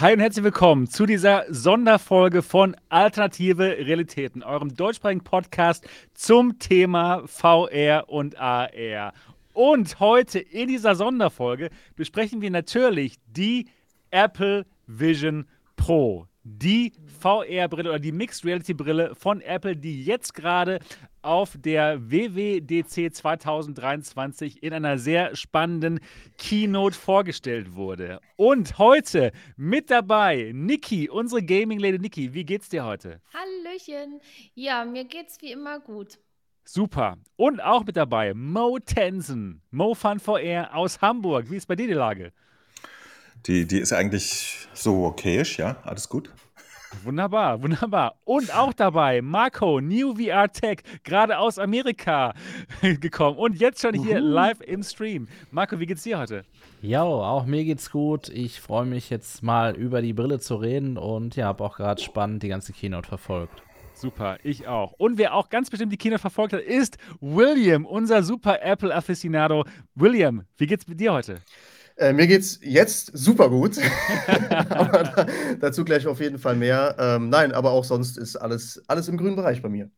Hi und herzlich willkommen zu dieser Sonderfolge von Alternative Realitäten, eurem deutschsprachigen Podcast zum Thema VR und AR. Und heute in dieser Sonderfolge besprechen wir natürlich die Apple Vision Pro die VR-Brille oder die Mixed Reality-Brille von Apple, die jetzt gerade auf der WWDC 2023 in einer sehr spannenden Keynote vorgestellt wurde. Und heute mit dabei Niki, unsere Gaming-Lady Niki. Wie geht's dir heute? Hallöchen. Ja, mir geht's wie immer gut. Super. Und auch mit dabei Mo Tensen, Mo Fun VR aus Hamburg. Wie ist bei dir die Lage? Die, die ist eigentlich so okayisch, ja, alles gut. Wunderbar, wunderbar. Und auch dabei Marco, New VR Tech, gerade aus Amerika gekommen und jetzt schon hier Uhu. live im Stream. Marco, wie geht's dir heute? Ja, auch mir geht's gut. Ich freue mich jetzt mal über die Brille zu reden und ja, habe auch gerade spannend die ganze Keynote verfolgt. Super, ich auch. Und wer auch ganz bestimmt die Keynote verfolgt hat, ist William, unser super Apple-Afficionado. William, wie geht's mit dir heute? Äh, mir geht's jetzt super gut. aber da, dazu gleich auf jeden Fall mehr. Ähm, nein, aber auch sonst ist alles, alles im grünen Bereich bei mir.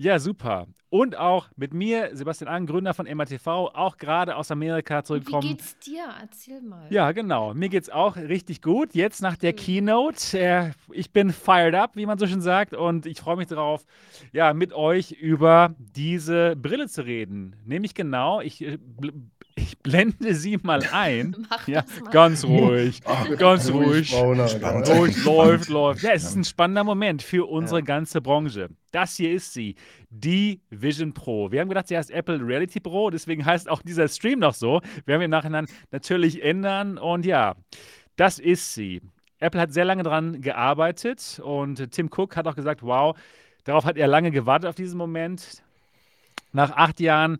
Ja, super. Und auch mit mir, Sebastian Ang, Gründer von MATV, auch gerade aus Amerika zurückgekommen. Wie geht's dir? Erzähl mal. Ja, genau. Mir geht's auch richtig gut. Jetzt nach der mhm. Keynote. Äh, ich bin fired up, wie man so schön sagt. Und ich freue mich darauf, ja, mit euch über diese Brille zu reden. Nämlich genau, ich äh, ich blende sie mal ein. Mach ja, mal. Ganz ruhig, Ach, ganz ruhig. Ruhig, läuft, läuft. Ja, es ist ein spannender Moment für unsere ja. ganze Branche. Das hier ist sie, die Vision Pro. Wir haben gedacht, sie heißt Apple Reality Pro, deswegen heißt auch dieser Stream noch so. Werden wir im Nachhinein natürlich ändern und ja, das ist sie. Apple hat sehr lange daran gearbeitet und Tim Cook hat auch gesagt, wow, darauf hat er lange gewartet auf diesen Moment. Nach acht Jahren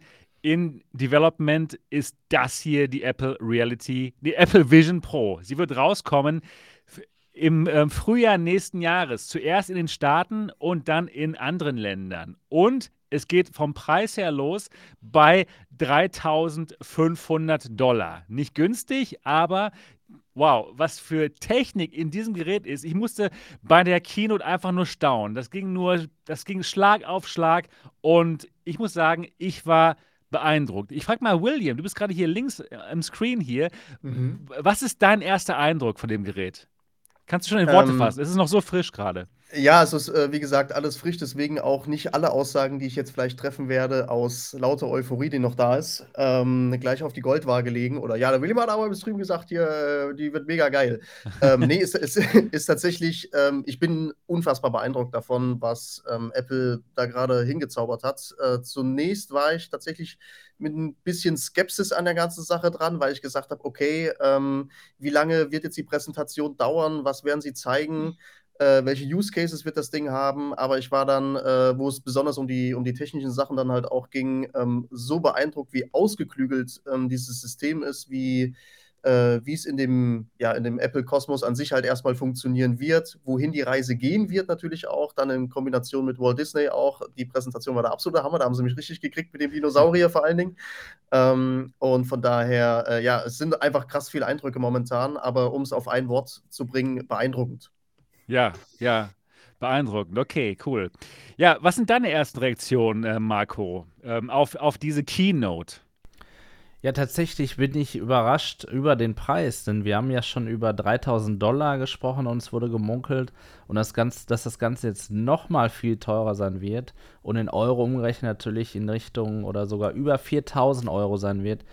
in Development ist das hier die Apple Reality, die Apple Vision Pro. Sie wird rauskommen im äh, Frühjahr nächsten Jahres. Zuerst in den Staaten und dann in anderen Ländern. Und es geht vom Preis her los bei 3500 Dollar. Nicht günstig, aber wow, was für Technik in diesem Gerät ist. Ich musste bei der Keynote einfach nur staunen. Das ging nur, das ging Schlag auf Schlag und ich muss sagen, ich war beeindruckt. Ich frage mal William, du bist gerade hier links im Screen hier. Mhm. Was ist dein erster Eindruck von dem Gerät? Kannst du schon in Worte ähm, fassen? Es ist noch so frisch gerade. Ja, es ist, äh, wie gesagt, alles frisch, deswegen auch nicht alle Aussagen, die ich jetzt vielleicht treffen werde, aus lauter Euphorie, die noch da ist, ähm, gleich auf die Goldwaage legen. Oder ja, der William hat aber im Stream gesagt, hier, äh, die wird mega geil. ähm, nee, ist, ist, ist tatsächlich, ähm, ich bin unfassbar beeindruckt davon, was ähm, Apple da gerade hingezaubert hat. Äh, zunächst war ich tatsächlich mit ein bisschen Skepsis an der ganzen Sache dran, weil ich gesagt habe, okay, ähm, wie lange wird jetzt die Präsentation dauern? Was werden sie zeigen? Äh, welche Use Cases wird das Ding haben, aber ich war dann, äh, wo es besonders um die, um die technischen Sachen dann halt auch ging, ähm, so beeindruckt, wie ausgeklügelt ähm, dieses System ist, wie äh, wie es in dem, ja, in dem Apple-Kosmos an sich halt erstmal funktionieren wird, wohin die Reise gehen wird natürlich auch, dann in Kombination mit Walt Disney auch. Die Präsentation war der absolute Hammer, da haben sie mich richtig gekriegt mit dem Dinosaurier vor allen Dingen. Ähm, und von daher, äh, ja, es sind einfach krass viele Eindrücke momentan, aber um es auf ein Wort zu bringen, beeindruckend. Ja, ja, beeindruckend. Okay, cool. Ja, was sind deine ersten Reaktionen, äh, Marco, ähm, auf, auf diese Keynote? Ja, tatsächlich bin ich überrascht über den Preis, denn wir haben ja schon über 3000 Dollar gesprochen und es wurde gemunkelt und das Ganze, dass das Ganze jetzt nochmal viel teurer sein wird und in Euro umgerechnet natürlich in Richtung oder sogar über 4000 Euro sein wird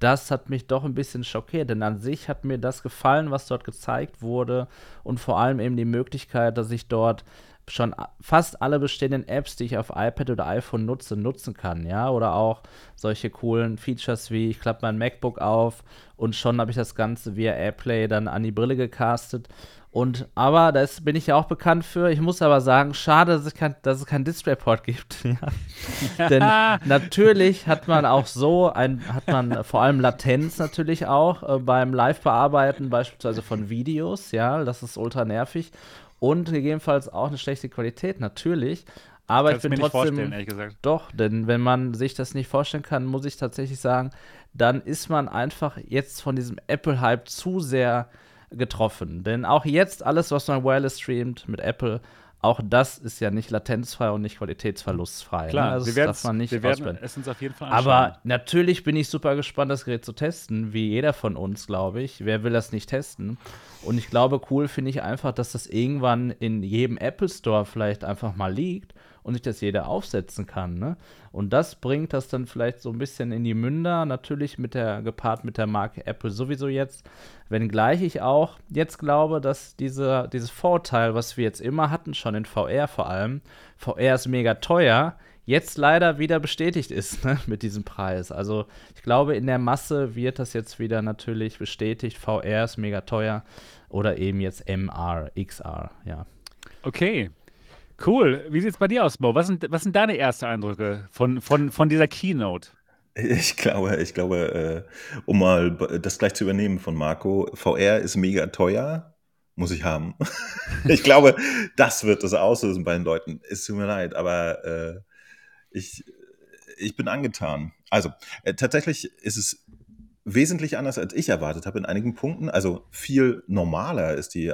das hat mich doch ein bisschen schockiert, denn an sich hat mir das gefallen, was dort gezeigt wurde und vor allem eben die Möglichkeit, dass ich dort schon fast alle bestehenden Apps, die ich auf iPad oder iPhone nutze, nutzen kann, ja, oder auch solche coolen Features wie ich klappe mein MacBook auf und schon habe ich das Ganze via AirPlay dann an die Brille gecastet und aber das bin ich ja auch bekannt für. Ich muss aber sagen, schade, dass es kein, dass es kein Displayport gibt. ja. Denn natürlich hat man auch so ein, hat man vor allem Latenz natürlich auch äh, beim Live-Bearbeiten, beispielsweise von Videos, ja, das ist ultra nervig. Und gegebenenfalls auch eine schlechte Qualität, natürlich. Aber Kannst ich bin trotzdem. Doch, denn wenn man sich das nicht vorstellen kann, muss ich tatsächlich sagen, dann ist man einfach jetzt von diesem Apple-Hype zu sehr getroffen. Denn auch jetzt alles, was man wireless streamt mit Apple, auch das ist ja nicht latenzfrei und nicht qualitätsverlustfrei. Klar, ne? also wir, das darf man nicht wir werden es uns auf jeden Fall anschauen. Aber natürlich bin ich super gespannt, das Gerät zu testen, wie jeder von uns, glaube ich. Wer will das nicht testen? Und ich glaube, cool finde ich einfach, dass das irgendwann in jedem Apple Store vielleicht einfach mal liegt und sich das jeder aufsetzen kann. Ne? Und das bringt das dann vielleicht so ein bisschen in die Münder, natürlich mit der, gepaart mit der Marke Apple sowieso jetzt. Wenngleich ich auch jetzt glaube, dass diese, dieses Vorteil, was wir jetzt immer hatten, schon in VR vor allem, VR ist mega teuer, jetzt leider wieder bestätigt ist ne, mit diesem Preis. Also ich glaube, in der Masse wird das jetzt wieder natürlich bestätigt. VR ist mega teuer oder eben jetzt MR, XR, ja. Okay. Cool. Wie sieht's bei dir aus, Mo? Was sind, was sind deine ersten Eindrücke von, von, von dieser Keynote? Ich glaube, ich glaube, äh, um mal das gleich zu übernehmen von Marco, VR ist mega teuer, muss ich haben. ich glaube, das wird das auslösen bei den Leuten. Es tut mir leid, aber äh, ich, ich bin angetan. Also, äh, tatsächlich ist es wesentlich anders, als ich erwartet habe in einigen Punkten. Also viel normaler ist die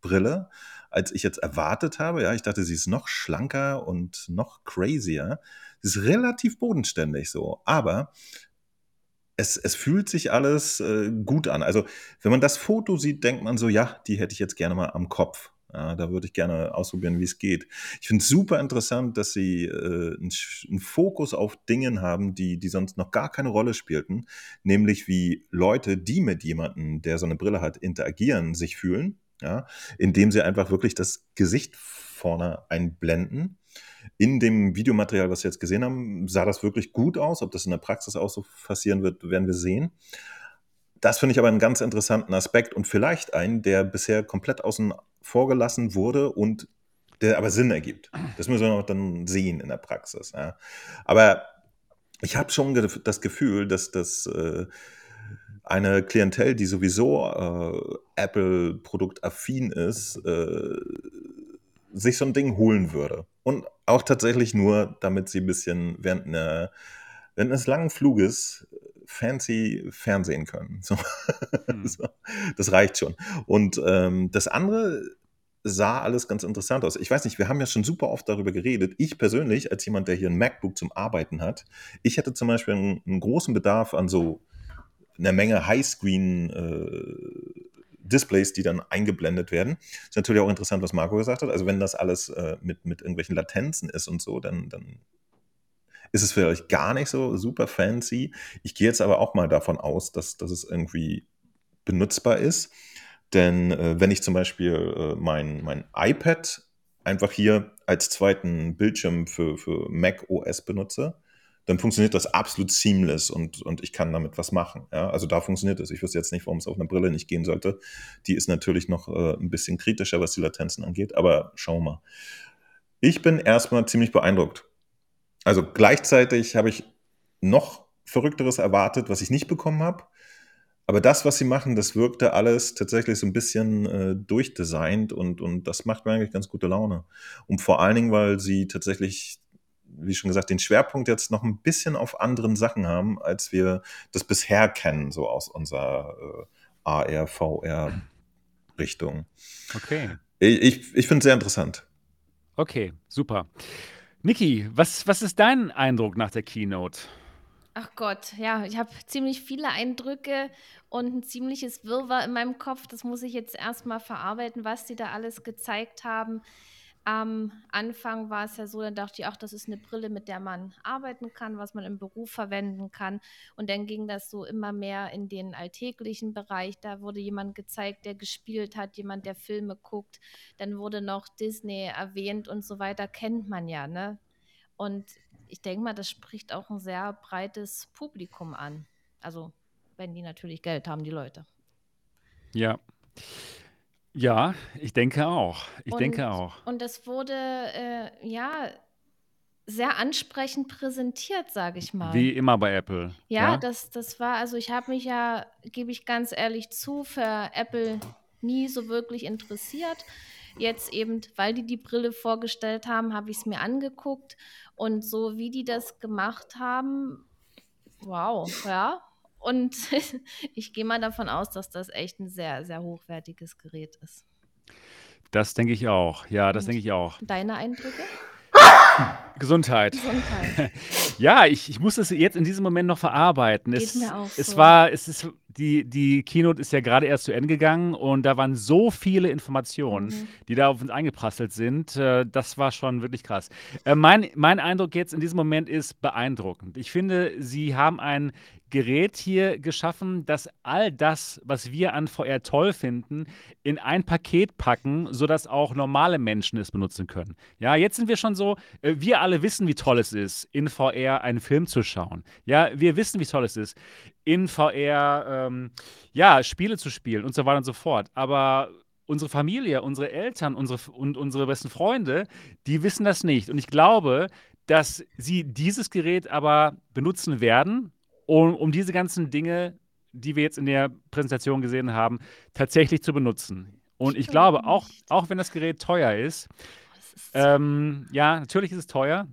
Brille, als ich jetzt erwartet habe. Ja, ich dachte, sie ist noch schlanker und noch crazier. Sie ist relativ bodenständig so, aber es, es fühlt sich alles äh, gut an. Also, wenn man das Foto sieht, denkt man so, ja, die hätte ich jetzt gerne mal am Kopf. Ja, da würde ich gerne ausprobieren, wie es geht. Ich finde es super interessant, dass sie äh, einen, Fokus auf Dingen haben, die, die sonst noch gar keine Rolle spielten, nämlich wie Leute, die mit jemandem, der so eine Brille hat, interagieren, sich fühlen, ja, indem sie einfach wirklich das Gesicht vorne einblenden. In dem Videomaterial, was wir jetzt gesehen haben, sah das wirklich gut aus. Ob das in der Praxis auch so passieren wird, werden wir sehen. Das finde ich aber einen ganz interessanten Aspekt und vielleicht einen, der bisher komplett außen vor gelassen wurde und der aber Sinn ergibt. Das müssen wir dann sehen in der Praxis. Ja. Aber ich habe schon das Gefühl, dass das äh, eine Klientel, die sowieso äh, Apple-produktaffin ist, äh, sich so ein Ding holen würde. Und auch tatsächlich nur, damit sie ein bisschen während, einer, während eines langen Fluges fancy fernsehen können. So. Hm. So, das reicht schon. Und ähm, das andere sah alles ganz interessant aus. Ich weiß nicht, wir haben ja schon super oft darüber geredet. Ich persönlich, als jemand, der hier ein MacBook zum Arbeiten hat, ich hätte zum Beispiel einen, einen großen Bedarf an so einer Menge Highscreen äh, Displays, die dann eingeblendet werden. Ist natürlich auch interessant, was Marco gesagt hat. Also wenn das alles äh, mit, mit irgendwelchen Latenzen ist und so, dann, dann ist es vielleicht gar nicht so super fancy. Ich gehe jetzt aber auch mal davon aus, dass, dass es irgendwie benutzbar ist. Denn äh, wenn ich zum Beispiel äh, mein, mein iPad einfach hier als zweiten Bildschirm für, für Mac OS benutze, dann funktioniert das absolut seamless und, und ich kann damit was machen. Ja? Also da funktioniert es. Ich wüsste jetzt nicht, warum es auf einer Brille nicht gehen sollte. Die ist natürlich noch äh, ein bisschen kritischer, was die Latenzen angeht, aber schauen wir mal. Ich bin erstmal ziemlich beeindruckt. Also gleichzeitig habe ich noch Verrückteres erwartet, was ich nicht bekommen habe. Aber das, was sie machen, das wirkte alles tatsächlich so ein bisschen äh, durchdesignt und, und das macht mir eigentlich ganz gute Laune. Und vor allen Dingen, weil sie tatsächlich, wie schon gesagt, den Schwerpunkt jetzt noch ein bisschen auf anderen Sachen haben, als wir das bisher kennen, so aus unserer äh, AR, VR-Richtung. Okay. Ich, ich, ich finde es sehr interessant. Okay, super. Niki, was, was ist dein Eindruck nach der Keynote? Ach Gott, ja, ich habe ziemlich viele Eindrücke und ein ziemliches Wirrwarr in meinem Kopf. Das muss ich jetzt erstmal verarbeiten, was sie da alles gezeigt haben. Am Anfang war es ja so, dann dachte ich, ach, das ist eine Brille, mit der man arbeiten kann, was man im Beruf verwenden kann. Und dann ging das so immer mehr in den alltäglichen Bereich. Da wurde jemand gezeigt, der gespielt hat, jemand, der Filme guckt. Dann wurde noch Disney erwähnt und so weiter. Kennt man ja, ne? Und ich denke mal, das spricht auch ein sehr breites Publikum an. Also, wenn die natürlich Geld haben, die Leute. Ja. Ja, ich denke auch. Ich denke Und- auch. Und das wurde, äh, ja, sehr ansprechend präsentiert, sage ich mal. Wie immer bei Apple. Ja, Das, das war, also ich habe mich ja, gebe ich ganz ehrlich zu, für Apple nie so wirklich interessiert. Jetzt eben, weil die die Brille vorgestellt haben, habe ich es mir angeguckt und so wie die das gemacht haben, wow, ja. Und ich gehe mal davon aus, dass das echt ein sehr, sehr hochwertiges Gerät ist. Das denke ich auch. Ja, das denke ich auch. Deine Eindrücke? Gesundheit. Gesundheit. Ja, ich, ich muss es jetzt in diesem Moment noch verarbeiten. Geht es, mir auch es so. war, es ist, die, die Keynote ist ja gerade erst zu Ende gegangen und da waren so viele Informationen, Mhm. die da auf uns eingeprasselt sind. Äh, das war schon wirklich krass. Äh, mein, mein Eindruck jetzt in diesem Moment ist beeindruckend. Ich finde, Sie haben ein Gerät hier geschaffen, das all das, was wir an VR toll finden, in ein Paket packen, sodass auch normale Menschen es benutzen können. Ja, jetzt sind wir schon so, äh, wir alle wissen, wie toll es ist, in VR einen Film zu schauen. Ja, wir wissen, wie toll es ist, in VR ähm, ja, Spiele zu spielen und so weiter und so fort. Aber unsere Familie, unsere Eltern unsere, und unsere besten Freunde, die wissen das nicht. Und ich glaube, dass sie dieses Gerät aber benutzen werden, um, um diese ganzen Dinge, die wir jetzt in der Präsentation gesehen haben, tatsächlich zu benutzen. Und ich glaube, auch, auch wenn das Gerät teuer ist, Das ist ähm, ja, natürlich ist es teuer.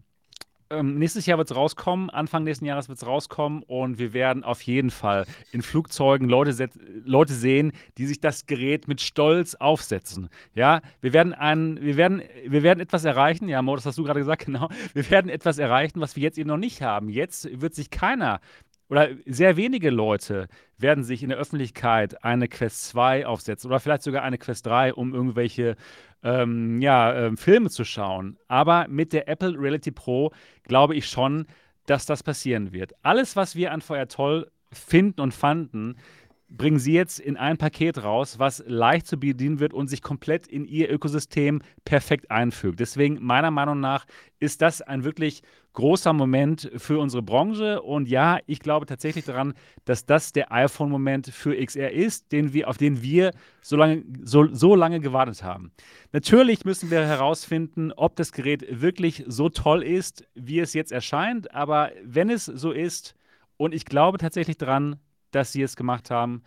Ähm, nächstes Jahr wird es rauskommen, Anfang nächsten Jahres wird es rauskommen und wir werden auf jeden Fall in Flugzeugen Leute, Leute sehen, die sich das Gerät mit Stolz aufsetzen. Ja, wir werden, ein, wir werden, wir werden etwas erreichen, ja, Mo, hast du gerade gesagt, genau. Wir werden etwas erreichen, was wir jetzt eben noch nicht haben. Jetzt wird sich keiner oder sehr wenige Leute werden sich in der Öffentlichkeit eine Quest 2 aufsetzen oder vielleicht sogar eine Quest 3, um irgendwelche ähm, ja, ähm, Filme zu schauen. Aber mit der Apple Reality Pro glaube ich schon, dass das passieren wird. Alles, was wir an VR toll finden und fanden, bringen sie jetzt in ein Paket raus, was leicht zu bedienen wird und sich komplett in ihr Ökosystem perfekt einfügt. Deswegen, meiner Meinung nach, ist das ein wirklich großer Moment für unsere Branche. Und ja, ich glaube tatsächlich daran, dass das der iPhone-Moment für XR ist, den wir, auf den wir so lange, so, so lange gewartet haben. Natürlich müssen wir herausfinden, ob das Gerät wirklich so toll ist, wie es jetzt erscheint. Aber wenn es so ist, und ich glaube tatsächlich daran, dass sie es gemacht haben,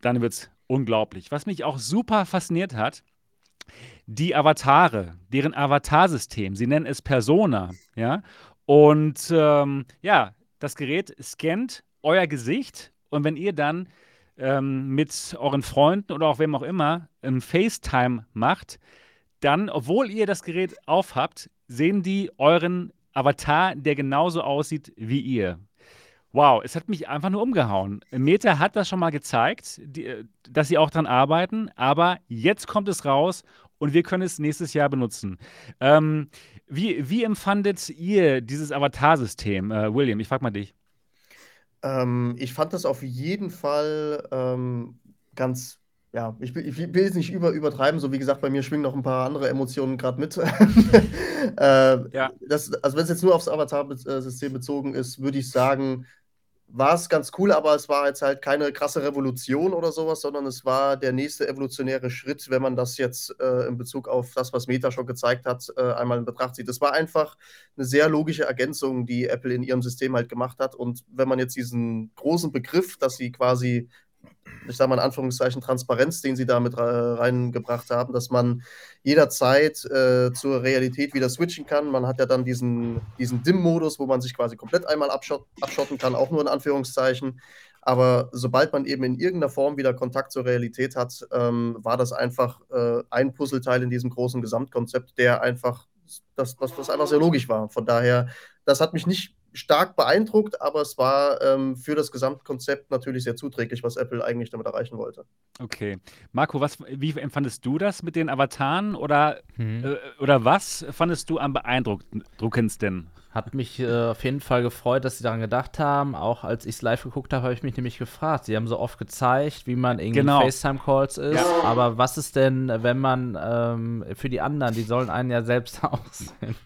dann wird es unglaublich. Was mich auch super fasziniert hat, die Avatare, deren Avatarsystem, sie nennen es Persona, ja. Und ähm, ja, das Gerät scannt euer Gesicht und wenn ihr dann ähm, mit euren Freunden oder auch wem auch immer ähm, FaceTime macht, dann, obwohl ihr das Gerät aufhabt, sehen die euren Avatar, der genauso aussieht wie ihr. Wow, es hat mich einfach nur umgehauen. Meta hat das schon mal gezeigt, die, äh, dass sie auch dran arbeiten, aber jetzt kommt es raus und wir können es nächstes Jahr benutzen. Ähm, wie, wie empfandet ihr dieses Avatarsystem, äh, William? Ich frage mal dich. Ähm, ich fand das auf jeden Fall ähm, ganz, ja, ich, will- ich will es nicht über, übertreiben, so wie gesagt, bei mir schwingen noch ein paar andere Emotionen gerade mit. äh, Ja. das, also wenn es jetzt nur aufs Avatar-System bezogen ist, würde ich sagen, war es ganz cool, aber es war jetzt halt keine krasse Revolution oder sowas, sondern es war der nächste evolutionäre Schritt, wenn man das jetzt äh, in Bezug auf das, was Meta schon gezeigt hat, äh, einmal in Betracht zieht. Es war einfach eine sehr logische Ergänzung, die Apple in ihrem System halt gemacht hat. Und wenn man jetzt diesen großen Begriff, dass sie quasi, ich sage mal in Anführungszeichen, Transparenz, den sie da mit re- reingebracht haben, dass man jederzeit äh, zur Realität wieder switchen kann. Man hat ja dann diesen, diesen Dim-Modus, wo man sich quasi komplett einmal abschott, abschotten kann, auch nur in Anführungszeichen. Aber sobald man eben in irgendeiner Form wieder Kontakt zur Realität hat, ähm, war das einfach äh, ein Puzzleteil in diesem großen Gesamtkonzept, der einfach, das, das, das einfach sehr logisch war. Von daher, das hat mich nicht stark beeindruckt, aber es war ähm, für das Gesamtkonzept natürlich sehr zuträglich, was Apple eigentlich damit erreichen wollte. Okay. Marco, was, wie empfandest du das mit den Avataren oder, Hm. äh, oder was fandest du am beeindruckendsten? Hat mich äh, auf jeden Fall gefreut, dass sie daran gedacht haben. Auch als ich es live geguckt habe, habe ich mich nämlich gefragt. Sie haben so oft gezeigt, wie man irgendwie Genau. FaceTime-Calls ist. Ja. Aber was ist denn, wenn man ähm, für die anderen, die sollen einen ja selbst aussehen.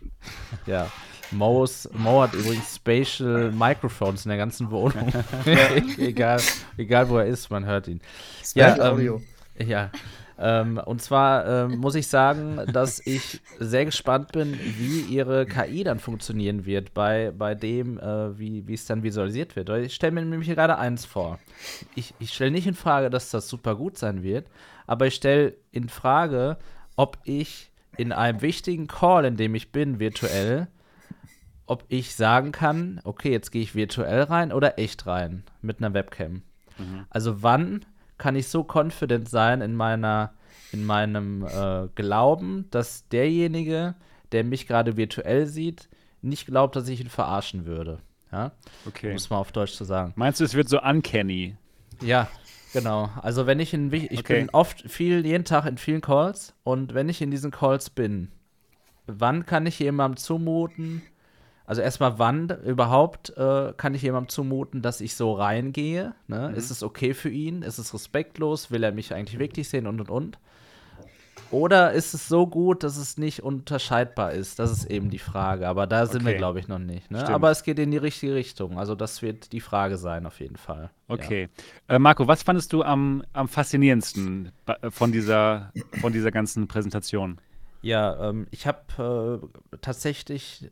ja. Mo's, Mo hat übrigens Spatial Microphones in der ganzen Wohnung. egal, egal wo er ist, man hört ihn. Special ähm, Audio. Ja. Ähm, und zwar ähm, muss ich sagen, dass ich sehr gespannt bin, wie ihre KI dann funktionieren wird bei, bei dem, äh, wie es dann visualisiert wird. Ich stelle mir nämlich gerade eins vor. Ich, ich stelle nicht in Frage, dass das super gut sein wird, aber ich stelle in Frage, ob ich in einem wichtigen Call, in dem ich bin, virtuell, ob ich sagen kann, okay, jetzt gehe ich virtuell rein oder echt rein mit einer Webcam. Mhm. Also wann kann ich so confident sein in meiner in meinem äh, Glauben, dass derjenige, der mich gerade virtuell sieht, nicht glaubt, dass ich ihn verarschen würde. Ja? Okay. Um es mal auf Deutsch zu sagen. Meinst du, es wird so uncanny? Ja, genau. Also wenn ich in ich Okay. bin oft viel jeden Tag in vielen Calls und wenn ich in diesen Calls bin, wann kann ich jemandem zumuten? Also erstmal, wann überhaupt äh, kann ich jemandem zumuten, dass ich so reingehe? Ne? Ist es okay für ihn? Ist es respektlos? Will er mich eigentlich wirklich sehen und und und? Oder ist es so gut, dass es nicht unterscheidbar ist? Das ist eben die Frage. Aber da sind wir, Okay. glaube ich, noch nicht. Ne? Aber es geht in die richtige Richtung. Also das wird die Frage sein, auf jeden Fall. Okay. Äh, Marco, was fandest du am, am faszinierendsten äh, von dieser, von dieser ganzen Präsentation? Ja, ähm, ich habe äh, tatsächlich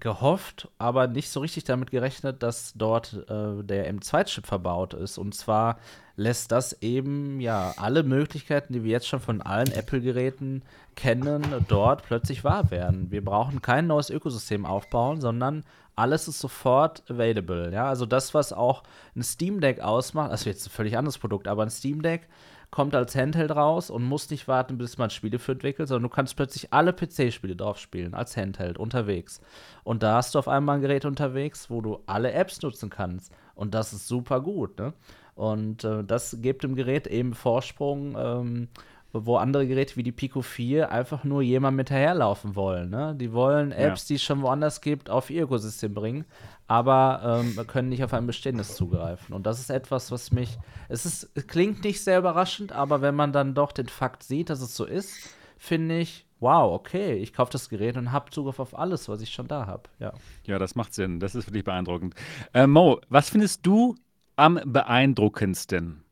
gehofft, aber nicht so richtig damit gerechnet, dass dort äh, der M2-Chip verbaut ist. Und zwar lässt das eben ja alle Möglichkeiten, die wir jetzt schon von allen Apple-Geräten kennen, dort plötzlich wahr werden. Wir brauchen kein neues Ökosystem aufbauen, sondern alles ist sofort available. Ja, also das, was auch ein Steam Deck ausmacht, also jetzt ein völlig anderes Produkt, aber ein Steam Deck kommt als Handheld raus und muss nicht warten, bis man Spiele für entwickelt, sondern du kannst plötzlich alle PC-Spiele drauf spielen, als Handheld unterwegs. Und da hast du auf einmal ein Gerät unterwegs, wo du alle Apps nutzen kannst. Und das ist super gut, ne? Und äh, das gibt dem Gerät eben Vorsprung, ähm, wo andere Geräte wie die Pico 4 einfach nur jemandem hinterherlaufen wollen. Ne? Die wollen Apps, die es schon woanders gibt, auf ihr Ökosystem bringen, aber ähm, können nicht auf ein bestehendes zugreifen. Und das ist etwas, was mich. Es, ist, es klingt nicht sehr überraschend, aber wenn man dann doch den Fakt sieht, dass es so ist, finde ich, wow, okay, ich kaufe das Gerät und habe Zugriff auf alles, was ich schon da habe. Ja. Ja, das macht Sinn. Das ist wirklich beeindruckend. Äh, Mo, was findest du am beeindruckendsten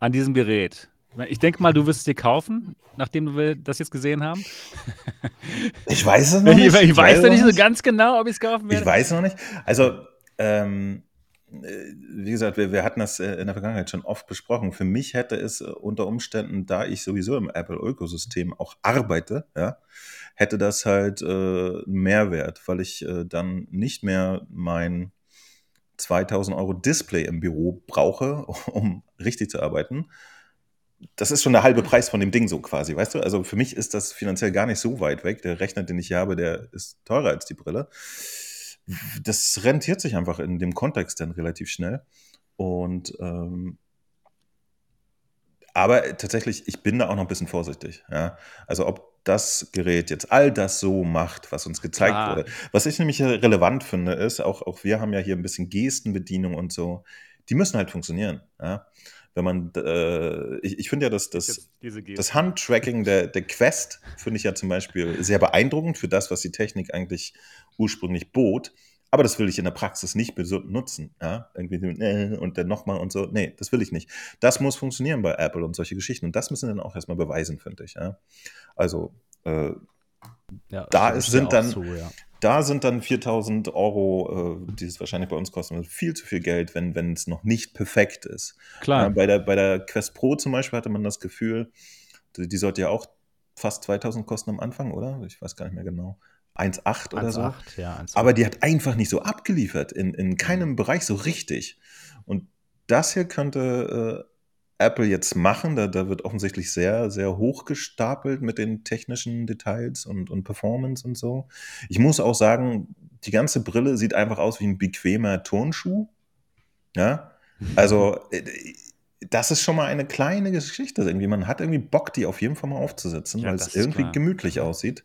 an diesem Gerät? Ich denke mal, du wirst es dir kaufen, nachdem wir das jetzt gesehen haben. Ich weiß es noch Ich, nicht. ich weiß es ja nicht noch so ganz genau, ob ich es kaufen werde. Ich weiß noch nicht. Also, ähm, äh, wie gesagt, wir, wir hatten das äh, in der Vergangenheit schon oft besprochen. Für mich hätte es äh, unter Umständen, da ich sowieso im Apple-Ökosystem auch arbeite, ja, hätte das halt äh, einen Mehrwert, weil ich äh, dann nicht mehr mein 2000 Euro Display im Büro brauche, um richtig zu arbeiten. Das ist schon der halbe Preis von dem Ding so quasi, weißt du? Also für mich ist das finanziell gar nicht so weit weg. Der Rechner, den ich hier habe, der ist teurer als die Brille. Das rentiert sich einfach in dem Kontext dann relativ schnell. Und ähm, aber tatsächlich, ich bin da auch noch ein bisschen vorsichtig. Ja? Also ob das Gerät jetzt all das so macht, was uns gezeigt Klar. wurde. Was ich nämlich relevant finde, ist, auch, auch wir haben ja hier ein bisschen Gestenbedienung und so, die müssen halt funktionieren. Ja? Wenn man, äh, ich, ich finde ja, dass das, das Handtracking der, der Quest finde ich ja zum Beispiel sehr beeindruckend für das, was die Technik eigentlich ursprünglich bot. Aber das will ich in der Praxis nicht benutzen. Ja? Irgendwie äh, und dann nochmal und so. Nee, das will ich nicht. Das muss funktionieren bei Apple und solche Geschichten. Und das müssen wir dann auch erstmal beweisen, finde ich. Ja? Also, äh, Ja, Da sind dann- Zu, ja. Da sind dann 4000 Euro, äh, die es wahrscheinlich bei uns kosten, viel zu viel Geld, wenn wenn es noch nicht perfekt ist. Klar. Ja, bei, der, bei der Quest Pro zum Beispiel hatte man das Gefühl, die, die sollte ja auch fast 2000 kosten am Anfang, oder? Ich weiß gar nicht mehr genau. 1,8 oder so. 1,8, ja. 1,8. Aber die hat einfach nicht so abgeliefert, in, in keinem Bereich so richtig. Und das hier könnte äh, Apple jetzt machen. Da, da wird offensichtlich sehr, sehr hoch gestapelt mit den technischen Details und, und Performance und so. Ich muss auch sagen, die ganze Brille sieht einfach aus wie ein bequemer Turnschuh. Ja, also äh, das ist schon mal eine kleine Geschichte. Irgendwie. Man hat irgendwie Bock, die auf jeden Fall mal aufzusetzen, Ja, weil es irgendwie klar. gemütlich aussieht.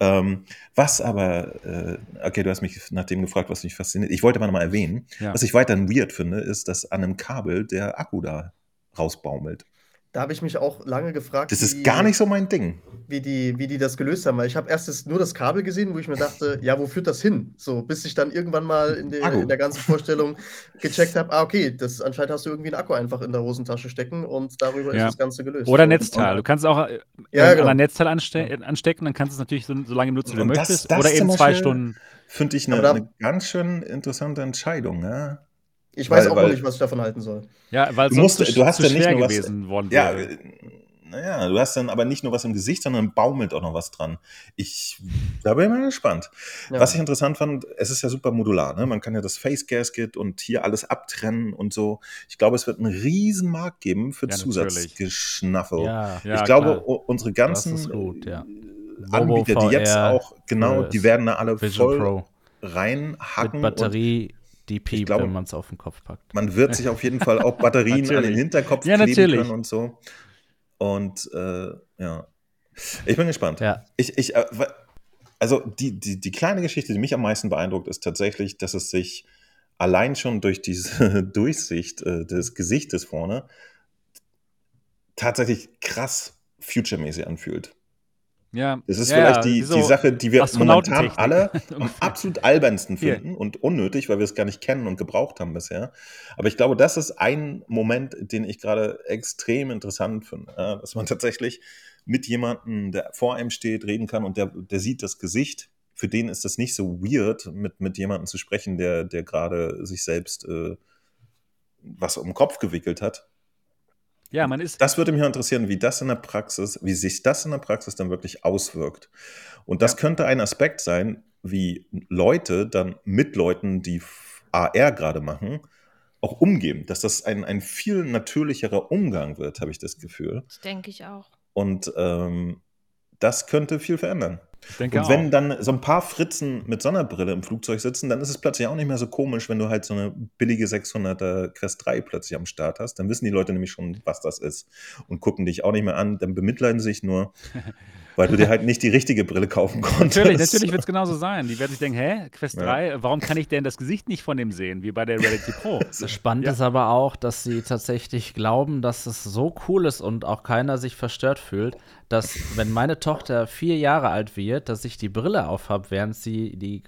Ähm, was aber, äh, okay, du hast mich nach dem gefragt, was mich fasziniert. Ich wollte mal noch mal erwähnen, Ja. was ich weiterhin weird finde, ist, dass an einem Kabel der Akku da rausbaumelt. Da habe ich mich auch lange gefragt, Das wie, ist gar nicht so mein Ding. wie, die, wie die das gelöst haben. Weil ich habe erst das, nur das Kabel gesehen, wo ich mir dachte, ja, wo führt das hin? So, bis ich dann irgendwann mal in, der Akku. in der ganzen Vorstellung gecheckt habe, ah, okay, das, anscheinend hast du irgendwie einen Akku einfach in der Hosentasche stecken und darüber Ja. ist das Ganze gelöst. Oder Netzteil. Du kannst auch äh, Ja, an genau. ein Netzteil anste anstecken, dann kannst du es natürlich so, so lange nutzen, wie du das- möchtest. das Oder eben zwei Stunden. Finde ich eine, eine ganz schön interessante Entscheidung. Ja, Ich weiß Weil- auch weil- noch nicht, was ich davon halten soll. Ja, weil Du musst- zu, du hast zu ja nicht nur was- gewesen worden ja wäre. naja, du hast dann aber nicht nur was im Gesicht, sondern baumelt auch noch was dran. Ich, da bin ich mal gespannt. Ja. Was ich interessant fand, es ist ja super modular, ne? Man kann ja das Face Gasket und hier alles abtrennen und so. Ich glaube, es wird einen riesen Markt geben für Ja. Zusatzgeschnaffel. Ja, Ja, ich glaube, klar. unsere ganzen gut, ja. Anbieter, die jetzt auch, genau, die werden da alle Vision voll Pro reinhacken. mit Batterie, die piept, glaube- wenn man es auf den Kopf packt. Man wird sich auf jeden Fall auch Batterien an den. Hinterkopf Ja, kleben natürlich. können und so. Und äh, ja, ich bin gespannt. Ja, Ich, ich, äh, also die, die, die kleine Geschichte, die mich am meisten beeindruckt, ist tatsächlich, dass es sich allein schon durch diese Durchsicht äh, des Gesichtes vorne tatsächlich krass future-mäßig anfühlt. Ja, Das ist ja, vielleicht die, so die Sache, die wir momentan alle am absolut albernsten Hier. finden und unnötig, weil wir es gar nicht kennen und gebraucht haben bisher. Aber ich glaube, das ist ein Moment, den ich gerade extrem interessant finde, dass man tatsächlich mit jemandem, der vor einem steht, reden kann und der, der sieht das Gesicht. Für den ist das nicht so weird, mit, mit jemandem zu sprechen, der, der gerade sich selbst äh, was um den Kopf gewickelt hat. Ja, man ist. Das würde mich interessieren, wie das in der Praxis, wie sich das in der Praxis dann wirklich auswirkt. Und das Ja. könnte ein Aspekt sein, wie Leute dann mit Leuten, die AR gerade machen, auch umgehen. Dass das ein, ein viel natürlicherer Umgang wird, habe ich das Gefühl. Das denke ich auch. Und ähm, das könnte viel verändern. Denke Und wenn auch. dann so ein paar Fritzen mit Sonnenbrille im Flugzeug sitzen, dann ist es plötzlich auch nicht mehr so komisch, wenn du halt so eine billige 600er Quest 3 plötzlich am Start hast. Dann wissen die Leute nämlich schon, was das ist und gucken dich auch nicht mehr an. Dann bemitleiden sie sich nur, weil du dir halt nicht die richtige Brille kaufen konntest. Natürlich, natürlich wird es genauso sein. Die werden sich denken, hä, Quest Ja. 3, warum kann ich denn das Gesicht nicht von dem sehen, wie bei der Reality Pro? Spannend Ja. ist aber auch, dass sie tatsächlich glauben, dass es so cool ist und auch keiner sich verstört fühlt, dass wenn meine Tochter vier Jahre alt wird, dass ich die Brille aufhab, während sie die,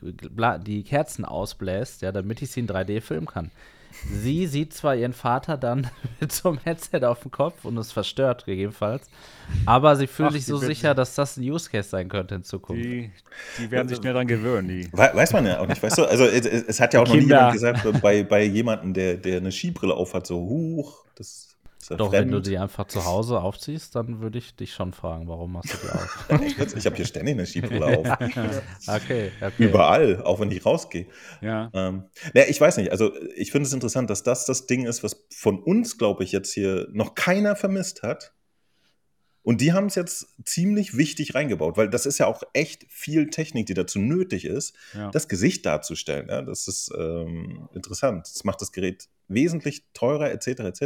die Kerzen ausbläst, ja, damit ich sie in 3D filmen kann. Sie sieht zwar ihren Vater dann mit so einem Headset auf dem Kopf und ist verstört, gegebenenfalls, aber sie fühlt Ach, sich so sicher, dass das ein Use Case sein könnte in Zukunft. Die, die werden sich schnell dran gewöhnen. Die. We- Weiß man ja auch nicht, weißt du? Also es, es es hat ja auch noch nie Kinder. jemand gesagt, bei, bei jemandem, der, der eine Skibrille aufhat, so, huch, das Doch, fremd. wenn du die einfach zu Hause aufziehst, dann würde ich dich schon fragen, warum machst du die auf? ich habe hier ständig eine Skibrille auf. Okay, okay. Überall, auch wenn ich rausgehe. Ja. Ähm, ne, ich weiß nicht. Also ich finde es interessant, dass das das Ding ist, was von uns, glaube ich, jetzt hier noch keiner vermisst hat. Und die haben es jetzt ziemlich wichtig reingebaut, weil das ist ja auch echt viel Technik, die dazu nötig ist, Ja. das Gesicht darzustellen. Ja, das ist ähm, interessant. Das macht das Gerät wesentlich teurer, etc., etc.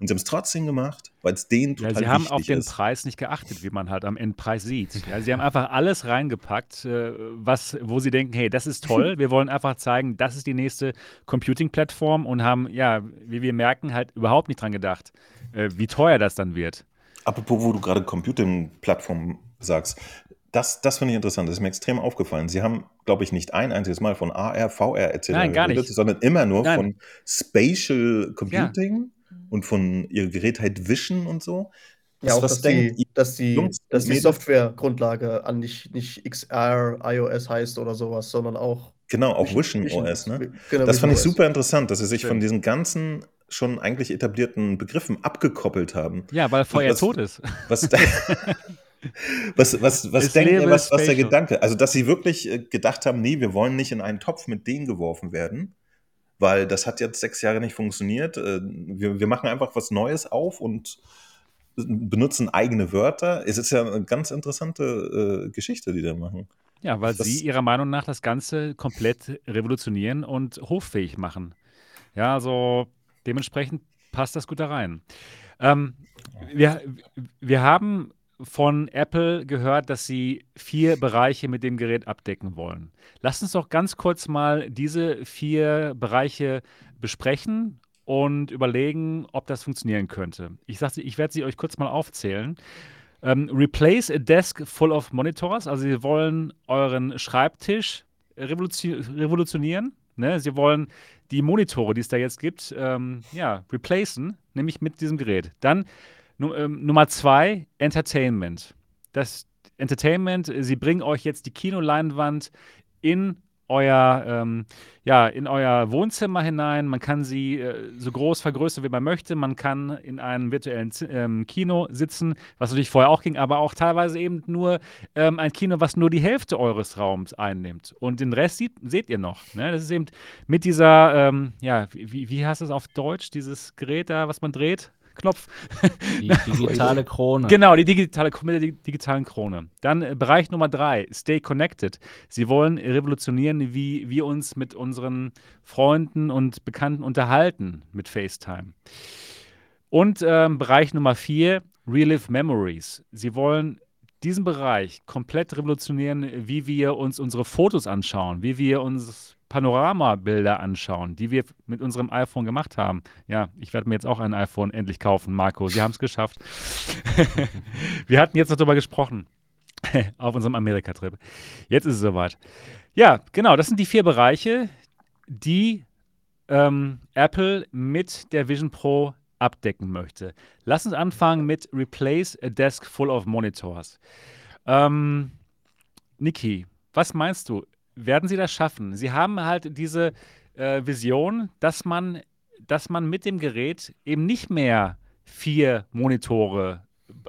Und sie haben es trotzdem gemacht, weil es denen Ja, total sie haben wichtig auf den ist. Preis nicht geachtet, wie man halt am Endpreis sieht. Ja, sie haben einfach alles reingepackt, äh, was, wo sie denken, hey, das ist toll. Wir wollen einfach zeigen, das ist die nächste Computing-Plattform und haben, ja, wie wir merken, halt überhaupt nicht dran gedacht, äh, wie teuer das dann wird. Apropos, wo du gerade Computing-Plattformen sagst, das, das finde ich interessant. Das ist mir extrem aufgefallen. Sie haben, glaube ich, nicht ein einziges Mal von AR, VR etc. Nein, gar nicht. sondern immer nur Nein. von Spatial Computing und von ihrer Gerätheit Vision und so. Ja, auch, dass denkt die, ihr, dass die, Jungs dass die? Softwaregrundlage an nicht, nicht XR, iOS heißt oder sowas, sondern auch Genau, auch Vision, OS. Ne? Genau, Das fand ich Vision super interessant, dass sie sich von Stimmt. diesen ganzen schon eigentlich etablierten Begriffen abgekoppelt haben. Ja, weil VR das- tot ist. Was, was, was, was denkt ihr, was, was der. Gedanke? Also, dass sie wirklich äh, gedacht haben, nee, wir wollen nicht in einen Topf mit denen geworfen werden, weil das hat jetzt sechs Jahre nicht funktioniert. Äh, Wir, wir machen einfach was Neues auf und benutzen eigene Wörter. Es ist ja eine ganz interessante äh, Geschichte, die da machen. Ja, weil Das- sie ihrer Meinung nach das Ganze komplett revolutionieren und hoffähig machen. Ja, also dementsprechend passt das gut da rein. Ähm, wir, wir haben von Apple gehört, dass sie vier Bereiche mit dem Gerät abdecken wollen. Lasst uns doch ganz kurz mal diese vier Bereiche besprechen und überlegen, ob das funktionieren könnte. Ich sagte, ich werde sie euch kurz mal aufzählen. Ähm, replace a desk full of monitors. Also sie wollen euren Schreibtisch revolution revolutionieren. Ne? Sie wollen die Monitore, die es da jetzt gibt, ähm, ja, replacen, nämlich mit diesem Gerät. Dann ähm, Nummer zwei, Entertainment. Das Entertainment, äh, sie bringen euch jetzt die Kinoleinwand in euer, ähm, ja, in euer Wohnzimmer hinein. Man kann sie äh, so groß vergrößern, wie man möchte. Man kann in einem virtuellen Z ähm, Kino sitzen, was natürlich vorher auch ging, aber auch teilweise eben nur ähm, ein Kino, was nur die Hälfte eures Raums einnimmt. Und den Rest sieht, seht ihr noch. Ne? Das ist eben mit dieser, ähm, ja, wie, wie heißt das auf Deutsch, dieses Gerät da, was man dreht? Knopf. Die digitale Krone. Genau, die digitale, mit der digitalen Krone. Dann äh, Bereich Nummer drei, Stay Connected. Sie wollen revolutionieren, wie wir uns mit unseren Freunden und Bekannten unterhalten mit FaceTime. Und ähm, Bereich Nummer vier, Relive Memories. Sie wollen diesen Bereich komplett revolutionieren, wie wir uns unsere Fotos anschauen, wie wir uns Panoramabilder anschauen, die wir mit unserem iPhone gemacht haben. Ja, ich werde mir jetzt auch ein iPhone endlich kaufen, Marco. Sie haben es geschafft. wir hatten jetzt noch darüber gesprochen auf unserem Amerika-Trip. Jetzt ist es soweit. Ja, genau, das sind die vier Bereiche, die ähm, Apple mit der Vision Pro abdecken möchte. Lass uns anfangen mit Replace a Desk Full of Monitors. Ähm, Niki, was meinst du? Werden sie das schaffen? Sie haben halt diese äh, Vision, dass man, dass man mit dem Gerät eben nicht mehr vier Monitore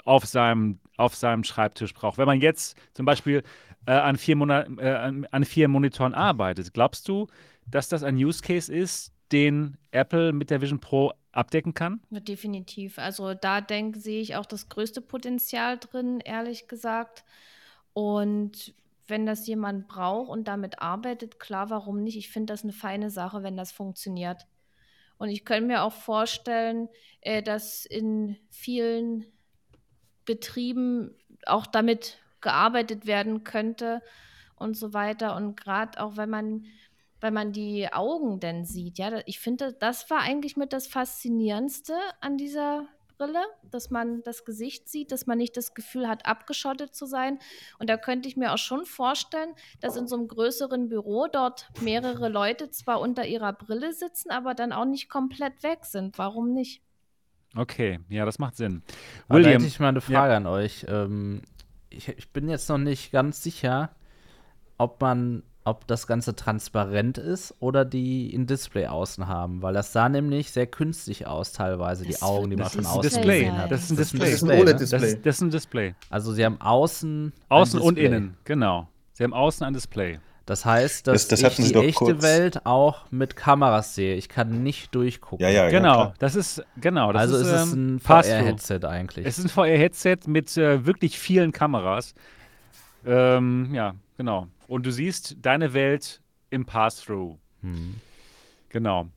auf seinem, auf seinem Schreibtisch braucht. Wenn man jetzt zum Beispiel äh, an, vier äh, an vier Monitoren arbeitet, glaubst du, dass das ein Use Case ist, den Apple mit der Vision Pro abdecken kann? Definitiv. Also da denke sehe ich auch das größte Potenzial drin, ehrlich gesagt. Und wenn das jemand braucht und damit arbeitet, klar, warum nicht? Ich finde das eine feine Sache, wenn das funktioniert. Und ich könnte mir auch vorstellen, äh, dass in vielen Betrieben auch damit gearbeitet werden könnte und so weiter. Und gerade auch, wenn man, wenn man die Augen denn sieht, ja, ich finde, das war eigentlich mit das Faszinierendste an dieser Brille, dass man das Gesicht sieht, dass man nicht das Gefühl hat, abgeschottet zu sein. Und da könnte ich mir auch schon vorstellen, dass in so einem größeren Büro dort mehrere Leute zwar unter ihrer Brille sitzen, aber dann auch nicht komplett weg sind. Warum nicht? Okay, ja, das macht Sinn. William, da hätte ich mal eine Frage ja. an euch. Ähm, ich, ich bin jetzt noch nicht ganz sicher, ob man ob das Ganze transparent ist oder die ein Display außen haben, weil das sah nämlich sehr künstlich aus teilweise, das die Augen, die man von außen Display. gesehen hat. Das ist ein Display. Das ist ein OLED-Display. Das, das, ist ein Display. Also sie haben außen Außen und innen, genau. Sie haben außen ein Display. Das heißt, dass das, das ich die echte kurz. Welt auch mit Kameras sehe. Ich kann nicht durchgucken. Ja, ja, genau. Ja, das ist genau. Das also ist, ist es ähm, ein VR-Headset eigentlich. Es ist ein VR-Headset mit äh, wirklich vielen Kameras. Ähm, ja, genau und du siehst deine Welt im Pass-Through. Hm. Genau.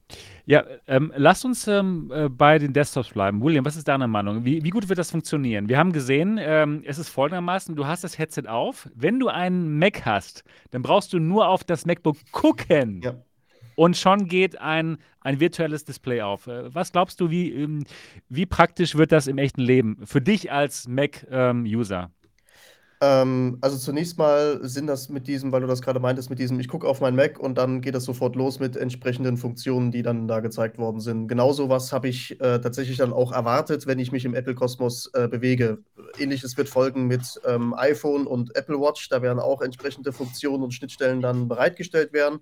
Ja, ähm, lass uns ähm, äh, bei den Desktops bleiben. William, was ist deine Meinung? Wie, wie gut wird das funktionieren? Wir haben gesehen, ähm, es ist folgendermaßen, du hast das Headset auf. Wenn du einen Mac hast, dann brauchst du nur auf das MacBook gucken. Ja. Und schon geht ein, ein virtuelles Display auf. Äh, was glaubst du, wie, ähm, wie praktisch wird das im echten Leben für dich als Mac-User? Ähm, also zunächst mal sind das mit diesem, weil du das gerade meintest, mit diesem, ich gucke auf mein Mac und dann geht das sofort los mit entsprechenden Funktionen, die dann da gezeigt worden sind. Genauso was habe ich äh, tatsächlich dann auch erwartet, wenn ich mich im Apple-Kosmos äh, bewege. Ähnliches wird folgen mit ähm, iPhone und Apple Watch. Da werden auch entsprechende Funktionen und Schnittstellen dann bereitgestellt werden.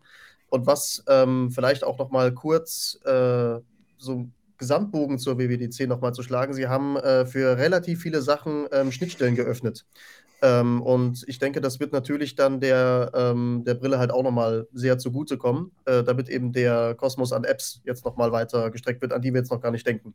Und was ähm, vielleicht auch noch mal kurz äh, so Gesamtbogen zur WWDC nochmal zu schlagen. Sie haben äh, für relativ viele Sachen ähm, Schnittstellen geöffnet. Ähm, und ich denke, das wird natürlich dann der, ähm, der Brille halt auch nochmal sehr zugutekommen, äh, damit eben der Kosmos an Apps jetzt nochmal weiter gestreckt wird, an die wir jetzt noch gar nicht denken.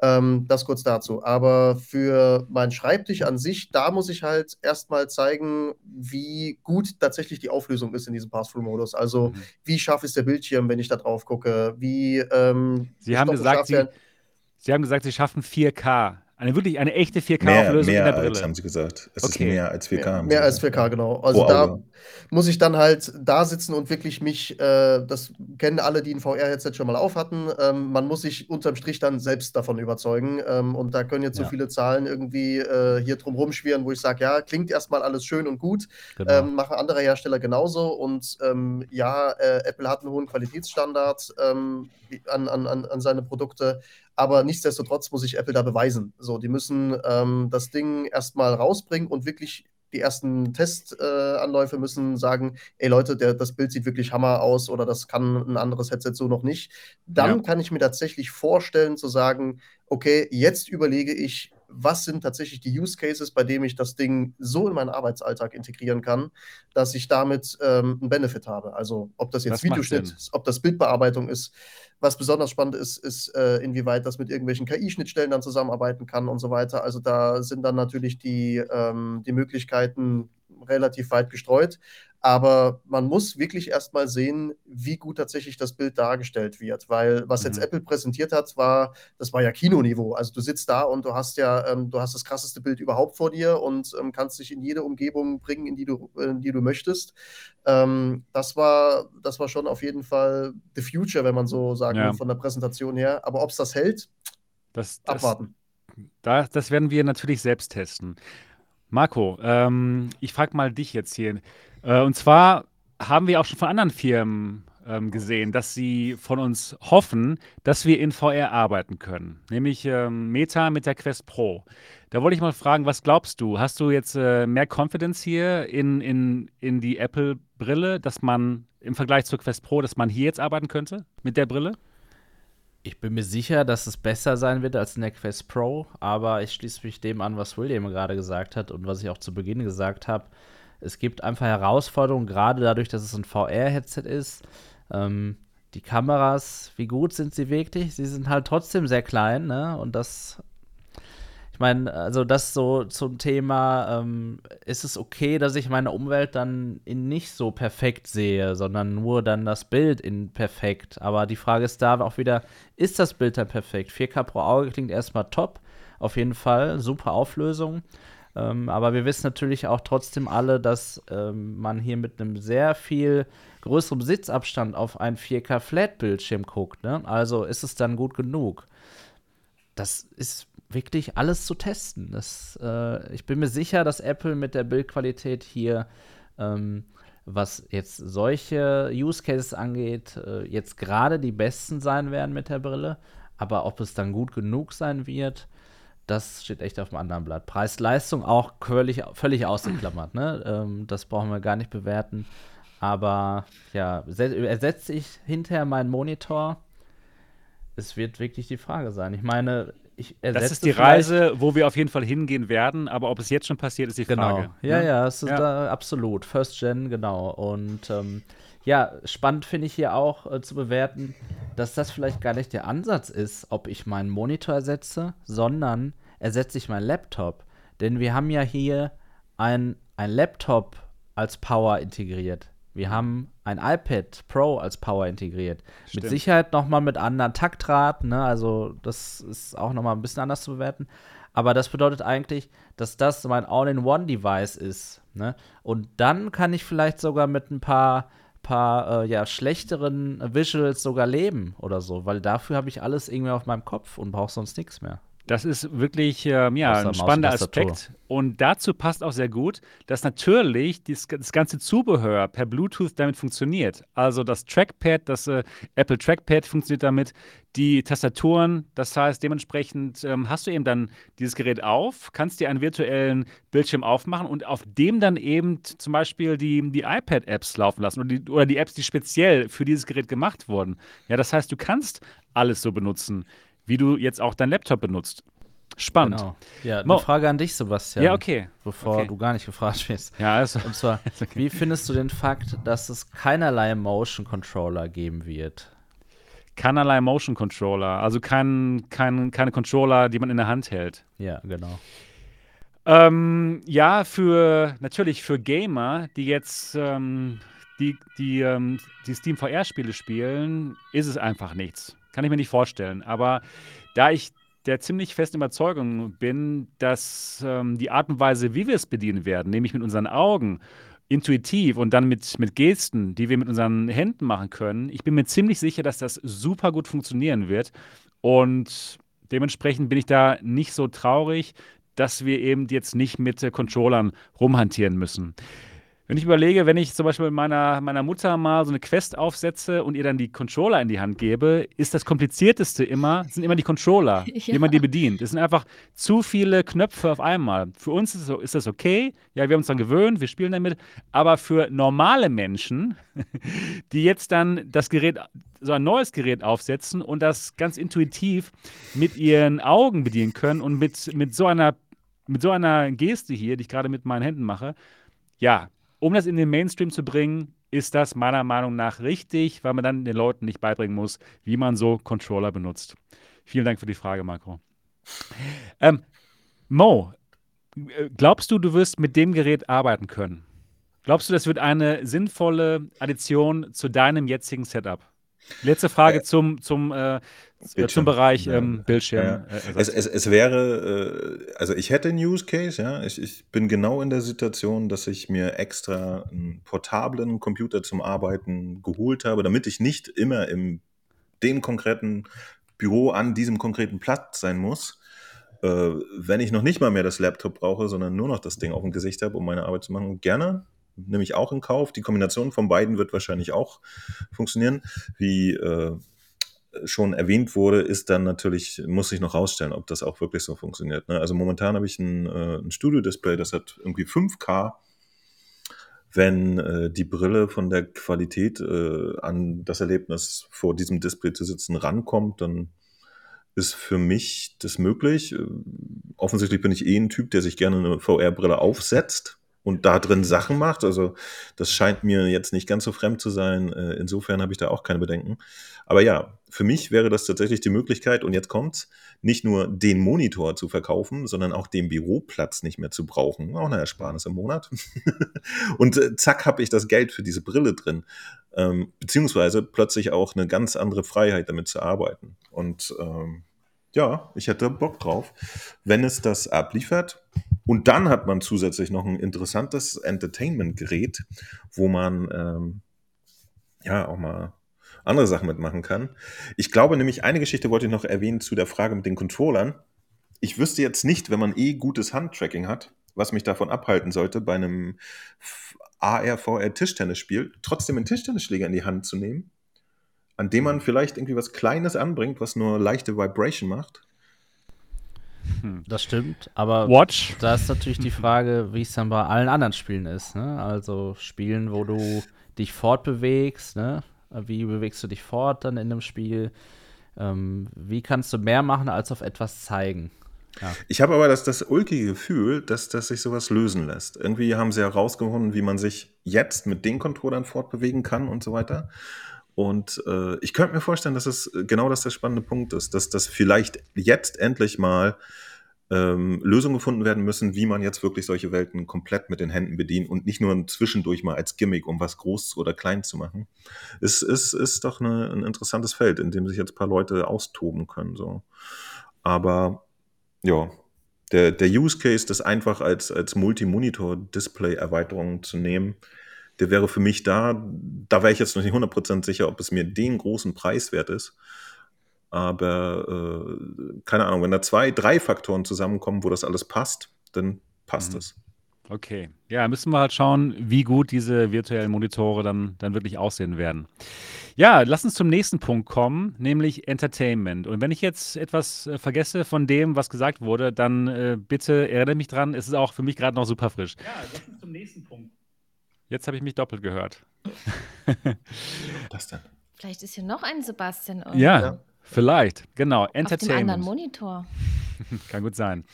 Ähm, das kurz dazu. Aber für meinen Schreibtisch an sich, da muss ich halt erstmal zeigen, wie gut tatsächlich die Auflösung ist in diesem Pass-Through-Modus. Also, mhm. wie scharf ist der Bildschirm, wenn ich da drauf gucke? Wie. Ähm, Sie, haben gesagt, Sie, Sie haben gesagt, Sie schaffen 4K. Eine wirklich eine echte 4K-Auflösung in der Brille. Als, haben sie gesagt. Es okay. ist mehr als 4K. Mehr, mehr als 4K, genau. Also da muss ich dann halt da sitzen und wirklich mich, äh, das kennen alle, die ein VR-Headset schon mal auf hatten, ähm, man muss sich unterm Strich dann selbst davon überzeugen. Ähm, und da können jetzt so ja. viele Zahlen irgendwie äh, hier drum rumschwirren, wo ich sage, ja, klingt erstmal alles schön und gut, genau. ähm, machen andere Hersteller genauso. Und ähm, ja, äh, Apple hat einen hohen Qualitätsstandard ähm, an, an, an seine Produkte. Aber nichtsdestotrotz muss sich Apple da beweisen. So, die müssen ähm, das Ding erstmal rausbringen und wirklich die ersten Testanläufe äh, müssen sagen, ey Leute, der, das Bild sieht wirklich Hammer aus oder das kann ein anderes Headset so noch nicht. Dann ja. kann ich mir tatsächlich vorstellen zu sagen, okay, jetzt überlege ich, was sind tatsächlich die Use Cases, bei denen ich das Ding so in meinen Arbeitsalltag integrieren kann, dass ich damit ähm, einen Benefit habe. Also ob das jetzt das Videoschnitt, ob das Bildbearbeitung ist. Was besonders spannend ist, ist, äh, inwieweit das mit irgendwelchen KI-Schnittstellen dann zusammenarbeiten kann und so weiter. Also da sind dann natürlich die, ähm, die Möglichkeiten relativ weit gestreut. Aber man muss wirklich erstmal sehen, wie gut tatsächlich das Bild dargestellt wird. Weil was mhm. jetzt Apple präsentiert hat, war, das war ja Kinoniveau. Also du sitzt da und du hast ja, ähm, du hast das krasseste Bild überhaupt vor dir und ähm, kannst dich in jede Umgebung bringen, in die du, in die du möchtest. Ähm, das war, das war schon auf jeden Fall the future, wenn man so sagen ja. will, von der Präsentation her. Aber ob es das hält, das, das, abwarten. Das, das werden wir natürlich selbst testen. Marco, ähm, ich frage mal dich jetzt hier. Äh, und zwar haben wir auch schon von anderen Firmen ähm, gesehen, dass sie von uns hoffen, dass wir in VR arbeiten können. Nämlich ähm, Meta mit der Quest Pro. Da wollte ich mal fragen, was glaubst du? Hast du jetzt äh, mehr Confidence hier in, in, in die Apple-Brille, dass man im Vergleich zur Quest Pro, dass man hier jetzt arbeiten könnte mit der Brille? Ich bin mir sicher, dass es besser sein wird als in der Quest Pro, aber ich schließe mich dem an, was William gerade gesagt hat und was ich auch zu Beginn gesagt habe. Es gibt einfach Herausforderungen, gerade dadurch, dass es ein VR-Headset ist. Ähm, die Kameras, wie gut sind sie wirklich? Sie sind halt trotzdem sehr klein, ne? Und das ich meine, also das so zum Thema, ähm, ist es okay, dass ich meine Umwelt dann in nicht so perfekt sehe, sondern nur dann das Bild in perfekt. Aber die Frage ist da auch wieder, ist das Bild dann perfekt? 4K pro Auge klingt erstmal top, auf jeden Fall, super Auflösung. Ähm, aber wir wissen natürlich auch trotzdem alle, dass ähm, man hier mit einem sehr viel größeren Sitzabstand auf ein 4K-Flat-Bildschirm guckt. Ne? Also ist es dann gut genug? Das ist wirklich alles zu testen. Das, äh, ich bin mir sicher, dass Apple mit der Bildqualität hier, ähm, was jetzt solche Use Cases angeht, äh, jetzt gerade die besten sein werden mit der Brille. Aber ob es dann gut genug sein wird, das steht echt auf dem anderen Blatt. Preis-Leistung auch völlig, völlig ausgeklammert. Ne? Ähm, das brauchen wir gar nicht bewerten. Aber ja, ersetze ich hinterher meinen Monitor? Es wird wirklich die Frage sein. Ich meine, ich Das ist die Reise, wo wir auf jeden Fall hingehen werden, aber ob es jetzt schon passiert, ist die genau. Frage. Ja, ne? ja, es ist ja. absolut. First Gen, genau. Und ähm, ja, spannend finde ich hier auch äh, zu bewerten, dass das vielleicht gar nicht der Ansatz ist, ob ich meinen Monitor ersetze, sondern ersetze ich meinen Laptop. Denn wir haben ja hier ein, ein Laptop als Power integriert. Wir haben ein iPad Pro als Power integriert. Stimmt. Mit Sicherheit nochmal mit anderen Taktraten, ne? also das ist auch nochmal ein bisschen anders zu bewerten. Aber das bedeutet eigentlich, dass das mein All-in-One-Device ist. Ne? Und dann kann ich vielleicht sogar mit ein paar, paar äh, ja, schlechteren Visuals sogar leben oder so, weil dafür habe ich alles irgendwie auf meinem Kopf und brauche sonst nichts mehr. Das ist wirklich ähm, ja, ein spannender Aspekt. Und dazu passt auch sehr gut, dass natürlich dies, das ganze Zubehör per Bluetooth damit funktioniert. Also das Trackpad, das äh, Apple Trackpad funktioniert damit, die Tastaturen. Das heißt, dementsprechend ähm, hast du eben dann dieses Gerät auf, kannst dir einen virtuellen Bildschirm aufmachen und auf dem dann eben zum Beispiel die, die iPad-Apps laufen lassen oder die, oder die Apps, die speziell für dieses Gerät gemacht wurden. Ja, das heißt, du kannst alles so benutzen wie du jetzt auch dein Laptop benutzt. Spannend. Genau. Ja, eine Frage an dich, Sebastian. Ja, okay. Bevor okay. du gar nicht gefragt wirst. Ja, also. Und zwar, okay. wie findest du den Fakt, dass es keinerlei Motion Controller geben wird? Keinerlei Motion Controller, also kein, kein, keine Controller, die man in der Hand hält. Ja, genau. Ähm, ja, für natürlich für Gamer, die jetzt ähm, die, die, ähm, die Steam VR-Spiele spielen, ist es einfach nichts. Kann ich mir nicht vorstellen. Aber da ich der ziemlich festen Überzeugung bin, dass ähm, die Art und Weise, wie wir es bedienen werden, nämlich mit unseren Augen, intuitiv und dann mit, mit Gesten, die wir mit unseren Händen machen können, ich bin mir ziemlich sicher, dass das super gut funktionieren wird. Und dementsprechend bin ich da nicht so traurig, dass wir eben jetzt nicht mit äh, Controllern rumhantieren müssen. Wenn ich überlege, wenn ich zum Beispiel meiner, meiner Mutter mal so eine Quest aufsetze und ihr dann die Controller in die Hand gebe, ist das komplizierteste immer, sind immer die Controller, Ja. wie man die bedient. Es sind einfach zu viele Knöpfe auf einmal. Für uns ist, so, ist das okay, ja, wir haben uns dann gewöhnt, wir spielen damit, aber für normale Menschen, die jetzt dann das Gerät, so ein neues Gerät aufsetzen und das ganz intuitiv mit ihren Augen bedienen können und mit, mit so einer mit so einer Geste hier, die ich gerade mit meinen Händen mache, ja, um das in den Mainstream zu bringen, ist das meiner Meinung nach richtig, weil man dann den Leuten nicht beibringen muss, wie man so Controller benutzt. Vielen Dank für die Frage, Marco. Ähm, Mo, äh, glaubst du, du wirst mit dem Gerät arbeiten können? Glaubst du, das wird eine sinnvolle Addition zu deinem jetzigen Setup? Letzte Frage Äh, zum, zum, äh, äh, Bildschirm. zum Bereich Ja. ähm, Bildschirm. Ja. Es, es, es wäre, äh, also ich hätte einen Use Case, ja. Ich, ich bin genau in der Situation, dass ich mir extra einen portablen Computer zum Arbeiten geholt habe, damit ich nicht immer im dem konkreten Büro an diesem konkreten Platz sein muss. Äh, wenn ich noch nicht mal mehr das Laptop brauche, sondern nur noch das Ding auf dem Gesicht habe, um meine Arbeit zu machen, gerne. Nehme ich auch in Kauf. Die Kombination von beiden wird wahrscheinlich auch funktionieren. Wie äh, schon erwähnt wurde, ist dann natürlich, muss ich noch rausstellen, ob das auch wirklich so funktioniert. Ne? Also momentan habe ich ein, äh, ein Studio-Display, das hat irgendwie 5K. Wenn äh, die Brille von der Qualität äh, an das Erlebnis vor diesem Display zu sitzen rankommt, dann ist für mich das möglich. Offensichtlich bin ich eh ein Typ, der sich gerne eine VR-Brille aufsetzt und da drin Sachen macht. Also das scheint mir jetzt nicht ganz so fremd zu sein. Äh, Insofern habe ich da auch keine Bedenken. Aber ja, für mich wäre das tatsächlich die Möglichkeit, und jetzt kommt's, nicht nur den Monitor zu verkaufen, sondern auch den Büroplatz nicht mehr zu brauchen. Auch eine Ersparnis im Monat. und äh, zack, habe ich das Geld für diese Brille drin. Ähm, beziehungsweise plötzlich auch eine ganz andere Freiheit, damit zu arbeiten. Und ähm, ja, ich hätte Bock drauf, wenn es das abliefert. Und dann hat man zusätzlich noch ein interessantes Entertainment-Gerät, wo man ähm, ja auch mal andere Sachen mitmachen kann. Ich glaube nämlich, eine Geschichte wollte ich noch erwähnen zu der Frage mit den Controllern. Ich wüsste jetzt nicht, wenn man eh gutes Handtracking hat, was mich davon abhalten sollte, bei einem AR-VR-Tischtennisspiel trotzdem einen Tischtennisschläger in die Hand zu nehmen, an dem man vielleicht irgendwie was Kleines anbringt, was nur leichte Vibration macht. Das stimmt, aber Watch. da ist natürlich die Frage, wie es dann bei allen anderen Spielen ist. Ne? Also Spielen, wo du dich fortbewegst, ne? Wie bewegst du dich fort dann in einem Spiel? Ähm, wie kannst du mehr machen, als auf etwas zeigen? Ich habe aber das, das ulkige Gefühl, dass, dass sich sowas lösen lässt. Irgendwie haben sie herausgefunden, wie man sich jetzt mit den Controllern fortbewegen kann und so weiter. Und äh, ich könnte mir vorstellen, dass es genau das der spannende Punkt ist, dass das vielleicht jetzt endlich mal ähm, Lösungen gefunden werden müssen, wie man jetzt wirklich solche Welten komplett mit den Händen bedient und nicht nur zwischendurch mal als Gimmick, um was groß oder klein zu machen. Es ist, ist doch eine, ein interessantes Feld, in dem sich jetzt ein paar Leute austoben können. So. Aber ja, der, der Use Case, das einfach als, als Multi-Monitor-Display-Erweiterung zu nehmen, der wäre für mich da. Da wäre ich jetzt noch nicht 100% sicher, ob es mir den großen Preis wert ist. Aber äh, keine Ahnung, wenn da zwei, drei Faktoren zusammenkommen, wo das alles passt, dann passt Mhm. es. Okay. Ja, müssen wir halt schauen, wie gut diese virtuellen Monitore dann, dann wirklich aussehen werden. Ja, lass uns zum nächsten Punkt kommen, nämlich Entertainment. Und wenn ich jetzt etwas äh, vergesse von dem, was gesagt wurde, dann äh, bitte erinnere mich dran. Es ist auch für mich gerade noch super frisch. Ja, lass uns zum nächsten Punkt. Jetzt habe ich mich doppelt gehört. Das denn? Vielleicht ist hier noch ein Sebastian. irgendwo Ja, Ja. Vielleicht. Genau, Auf dem anderen Entertainment. Monitor. Kann gut sein.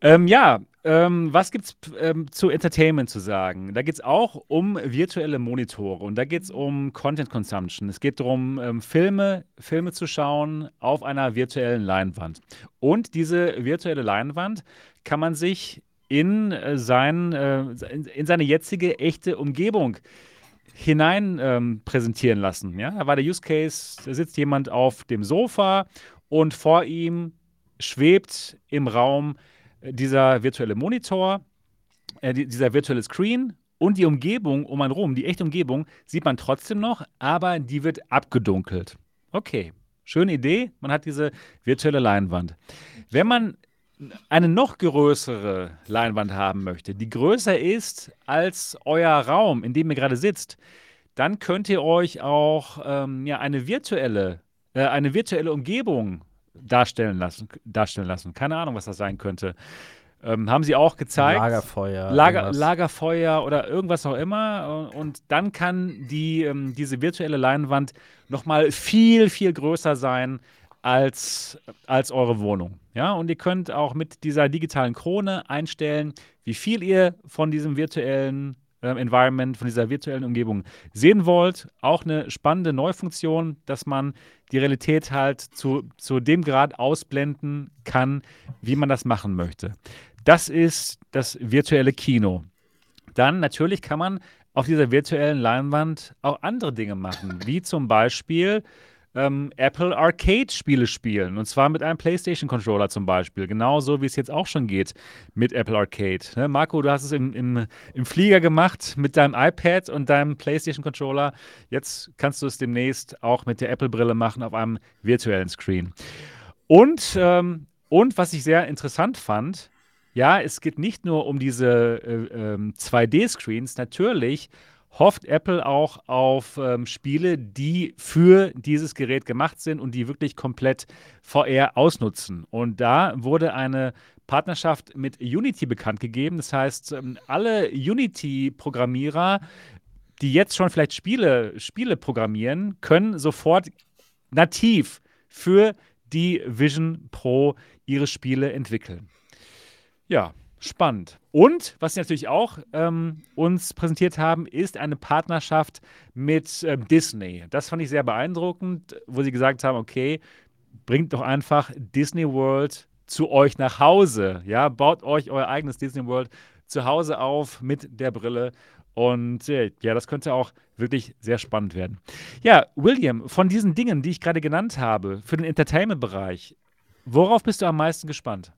Ähm, ja, ähm, was gibt es ähm, zu Entertainment zu sagen? Da geht es auch um virtuelle Monitore und da geht es um Content Consumption. Es geht darum, ähm, Filme, Filme zu schauen auf einer virtuellen Leinwand. Und diese virtuelle Leinwand kann man sich in, äh, sein, äh, in, in seine jetzige echte Umgebung hinein ähm, präsentieren lassen. Ja? Da war der Use Case, da sitzt jemand auf dem Sofa und vor ihm schwebt im Raum äh, dieser virtuelle Monitor, äh, die, dieser virtuelle Screen und die Umgebung um einen rum, die echte Umgebung, sieht man trotzdem noch, aber die wird abgedunkelt. Okay, schöne Idee. Man hat diese virtuelle Leinwand. Wenn man eine noch größere Leinwand haben möchte, die größer ist als euer Raum, in dem ihr gerade sitzt, dann könnt ihr euch auch ähm, ja, eine virtuelle, äh, eine virtuelle Umgebung darstellen lassen, darstellen lassen. Keine Ahnung, was das sein könnte. Ähm, haben sie auch gezeigt. Lagerfeuer. Lager, Lagerfeuer oder irgendwas auch immer. Und dann kann die, ähm, diese virtuelle Leinwand nochmal viel, viel größer sein als, als eure Wohnung. Ja, und ihr könnt auch mit dieser digitalen Krone einstellen, wie viel ihr von diesem virtuellen äh, Environment, von dieser virtuellen Umgebung sehen wollt. Auch eine spannende Neufunktion, dass man die Realität halt zu, zu dem Grad ausblenden kann, wie man das machen möchte. Das ist das virtuelle Kino. Dann natürlich kann man auf dieser virtuellen Leinwand auch andere Dinge machen, wie zum Beispiel ähm, Apple Arcade-Spiele spielen. Und zwar mit einem PlayStation-Controller zum Beispiel. Genauso wie es jetzt auch schon geht mit Apple Arcade. Ne? Marco, du hast es im, im, im Flieger gemacht mit deinem iPad und deinem PlayStation-Controller. Jetzt kannst du es demnächst auch mit der Apple-Brille machen auf einem virtuellen Screen. Und, ähm, und was ich sehr interessant fand, ja, es geht nicht nur um diese äh, äh, 2D-Screens. Natürlich hofft Apple auch auf ähm, Spiele, die für dieses Gerät gemacht sind und die wirklich komplett VR ausnutzen. Und da wurde eine Partnerschaft mit Unity bekannt gegeben. Das heißt, ähm, alle Unity-Programmierer, die jetzt schon vielleicht Spiele, Spiele programmieren, können sofort nativ für die Vision Pro ihre Spiele entwickeln. Ja, Spannend. Und was sie natürlich auch ähm, uns präsentiert haben, ist eine Partnerschaft mit ähm, Disney. Das fand ich sehr beeindruckend, wo sie gesagt haben, okay, bringt doch einfach Disney World zu euch nach Hause. Ja, baut euch euer eigenes Disney World zu Hause auf mit der Brille. Und äh, ja, das könnte auch wirklich sehr spannend werden. Ja, William, von diesen Dingen, die ich gerade genannt habe, für den Entertainment-Bereich, worauf bist du am meisten gespannt?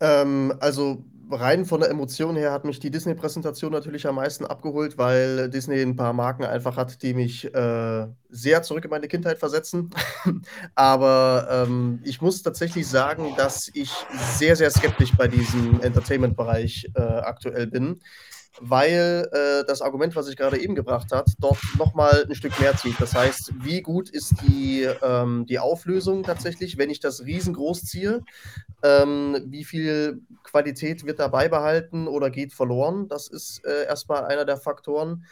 Ähm, also rein von der Emotion her hat mich die Disney-Präsentation natürlich am meisten abgeholt, weil Disney ein paar Marken einfach hat, die mich äh, sehr zurück in meine Kindheit versetzen. Aber ähm, ich muss tatsächlich sagen, dass ich sehr, sehr skeptisch bei diesem Entertainment-Bereich äh, aktuell bin weil äh, das Argument, was ich gerade eben gebracht habe, dort nochmal ein Stück mehr zieht. Das heißt, wie gut ist die, ähm, die Auflösung tatsächlich, wenn ich das riesengroß ziehe? Ähm, wie viel Qualität wird dabei behalten oder geht verloren? Das ist äh, erstmal einer der Faktoren.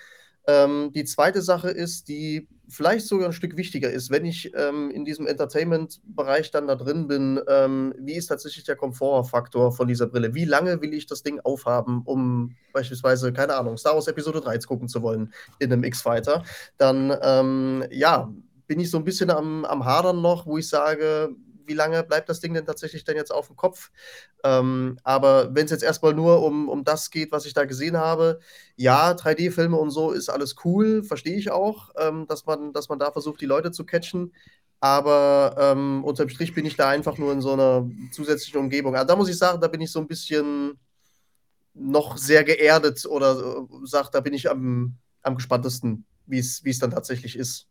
Ähm, die zweite Sache ist, die vielleicht sogar ein Stück wichtiger ist, wenn ich ähm, in diesem Entertainment-Bereich dann da drin bin, ähm, wie ist tatsächlich der Komfortfaktor von dieser Brille? Wie lange will ich das Ding aufhaben, um beispielsweise, keine Ahnung, Star Wars Episode 3 gucken zu wollen in einem X-Fighter? Dann, ähm, ja, bin ich so ein bisschen am, am Hadern noch, wo ich sage, wie lange bleibt das Ding denn tatsächlich dann jetzt auf dem Kopf? Ähm, aber wenn es jetzt erstmal nur um, um das geht, was ich da gesehen habe, ja, 3D-Filme und so ist alles cool, verstehe ich auch, ähm, dass, man, dass man da versucht, die Leute zu catchen. Aber ähm, unterm Strich bin ich da einfach nur in so einer zusätzlichen Umgebung. Also da muss ich sagen, da bin ich so ein bisschen noch sehr geerdet oder äh, sage, da bin ich am, am gespanntesten, wie es dann tatsächlich ist.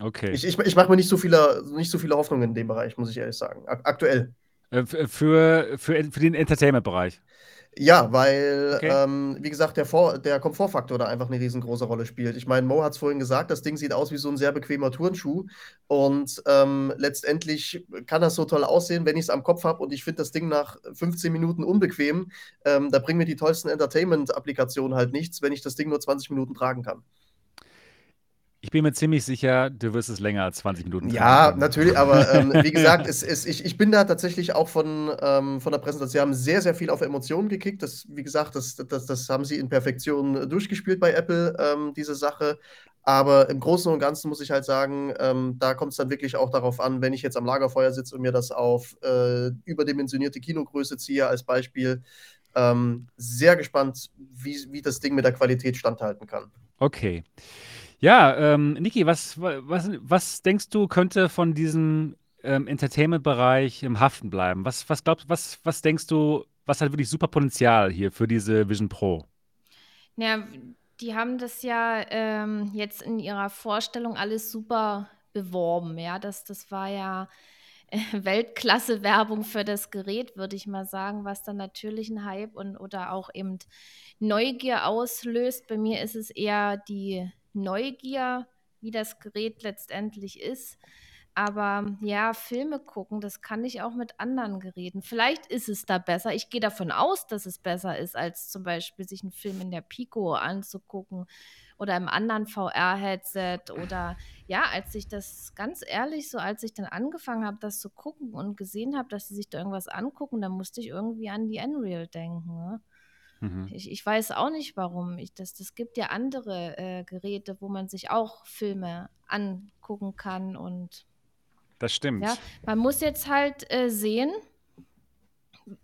Okay. Ich, ich, ich mache mir nicht so, viele, nicht so viele Hoffnungen in dem Bereich, muss ich ehrlich sagen. Aktuell. Äh, für, für, für den Entertainment-Bereich. Ja, weil, okay. ähm, wie gesagt, der, Vor der Komfortfaktor da einfach eine riesengroße Rolle spielt. Ich meine, Mo hat es vorhin gesagt, das Ding sieht aus wie so ein sehr bequemer Turnschuh. Und ähm, letztendlich kann das so toll aussehen, wenn ich es am Kopf habe und ich finde das Ding nach 15 Minuten unbequem. Ähm, da bringen mir die tollsten Entertainment-Applikationen halt nichts, wenn ich das Ding nur 20 Minuten tragen kann. Ich bin mir ziemlich sicher, du wirst es länger als 20 Minuten Ja, können. natürlich, aber ähm, wie gesagt, es, es, ich, ich bin da tatsächlich auch von, ähm, von der Präsentation. Sie haben sehr, sehr viel auf Emotionen gekickt. Das, wie gesagt, das, das, das haben sie in Perfektion durchgespielt bei Apple, ähm, diese Sache. Aber im Großen und Ganzen muss ich halt sagen, ähm, da kommt es dann wirklich auch darauf an, wenn ich jetzt am Lagerfeuer sitze und mir das auf äh, überdimensionierte Kinogröße ziehe, als Beispiel. Ähm, sehr gespannt, wie, wie das Ding mit der Qualität standhalten kann. Okay. Ja, ähm, Niki, was, was, was denkst du, könnte von diesem ähm, Entertainment-Bereich im Haften bleiben? Was, was glaubst was, was denkst du, was hat wirklich super Potenzial hier für diese Vision Pro? Ja, die haben das ja ähm, jetzt in ihrer Vorstellung alles super beworben, ja. Das, das war ja Weltklasse-Werbung für das Gerät, würde ich mal sagen, was dann natürlich ein Hype und oder auch eben Neugier auslöst. Bei mir ist es eher die Neugier, wie das Gerät letztendlich ist. Aber ja, Filme gucken, das kann ich auch mit anderen Geräten. Vielleicht ist es da besser. Ich gehe davon aus, dass es besser ist, als zum Beispiel sich einen Film in der Pico anzugucken oder im anderen VR-Headset oder ja, als ich das ganz ehrlich, so als ich dann angefangen habe, das zu gucken und gesehen habe, dass sie sich da irgendwas angucken, dann musste ich irgendwie an die Unreal denken. Ne? Mhm. Ich, ich, weiß auch nicht, warum. Ich, das, das gibt ja andere äh, Geräte, wo man sich auch Filme angucken kann und das stimmt. Ja, man muss jetzt halt äh, sehen,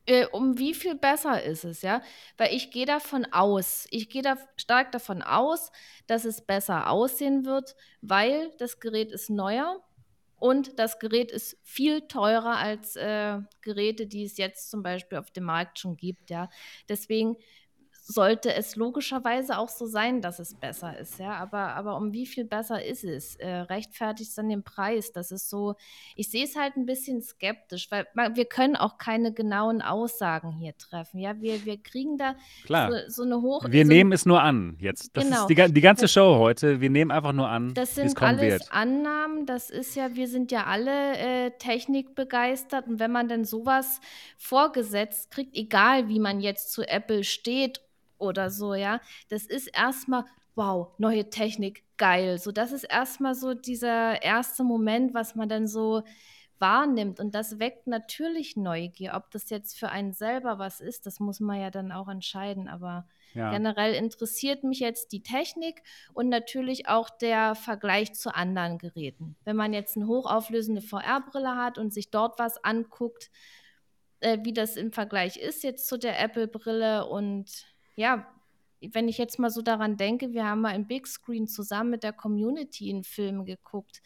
äh, um wie viel besser ist es, ja? Weil ich gehe davon aus, ich gehe da stark davon aus, dass es besser aussehen wird, weil das Gerät ist neuer und das Gerät ist viel teurer als äh, Geräte, die es jetzt zum Beispiel auf dem Markt schon gibt, ja. Deswegen sollte es logischerweise auch so sein, dass es besser ist, ja. Aber, aber um wie viel besser ist es? Äh, rechtfertigt es dann den Preis? Das ist so, ich sehe es halt ein bisschen skeptisch, weil man, wir können auch keine genauen Aussagen hier treffen. Ja, wir, wir kriegen da Klar. So, so eine hoch. Wir so nehmen es nur an jetzt. Das genau. ist die, die ganze Show heute. Wir nehmen einfach nur an. Das sind alles wird. Annahmen. Das ist ja, wir sind ja alle äh, technikbegeistert und wenn man dann sowas vorgesetzt kriegt, egal wie man jetzt zu Apple steht oder so, ja. Das ist erstmal, wow, neue Technik, geil. So, das ist erstmal so dieser erste Moment, was man dann so wahrnimmt. Und das weckt natürlich Neugier. Ob das jetzt für einen selber was ist, das muss man ja dann auch entscheiden. Aber ja. generell interessiert mich jetzt die Technik und natürlich auch der Vergleich zu anderen Geräten. Wenn man jetzt eine hochauflösende VR-Brille hat und sich dort was anguckt, äh, wie das im Vergleich ist jetzt zu der Apple-Brille und ja, wenn ich jetzt mal so daran denke, wir haben mal im Big Screen zusammen mit der Community einen Film geguckt.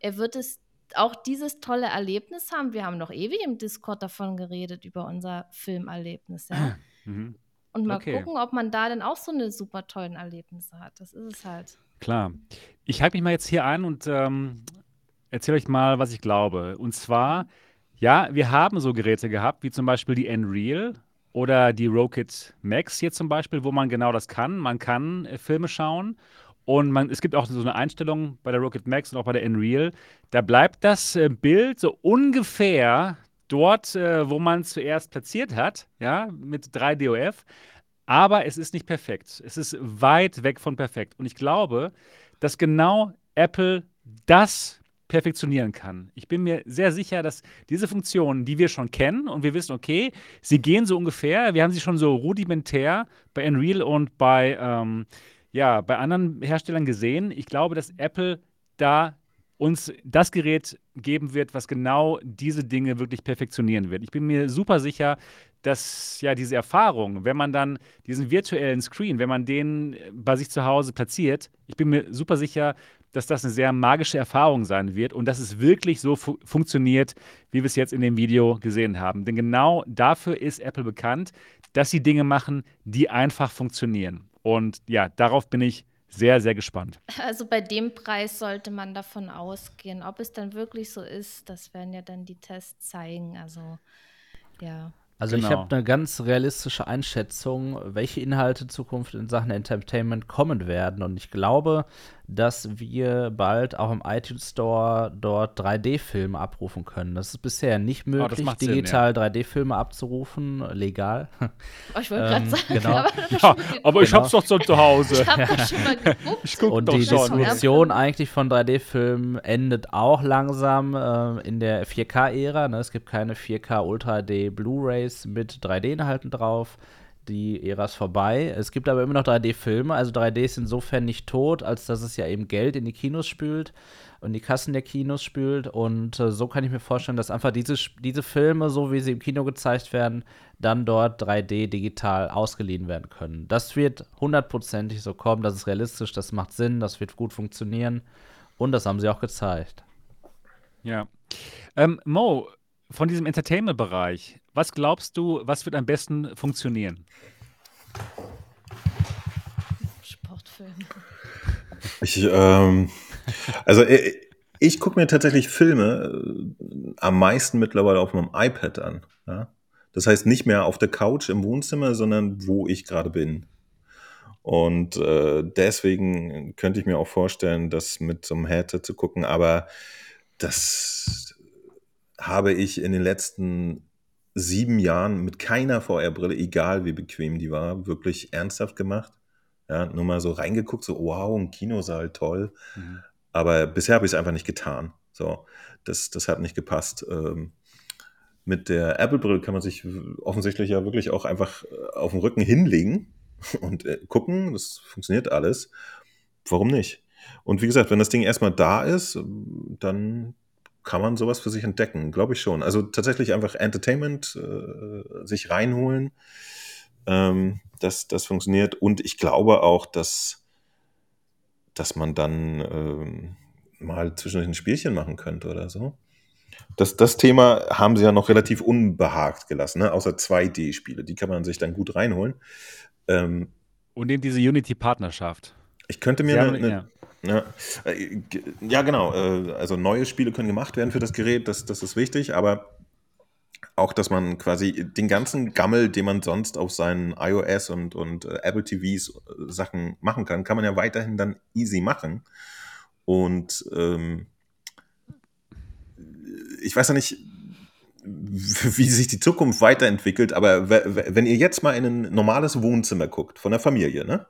Er wird es auch dieses tolle Erlebnis haben. Wir haben noch ewig im Discord davon geredet, über unser Filmerlebnis. Ja? Mhm. Und mal okay. gucken, ob man da dann auch so eine super tollen Erlebnisse hat. Das ist es halt. Klar. Ich halte mich mal jetzt hier ein und ähm, erzähle euch mal, was ich glaube. Und zwar, ja, wir haben so Geräte gehabt, wie zum Beispiel die Unreal oder die Rocket Max hier zum Beispiel, wo man genau das kann. Man kann äh, Filme schauen und man, es gibt auch so eine Einstellung bei der Rocket Max und auch bei der Unreal. Da bleibt das äh, Bild so ungefähr dort, äh, wo man es zuerst platziert hat, ja, mit 3DOF. Aber es ist nicht perfekt. Es ist weit weg von perfekt. Und ich glaube, dass genau Apple das perfektionieren kann. Ich bin mir sehr sicher, dass diese Funktionen, die wir schon kennen und wir wissen, okay, sie gehen so ungefähr, wir haben sie schon so rudimentär bei Unreal und bei, ähm, ja, bei anderen Herstellern gesehen. Ich glaube, dass Apple da uns das Gerät geben wird, was genau diese Dinge wirklich perfektionieren wird. Ich bin mir super sicher, dass ja diese Erfahrung, wenn man dann diesen virtuellen Screen, wenn man den bei sich zu Hause platziert, ich bin mir super sicher, dass das eine sehr magische Erfahrung sein wird und dass es wirklich so fu funktioniert, wie wir es jetzt in dem Video gesehen haben. Denn genau dafür ist Apple bekannt, dass sie Dinge machen, die einfach funktionieren. Und ja, darauf bin ich sehr, sehr gespannt. Also bei dem Preis sollte man davon ausgehen. Ob es dann wirklich so ist, das werden ja dann die Tests zeigen. Also ja. Also genau. ich habe eine ganz realistische Einschätzung, welche Inhalte Zukunft in Sachen Entertainment kommen werden. Und ich glaube, dass wir bald auch im iTunes Store dort 3D-Filme abrufen können. Das ist bisher nicht ah, möglich, oh, digital ja. 3D-Filme abzurufen, legal. Oh, ich wollte ähm, gerade sagen, genau. aber, ja, aber ich genau. hab's doch so zu Hause. Ich hab das schon mal geguckt. Und die Distribution eigentlich von 3D-Filmen endet auch langsam äh, in der 4K-Ära. Ne? Es gibt keine 4K Ultra HD Blu-rays mit 3D-Inhalten drauf die Ära ist vorbei. Es gibt aber immer noch 3D-Filme. Also 3D ist insofern nicht tot, als dass es ja eben Geld in die Kinos spült und die Kassen der Kinos spült. Und äh, so kann ich mir vorstellen, dass einfach diese, diese Filme, so wie sie im Kino gezeigt werden, dann dort 3D digital ausgeliehen werden können. Das wird hundertprozentig so kommen. Das ist realistisch, das macht Sinn, das wird gut funktionieren. Und das haben sie auch gezeigt. Ja. Ähm, Mo, von diesem Entertainment-Bereich, was glaubst du, was wird am besten funktionieren? Sportfilm. Ich, ähm, also äh, Ich gucke mir tatsächlich Filme äh, am meisten mittlerweile auf meinem iPad an. Ja? Das heißt nicht mehr auf der Couch im Wohnzimmer, sondern wo ich gerade bin. Und äh, deswegen könnte ich mir auch vorstellen, das mit so einem Headset zu gucken, aber das habe ich in den letzten sieben Jahren mit keiner VR-Brille, egal wie bequem die war, wirklich ernsthaft gemacht. Ja, nur mal so reingeguckt, so wow, ein Kinosaal, toll. Mhm. Aber bisher habe ich es einfach nicht getan. So, das, das hat nicht gepasst. Ähm, mit der Apple-Brille kann man sich offensichtlich ja wirklich auch einfach äh, auf den Rücken hinlegen und äh, gucken. Das funktioniert alles. Warum nicht? Und wie gesagt, wenn das Ding erstmal da ist, dann kann man sowas für sich entdecken, glaube ich schon. Also tatsächlich einfach Entertainment äh, sich reinholen. Ähm, das, das funktioniert. Und ich glaube auch, dass, dass man dann ähm, mal zwischendurch ein Spielchen machen könnte oder so. Das, das Thema haben sie ja noch relativ unbehagt gelassen, ne? außer 2D-Spiele. Die kann man sich dann gut reinholen. Ähm, Und eben diese Unity-Partnerschaft. Ich könnte mir eine, eine, ja. Ja, äh, ja genau. Äh, also neue Spiele können gemacht werden für das Gerät, das, das ist wichtig, aber auch, dass man quasi den ganzen Gammel, den man sonst auf seinen iOS und, und äh, Apple TVs Sachen machen kann, kann man ja weiterhin dann easy machen. Und ähm, ich weiß ja nicht, wie sich die Zukunft weiterentwickelt, aber wenn ihr jetzt mal in ein normales Wohnzimmer guckt von der Familie, ne?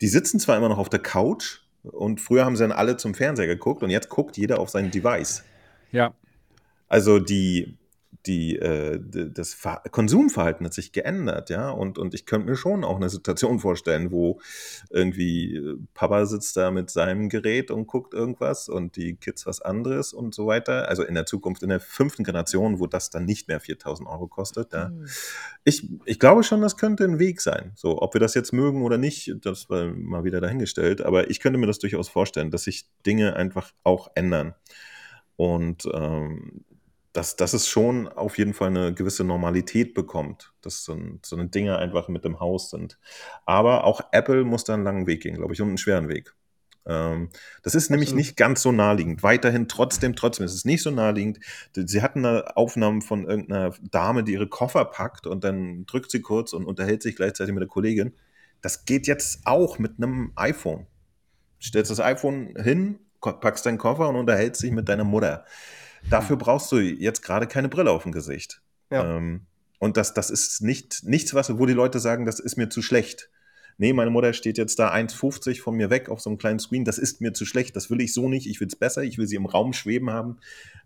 Die sitzen zwar immer noch auf der Couch, und früher haben sie dann alle zum Fernseher geguckt und jetzt guckt jeder auf sein Device. Ja. Also die, die, äh, das Ver Konsumverhalten hat sich geändert, ja. Und, und ich könnte mir schon auch eine Situation vorstellen, wo irgendwie äh, Papa sitzt da mit seinem Gerät und guckt irgendwas und die Kids was anderes und so weiter. Also in der Zukunft, in der fünften Generation, wo das dann nicht mehr 4000 Euro kostet. Ja. Mhm. Ich, ich glaube schon, das könnte ein Weg sein. So, ob wir das jetzt mögen oder nicht, das war mal wieder dahingestellt. Aber ich könnte mir das durchaus vorstellen, dass sich Dinge einfach auch ändern. Und ähm, dass, dass es schon auf jeden Fall eine gewisse Normalität bekommt, dass so, so eine Dinge einfach mit im Haus sind. Aber auch Apple muss da einen langen Weg gehen, glaube ich, und einen schweren Weg. Ähm, das ist Absolut. nämlich nicht ganz so naheliegend. Weiterhin trotzdem, trotzdem ist es nicht so naheliegend. Sie hatten eine Aufnahme von irgendeiner Dame, die ihre Koffer packt und dann drückt sie kurz und unterhält sich gleichzeitig mit der Kollegin. Das geht jetzt auch mit einem iPhone. Stellst das iPhone hin, packst deinen Koffer und unterhältst dich mit deiner Mutter. Dafür brauchst du jetzt gerade keine Brille auf dem Gesicht. Ja. Ähm, und das, das ist nicht, nichts, was, wo die Leute sagen, das ist mir zu schlecht. Nee, meine Mutter steht jetzt da 1,50 von mir weg auf so einem kleinen Screen. Das ist mir zu schlecht. Das will ich so nicht. Ich will es besser. Ich will sie im Raum schweben haben.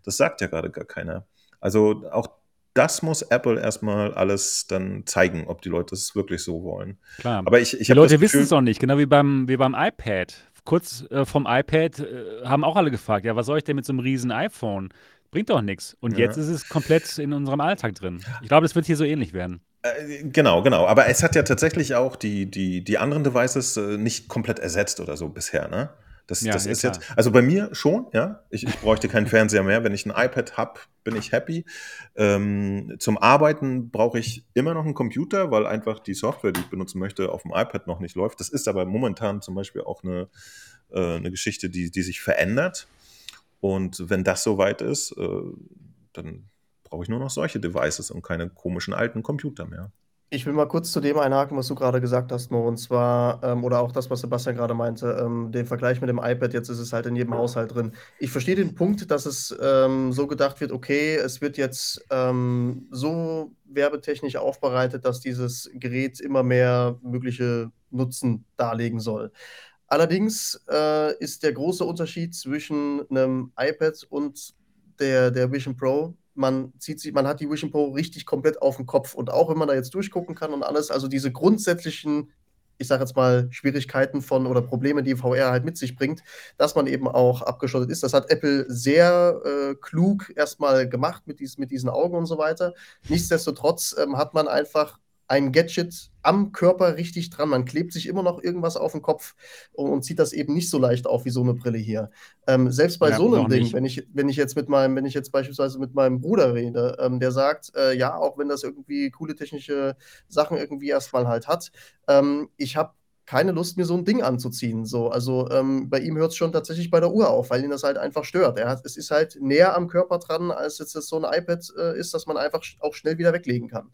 Das sagt ja gerade gar keiner. Also auch das muss Apple erstmal alles dann zeigen, ob die Leute es wirklich so wollen. Klar. Aber ich, ich die Leute wissen es auch nicht, genau wie beim, wie beim iPad kurz äh, vom iPad äh, haben auch alle gefragt, ja, was soll ich denn mit so einem riesen iPhone? Bringt doch nichts. Und ja. jetzt ist es komplett in unserem Alltag drin. Ich glaube, es wird hier so ähnlich werden. Äh, genau, genau. Aber es hat ja tatsächlich auch die, die, die anderen Devices äh, nicht komplett ersetzt oder so bisher, ne? Das, ja, das ja, ist klar. jetzt, also bei mir schon, ja. Ich, ich bräuchte keinen Fernseher mehr. Wenn ich ein iPad habe, bin ich happy. Ähm, zum Arbeiten brauche ich immer noch einen Computer, weil einfach die Software, die ich benutzen möchte, auf dem iPad noch nicht läuft. Das ist aber momentan zum Beispiel auch eine, äh, eine Geschichte, die, die sich verändert. Und wenn das soweit ist, äh, dann brauche ich nur noch solche Devices und keine komischen alten Computer mehr. Ich will mal kurz zu dem einhaken, was du gerade gesagt hast, Mo, und zwar, ähm, oder auch das, was Sebastian gerade meinte, ähm, den Vergleich mit dem iPad, jetzt ist es halt in jedem Haushalt drin. Ich verstehe den Punkt, dass es ähm, so gedacht wird, okay, es wird jetzt ähm, so werbetechnisch aufbereitet, dass dieses Gerät immer mehr mögliche Nutzen darlegen soll. Allerdings äh, ist der große Unterschied zwischen einem iPad und der, der Vision Pro, man zieht sich, man hat die Vision Pro richtig komplett auf den Kopf. Und auch wenn man da jetzt durchgucken kann und alles, also diese grundsätzlichen, ich sage jetzt mal, Schwierigkeiten von oder Probleme, die VR halt mit sich bringt, dass man eben auch abgeschottet ist. Das hat Apple sehr äh, klug erstmal gemacht mit, dies, mit diesen Augen und so weiter. Nichtsdestotrotz ähm, hat man einfach ein Gadget am Körper richtig dran. Man klebt sich immer noch irgendwas auf den Kopf und, und zieht das eben nicht so leicht auf wie so eine Brille hier. Ähm, selbst bei ja, so einem Ding, wenn ich, wenn ich jetzt mit meinem, wenn ich jetzt beispielsweise mit meinem Bruder rede, ähm, der sagt, äh, ja, auch wenn das irgendwie coole technische Sachen irgendwie erstmal halt hat, ähm, ich habe keine Lust, mir so ein Ding anzuziehen. So, also ähm, bei ihm hört es schon tatsächlich bei der Uhr auf, weil ihn das halt einfach stört. Er hat, es ist halt näher am Körper dran, als jetzt so ein iPad äh, ist, dass man einfach auch schnell wieder weglegen kann.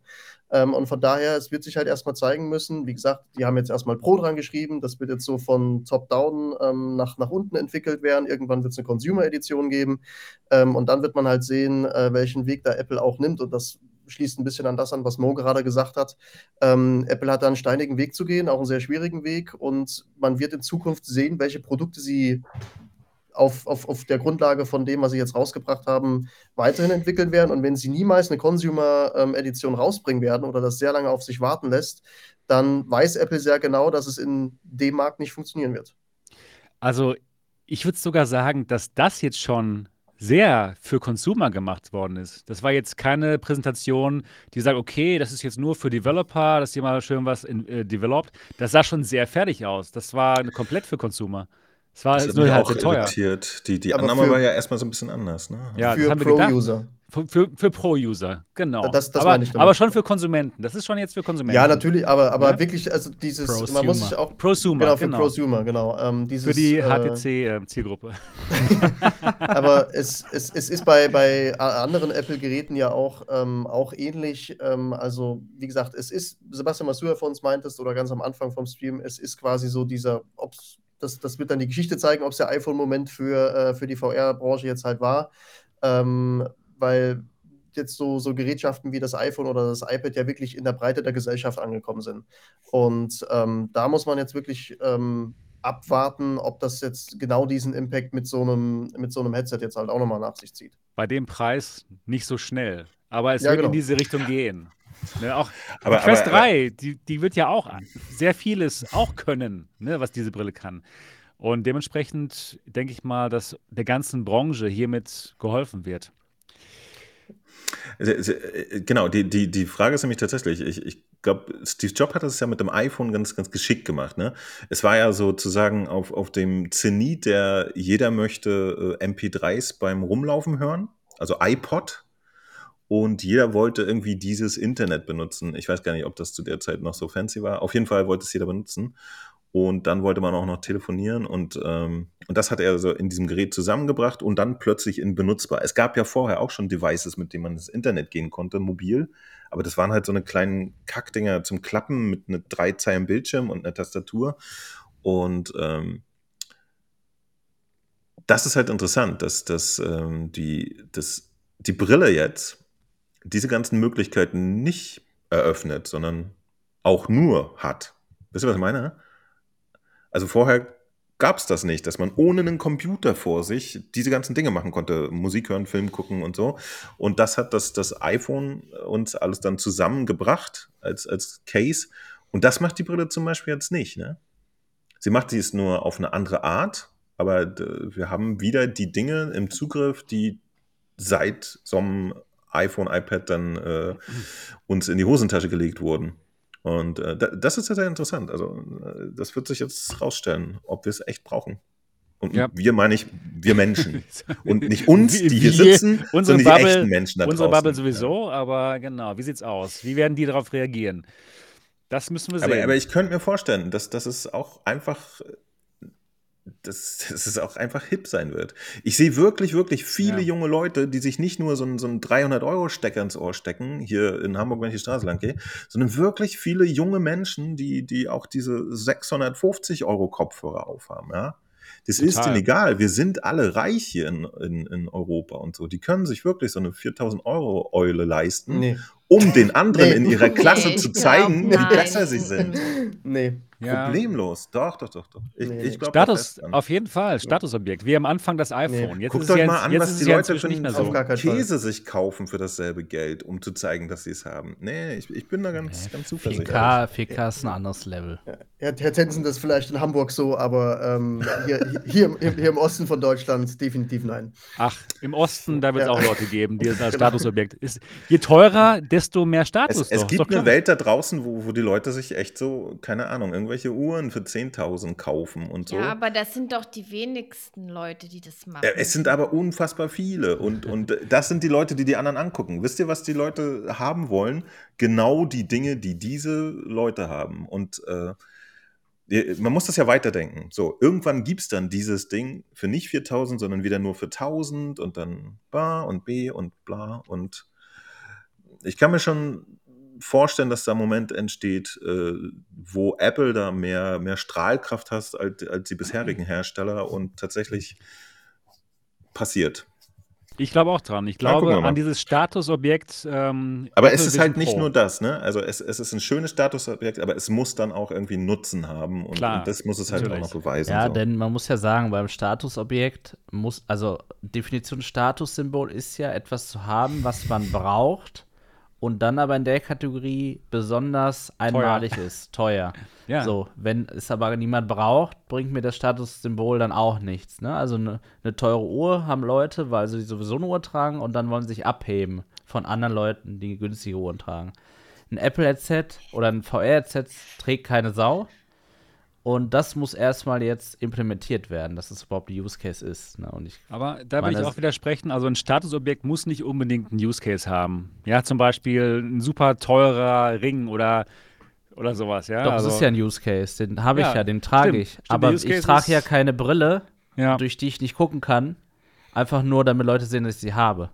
Ähm, und von daher, es wird sich halt erstmal zeigen müssen. Wie gesagt, die haben jetzt erstmal Pro dran geschrieben. Das wird jetzt so von Top-Down ähm, nach, nach unten entwickelt werden. Irgendwann wird es eine Consumer-Edition geben. Ähm, und dann wird man halt sehen, äh, welchen Weg da Apple auch nimmt. Und das schließt ein bisschen an das an, was Mo gerade gesagt hat. Ähm, Apple hat da einen steinigen Weg zu gehen, auch einen sehr schwierigen Weg. Und man wird in Zukunft sehen, welche Produkte sie auf, auf, auf der Grundlage von dem, was sie jetzt rausgebracht haben, weiterhin entwickeln werden. Und wenn sie niemals eine Consumer-Edition ähm, rausbringen werden oder das sehr lange auf sich warten lässt, dann weiß Apple sehr genau, dass es in dem Markt nicht funktionieren wird. Also ich würde sogar sagen, dass das jetzt schon sehr für Consumer gemacht worden ist. Das war jetzt keine Präsentation, die sagt, okay, das ist jetzt nur für Developer, dass hier mal schön was in, äh, developt. Das sah schon sehr fertig aus. Das war komplett für Consumer. Es war Das nur halt auch sehr teuer. irritiert. Die, die Aber Annahme für- war ja erstmal so ein bisschen anders. Ne? Ja, das für haben wir gedacht. Pro-User. Für, für, für Pro-User, genau. Das- das aber, aber schon für Konsumenten. Das ist schon jetzt für Konsumenten. Ja, natürlich, aber, aber Ja? wirklich, also dieses, man Prosumer. muss sich auch. Prosumer, Genau, für genau. Prosumer, genau. Ähm, dieses, Für die äh, HTC-Zielgruppe. Aber es, es, es ist bei, bei anderen Apple-Geräten ja auch, ähm, auch ähnlich. Ähm, also, wie gesagt, es ist, Sebastian, was du ja von uns meintest oder ganz am Anfang vom Stream, es ist quasi so dieser, ob's, das, das wird dann die Geschichte zeigen, ob es der iPhone-Moment für, äh, für die VR-Branche jetzt halt war. Ähm, weil jetzt so, so Gerätschaften wie das iPhone oder das iPad ja wirklich in der Breite der Gesellschaft angekommen sind. Und ähm, da muss man jetzt wirklich ähm, abwarten, ob das jetzt genau diesen Impact mit so einem, mit so einem Headset jetzt halt auch nochmal nach sich zieht. Bei dem Preis nicht so schnell. Aber es Ja, wird genau. in diese Richtung gehen. Ne, auch Aber- die Quest aber- 3, die, die wird ja auch sehr vieles auch können, ne, was diese Brille kann. Und dementsprechend denke ich mal, dass der ganzen Branche hiermit geholfen wird. Äh, Genau, die, die, die Frage ist nämlich tatsächlich, ich, ich glaube, Steve Jobs hat das ja mit dem iPhone ganz, ganz geschickt gemacht. Ne? Es war ja sozusagen auf, auf dem Zenit, der jeder möchte äh, MP3s beim Rumlaufen hören, also iPod. Und jeder wollte irgendwie dieses Internet benutzen. Ich weiß gar nicht, ob das zu der Zeit noch so fancy war. Auf jeden Fall wollte es jeder benutzen. Und dann wollte man auch noch telefonieren und, ähm, und das hat er so in diesem Gerät zusammengebracht und dann plötzlich in benutzbar. Es gab ja vorher auch schon Devices, mit denen man ins Internet gehen konnte, mobil, aber das waren halt so eine kleinen Kackdinger zum Klappen mit einer drei Zeilen Bildschirm und einer Tastatur. Und ähm, das ist halt interessant, dass, dass ähm, die, dass die Brille jetzt diese ganzen Möglichkeiten nicht eröffnet, sondern auch nur hat. Wisst ihr, was ich meine? Also vorher gab es das nicht, dass man ohne einen Computer vor sich diese ganzen Dinge machen konnte. Musik hören, Film gucken und so. Und das hat das, das iPhone uns alles dann zusammengebracht als, als Case. Und das macht die Brille zum Beispiel jetzt nicht. Ne? Sie macht dies nur auf eine andere Art, aber wir haben wieder die Dinge im Zugriff, die seit so einem iPhone, iPad dann äh, uns in die Hosentasche gelegt wurden. Und äh, da- das ist ja sehr interessant. Also, äh, das wird sich jetzt rausstellen, ob wir es echt brauchen. Und Ja. wir meine ich, wir Menschen. Und nicht uns, die hier sitzen, unsere sondern die Bubble- echten Menschen da Unsere draußen. Bubble sowieso, aber genau, wie sieht's aus? Wie werden die darauf reagieren? Das müssen wir sehen. Aber, aber ich könnte mir vorstellen, dass, dass es auch einfach, dass, dass es auch einfach hip sein wird. Ich sehe wirklich, wirklich viele Ja. junge Leute, die sich nicht nur so einen, so einen 300-Euro-Stecker ins Ohr stecken, hier in Hamburg, wenn ich die Straße lang gehe, sondern wirklich viele junge Menschen, die, die auch diese 650-Euro-Kopfhörer aufhaben, ja. Das ist Total. denen egal. Wir sind alle reich hier in, in, in Europa und so. Die können sich wirklich so eine 4000 Euro Eule leisten, Nee. um den anderen Nee. in ihrer Klasse Nee, zu zeigen, glaub, wie besser sie sind. Nee. Ja. Problemlos. Doch, doch, doch, doch. Ich, Nee, ich nee. glaube Status, auf jeden Fall, Statusobjekt. Wie am Anfang das iPhone. Jetzt Guckt ist euch ja, mal an, jetzt was die ja Leute für nicht mehr einen so. Käse sich kaufen für dasselbe Geld, um zu zeigen, dass sie es haben. Nee, ich, ich bin da ganz, ganz zuversichtlich. 4K, 4K ist ein anderes Level. Herr, Herr Tensen, das ist vielleicht in Hamburg so, aber ähm, hier, hier, im- hier im Osten von Deutschland definitiv nein. Ach, im Osten, da wird es Ja. auch Leute geben, die es als Statusobjekt ist. Je teurer, desto mehr Status. Es, es gibt eine. Welt da draußen, wo, wo die Leute sich echt so, keine Ahnung, irgendwelche Uhren für 10.000 kaufen und so. Ja, aber das sind doch die wenigsten Leute, die das machen. Es sind aber unfassbar viele und, und das sind die Leute, die die anderen angucken. Wisst ihr, was die Leute haben wollen? Genau die Dinge, die diese Leute haben. Und äh, man muss das ja weiterdenken. So, irgendwann gibt es dann dieses Ding für nicht 4000, sondern wieder nur für 1000 und dann ba und b und bla. Und ich kann mir schon vorstellen, dass da ein Moment entsteht, äh, wo Apple da mehr, mehr Strahlkraft hat als, als die bisherigen Hersteller und tatsächlich passiert. Ich glaube auch dran. Ich glaube ja, an dieses Statusobjekt. Ähm, aber es ist halt nicht Pro. nur das, ne? Also es, es, ist ein schönes Statusobjekt, aber es muss dann auch irgendwie Nutzen haben und, Klar, und das muss es halt natürlich. auch noch beweisen. Ja, so. denn man muss ja sagen, beim Statusobjekt muss, also Definition Statussymbol ist ja etwas zu haben, was man braucht und dann aber in der Kategorie besonders einmalig teuer. ist, teuer. Ja. So, wenn es aber niemand braucht, bringt mir das Statussymbol dann auch nichts. Ne? Also eine ne teure Uhr haben Leute, weil sie sowieso eine Uhr tragen und dann wollen sie sich abheben von anderen Leuten, die günstige Uhren tragen. Ein Apple-Headset oder ein VR-Headset trägt keine Sau. Und das muss erstmal jetzt implementiert werden, dass es überhaupt ein Use Case ist. Ne? Ich Aber da will ich auch widersprechen. Also ein Statusobjekt muss nicht unbedingt einen Use Case haben. Ja, zum Beispiel ein super teurer Ring oder, oder sowas. Ja? Doch, also, das ist ja ein Use Case. Den habe ich ja, ja, den trage stimmt, ich. Stimmt, Aber ich trage ja keine Brille, ja. durch die ich nicht gucken kann. Einfach nur, damit Leute sehen, dass ich sie habe.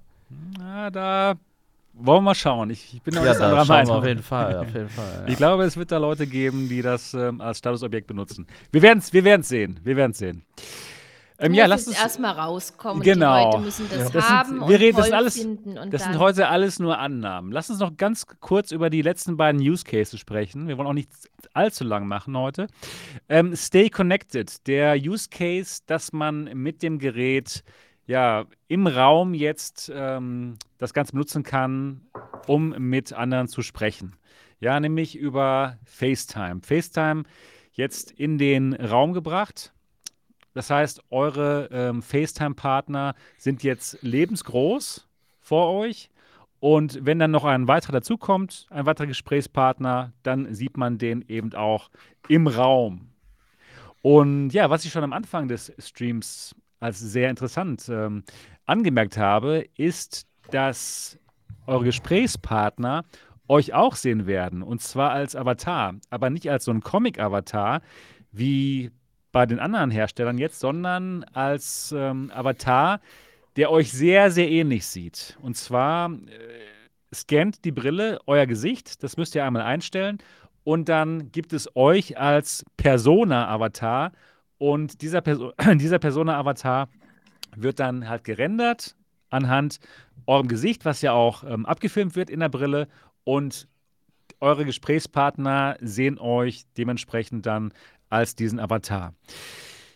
Na, da wollen wir mal schauen. Ich, ich bin noch ja, anderer Meinung. Auf jeden Fall, auf jeden Fall. Ja. Ich glaube, es wird da Leute geben, die das ähm, als Statusobjekt benutzen. Wir werden es wir werden's sehen. Wir werden es sehen. Ähm, ja, lass uns erstmal rauskommen. Genau. Die Leute müssen das, das haben sind, wir reden das alles. das sind heute alles nur Annahmen. Lass uns noch ganz kurz über die letzten beiden Use Cases sprechen. Wir wollen auch nicht allzu lang machen heute. Ähm, Stay Connected, der Use Case, dass man mit dem Gerät ja, im Raum jetzt ähm, das Ganze benutzen kann, um mit anderen zu sprechen. Ja, nämlich über FaceTime. FaceTime jetzt in den Raum gebracht. Das heißt, eure ähm, FaceTime-Partner sind jetzt lebensgroß vor euch. Und wenn dann noch ein weiterer dazukommt, ein weiterer Gesprächspartner, dann sieht man den eben auch im Raum. Und ja, was ich schon am Anfang des Streams als sehr interessant ähm, angemerkt habe, ist, dass eure Gesprächspartner euch auch sehen werden. Und zwar als Avatar, aber nicht als so ein Comic-Avatar wie bei den anderen Herstellern jetzt, sondern als ähm, Avatar, der euch sehr, sehr ähnlich sieht. Und zwar äh, scannt die Brille euer Gesicht, das müsst ihr einmal einstellen. Und dann gibt es euch als Persona-Avatar und dieser, Perso dieser Persona-Avatar wird dann halt gerendert anhand eurem Gesicht, was ja auch ähm, abgefilmt wird in der Brille. Und eure Gesprächspartner sehen euch dementsprechend dann als diesen Avatar.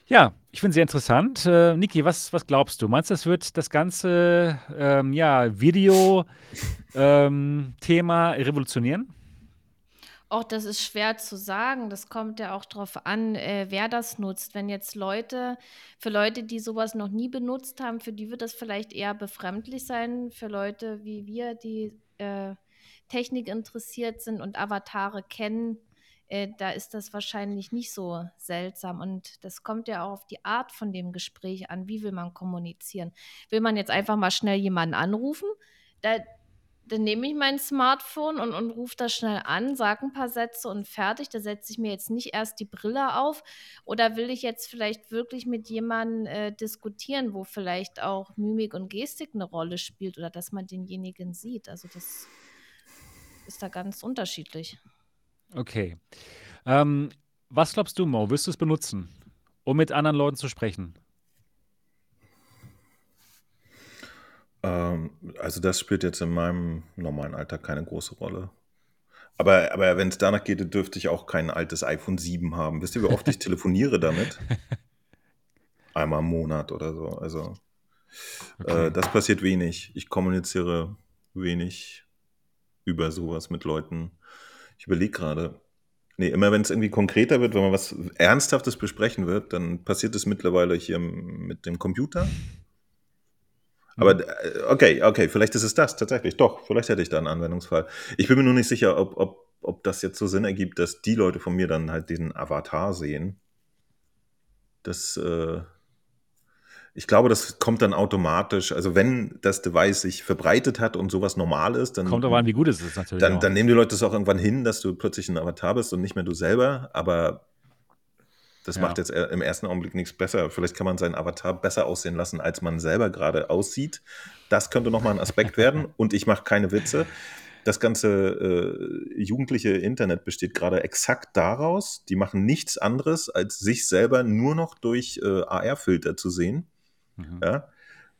Ja, ich finde es sehr interessant. Äh, Niki, was, was glaubst du? Meinst du, das wird das ganze ähm, ja, Video-Thema ähm, revolutionieren? Auch das ist schwer zu sagen. Das kommt ja auch darauf an, äh, wer das nutzt. Wenn jetzt Leute, für Leute, die sowas noch nie benutzt haben, für die wird das vielleicht eher befremdlich sein. Für Leute wie wir, die äh, Technik interessiert sind und Avatare kennen, äh, da ist das wahrscheinlich nicht so seltsam. Und das kommt ja auch auf die Art von dem Gespräch an. Wie will man kommunizieren? Will man jetzt einfach mal schnell jemanden anrufen? Da, dann nehme ich mein Smartphone und, und rufe das schnell an, sage ein paar Sätze und fertig. Da setze ich mir jetzt nicht erst die Brille auf. Oder will ich jetzt vielleicht wirklich mit jemandem äh, diskutieren, wo vielleicht auch Mimik und Gestik eine Rolle spielt oder dass man denjenigen sieht? Also das ist da ganz unterschiedlich. Okay. Ähm, was glaubst du, Mo? Wirst du es benutzen, um mit anderen Leuten zu sprechen? Ähm, also das spielt jetzt in meinem normalen Alltag keine große Rolle. Aber, aber wenn es danach geht, dürfte ich auch kein altes iPhone 7 haben. Wisst ihr, wie oft ich telefoniere damit? Einmal im Monat oder so. Also okay. äh, das passiert wenig. Ich kommuniziere wenig über sowas mit Leuten. Ich überlege gerade. Nee, immer wenn es irgendwie konkreter wird, wenn man was Ernsthaftes besprechen wird, dann passiert es mittlerweile hier mit dem Computer. Aber mhm. äh, okay, okay, vielleicht ist es das tatsächlich. Doch, vielleicht hätte ich da einen Anwendungsfall. Ich bin mir nur nicht sicher, ob, ob, ob das jetzt so Sinn ergibt, dass die Leute von mir dann halt diesen Avatar sehen. Das, äh, ich glaube, das kommt dann automatisch. Also wenn das Device sich verbreitet hat und sowas normal ist, dann kommt aber an, wie gut es ist natürlich. Dann, dann nehmen die Leute das auch irgendwann hin, dass du plötzlich ein Avatar bist und nicht mehr du selber. Aber Das Ja. macht jetzt äh, im ersten Augenblick nichts besser. Vielleicht kann man seinen Avatar besser aussehen lassen, als man selber gerade aussieht. Das könnte nochmal ein Aspekt werden. Und ich mache keine Witze. Das ganze äh, jugendliche Internet besteht gerade exakt daraus. Die machen nichts anderes, als sich selber nur noch durch äh, AR-Filter zu sehen. Mhm. Ja?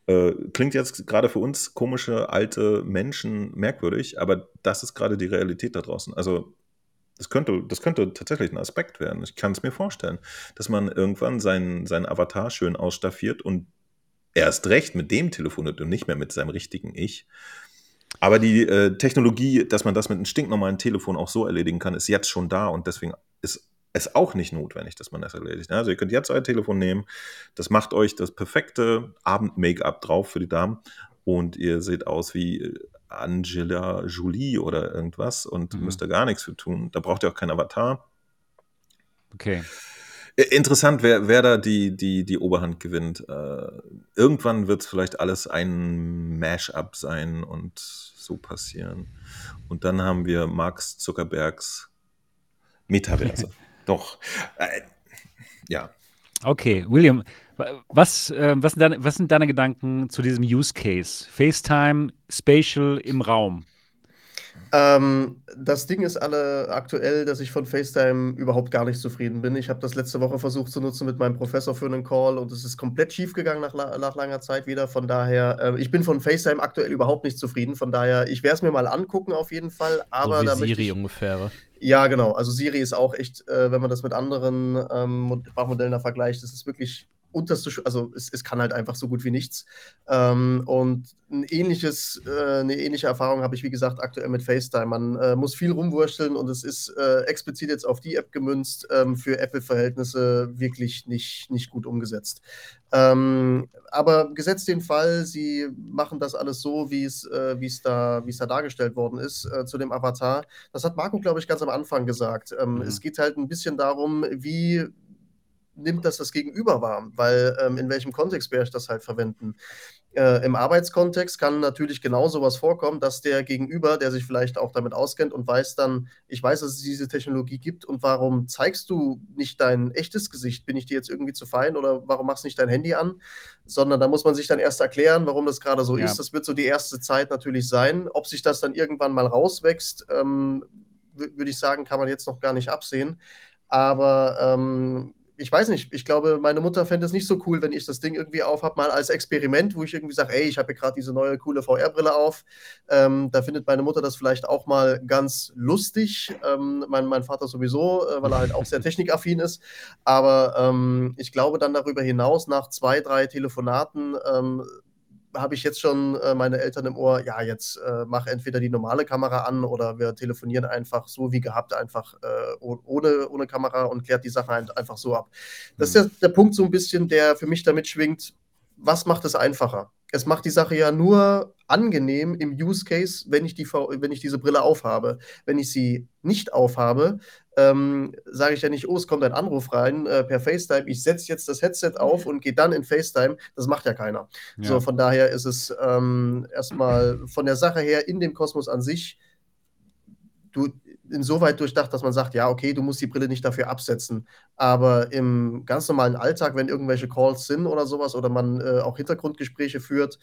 Äh, klingt jetzt gerade für uns komische alte Menschen merkwürdig, aber das ist gerade die Realität da draußen. Also das könnte, das könnte tatsächlich ein Aspekt werden. Ich kann es mir vorstellen, dass man irgendwann seinen, seinen Avatar schön ausstaffiert und erst recht mit dem telefoniert und nicht mehr mit seinem richtigen Ich. Aber die äh, Technologie, dass man das mit einem stinknormalen Telefon auch so erledigen kann, ist jetzt schon da und deswegen ist es auch nicht notwendig, dass man das erledigt. Also ihr könnt jetzt euer Telefon nehmen, das macht euch das perfekte Abend-Make-up drauf für die Damen und ihr seht aus wie Angela Jolie oder irgendwas und Mhm. müsst da gar nichts für tun. Da braucht ihr auch keinen Avatar. Okay. Interessant, wer, wer da die, die, die Oberhand gewinnt. Äh, irgendwann wird es vielleicht alles ein Mash-up sein und so passieren. Und dann haben wir Marx Zuckerbergs Metaverse. Doch. Äh, ja. Okay, William, was, äh, was, sind deine, was sind deine Gedanken zu diesem Use Case? FaceTime, Spatial im Raum. Ähm, das Ding ist alle aktuell, dass ich von FaceTime überhaupt gar nicht zufrieden bin. Ich habe das letzte Woche versucht zu nutzen mit meinem Professor für einen Call und es ist komplett schief gegangen nach, nach langer Zeit wieder. Von daher, äh, ich bin von FaceTime aktuell überhaupt nicht zufrieden. Von daher, ich werde es mir mal angucken auf jeden Fall. Aber so Siri ich, ungefähr. ja, genau. Also Siri ist auch echt, äh, wenn man das mit anderen ähm, Mod- Sprachmodellen da vergleicht, das ist wirklich unterste, also es, es kann halt einfach so gut wie nichts. Ähm, und ein ähnliches, äh, eine ähnliche Erfahrung habe ich, wie gesagt, aktuell mit FaceTime. Man äh, muss viel rumwurschteln und es ist äh, explizit jetzt auf die App gemünzt, ähm, für Apple-Verhältnisse wirklich nicht, nicht gut umgesetzt. Ähm, aber gesetzt den Fall, sie machen das alles so, wie es, äh, da, wie es da dargestellt worden ist, äh, zu dem Avatar. Das hat Marco, glaube ich, ganz am Anfang gesagt. Ähm, Mhm. Es geht halt ein bisschen darum, wie nimmt das das Gegenüber wahr, weil ähm, in welchem Kontext werde ich das halt verwenden. Äh, Im Arbeitskontext kann natürlich genau sowas vorkommen, dass der Gegenüber, der sich vielleicht auch damit auskennt und weiß dann, ich weiß, dass es diese Technologie gibt und warum zeigst du nicht dein echtes Gesicht? Bin ich dir jetzt irgendwie zu fein oder warum machst du nicht dein Handy an? Sondern da muss man sich dann erst erklären, warum das gerade so Ja. ist. Das wird so die erste Zeit natürlich sein. Ob sich das dann irgendwann mal rauswächst, ähm, wü- würde ich sagen, kann man jetzt noch gar nicht absehen. Aber ähm, ich weiß nicht, ich glaube, meine Mutter fände es nicht so cool, wenn ich das Ding irgendwie aufhab, mal als Experiment, wo ich irgendwie sage, ey, ich habe hier gerade diese neue coole VR-Brille auf. Ähm, da findet meine Mutter das vielleicht auch mal ganz lustig. Ähm, mein, mein Vater sowieso, äh, weil er halt auch sehr technikaffin ist. Aber ähm, ich glaube dann darüber hinaus, nach zwei, drei Telefonaten, ähm, habe ich jetzt schon äh, meine Eltern im Ohr, ja, jetzt äh, mach entweder die normale Kamera an oder wir telefonieren einfach so wie gehabt, einfach äh, oh- ohne, ohne Kamera und klärt die Sache ein- einfach so ab. Das ist Mhm. der, der Punkt so ein bisschen, der für mich damit schwingt, was macht es einfacher? Es macht die Sache ja nur angenehm im Use Case, wenn ich, die, wenn ich diese Brille aufhabe. Wenn ich sie nicht aufhabe, ähm, sage ich ja nicht, oh, es kommt ein Anruf rein äh, per FaceTime, ich setze jetzt das Headset auf und gehe dann in FaceTime. Das macht ja keiner. Ja. So, von daher ist es ähm, erstmal von der Sache her in dem Kosmos an sich du, insoweit durchdacht, dass man sagt, ja, okay, du musst die Brille nicht dafür absetzen. Aber im ganz normalen Alltag, wenn irgendwelche Calls sind oder sowas oder man äh, auch Hintergrundgespräche führt,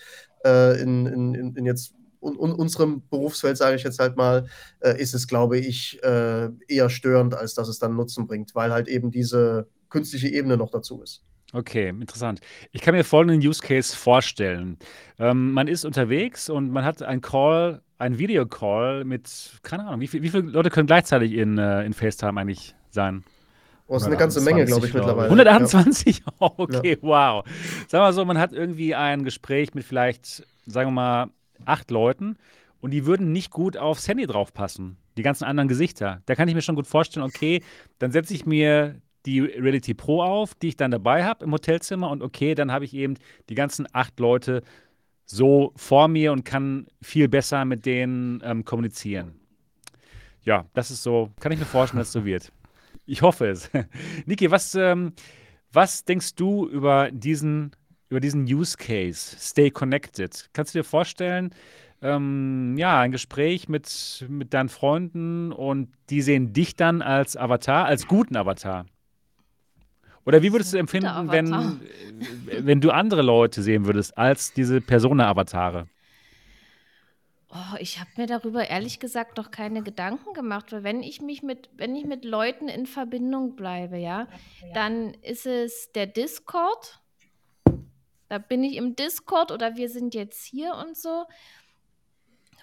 äh, in, in, in, in jetzt un, un, unserem Berufsfeld, sage ich jetzt halt mal, äh, ist es, glaube ich, äh, eher störend, als dass es dann Nutzen bringt, weil halt eben diese künstliche Ebene noch dazu ist. Okay, interessant. Ich kann mir folgenden Use Case vorstellen. Ähm, man ist unterwegs und man hat einen Call, einen Videocall mit, keine Ahnung, wie, viel, wie viele Leute können gleichzeitig in, äh, in FaceTime eigentlich sein? Oh, ist eine ganze Menge, glaube ich, 128, glaube ich. mittlerweile. 128? Oh, okay, wow. Sagen wir mal so, man hat irgendwie ein Gespräch mit vielleicht, sagen wir mal, acht Leuten und die würden nicht gut aufs Handy draufpassen. Die ganzen anderen Gesichter. Da kann ich mir schon gut vorstellen, okay, dann setze ich mir die Reality Pro auf, die ich dann dabei habe im Hotelzimmer und okay, dann habe ich eben die ganzen acht Leute so vor mir und kann viel besser mit denen ähm, kommunizieren. Ja, das ist so, kann ich mir vorstellen, dass es so wird. Ich hoffe es. Niki, was, ähm, was denkst du über diesen, über diesen Use Case, Stay Connected? Kannst du dir vorstellen, ähm, ja, ein Gespräch mit, mit deinen Freunden und die sehen dich dann als Avatar, als guten Avatar? Oder wie würdest du empfinden, wenn, äh, wenn du andere Leute sehen würdest als diese Persona-Avatare? Oh, ich habe mir darüber ehrlich gesagt noch keine Gedanken gemacht, weil wenn ich mich mit, wenn ich mit Leuten in Verbindung bleibe, ja, dann ist es der Discord. Da bin ich im Discord oder wir sind jetzt hier und so.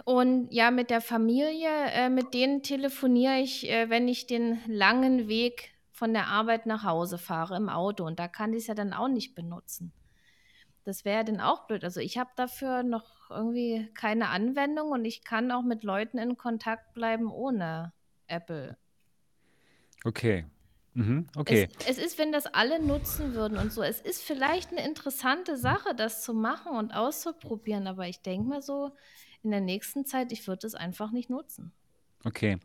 Und ja, mit der Familie, äh, mit denen telefoniere ich, äh, wenn ich den langen Weg von der Arbeit nach Hause fahre im Auto. Und da kann ich es ja dann auch nicht benutzen. Das wäre ja dann auch blöd. Also ich habe dafür noch irgendwie keine Anwendung und ich kann auch mit Leuten in Kontakt bleiben ohne Apple. Okay. Mhm, okay. Es, es ist, wenn das alle nutzen würden und so. Es ist vielleicht eine interessante Sache, das zu machen und auszuprobieren, aber ich denke mal so, in der nächsten Zeit, ich würde es einfach nicht nutzen. Okay.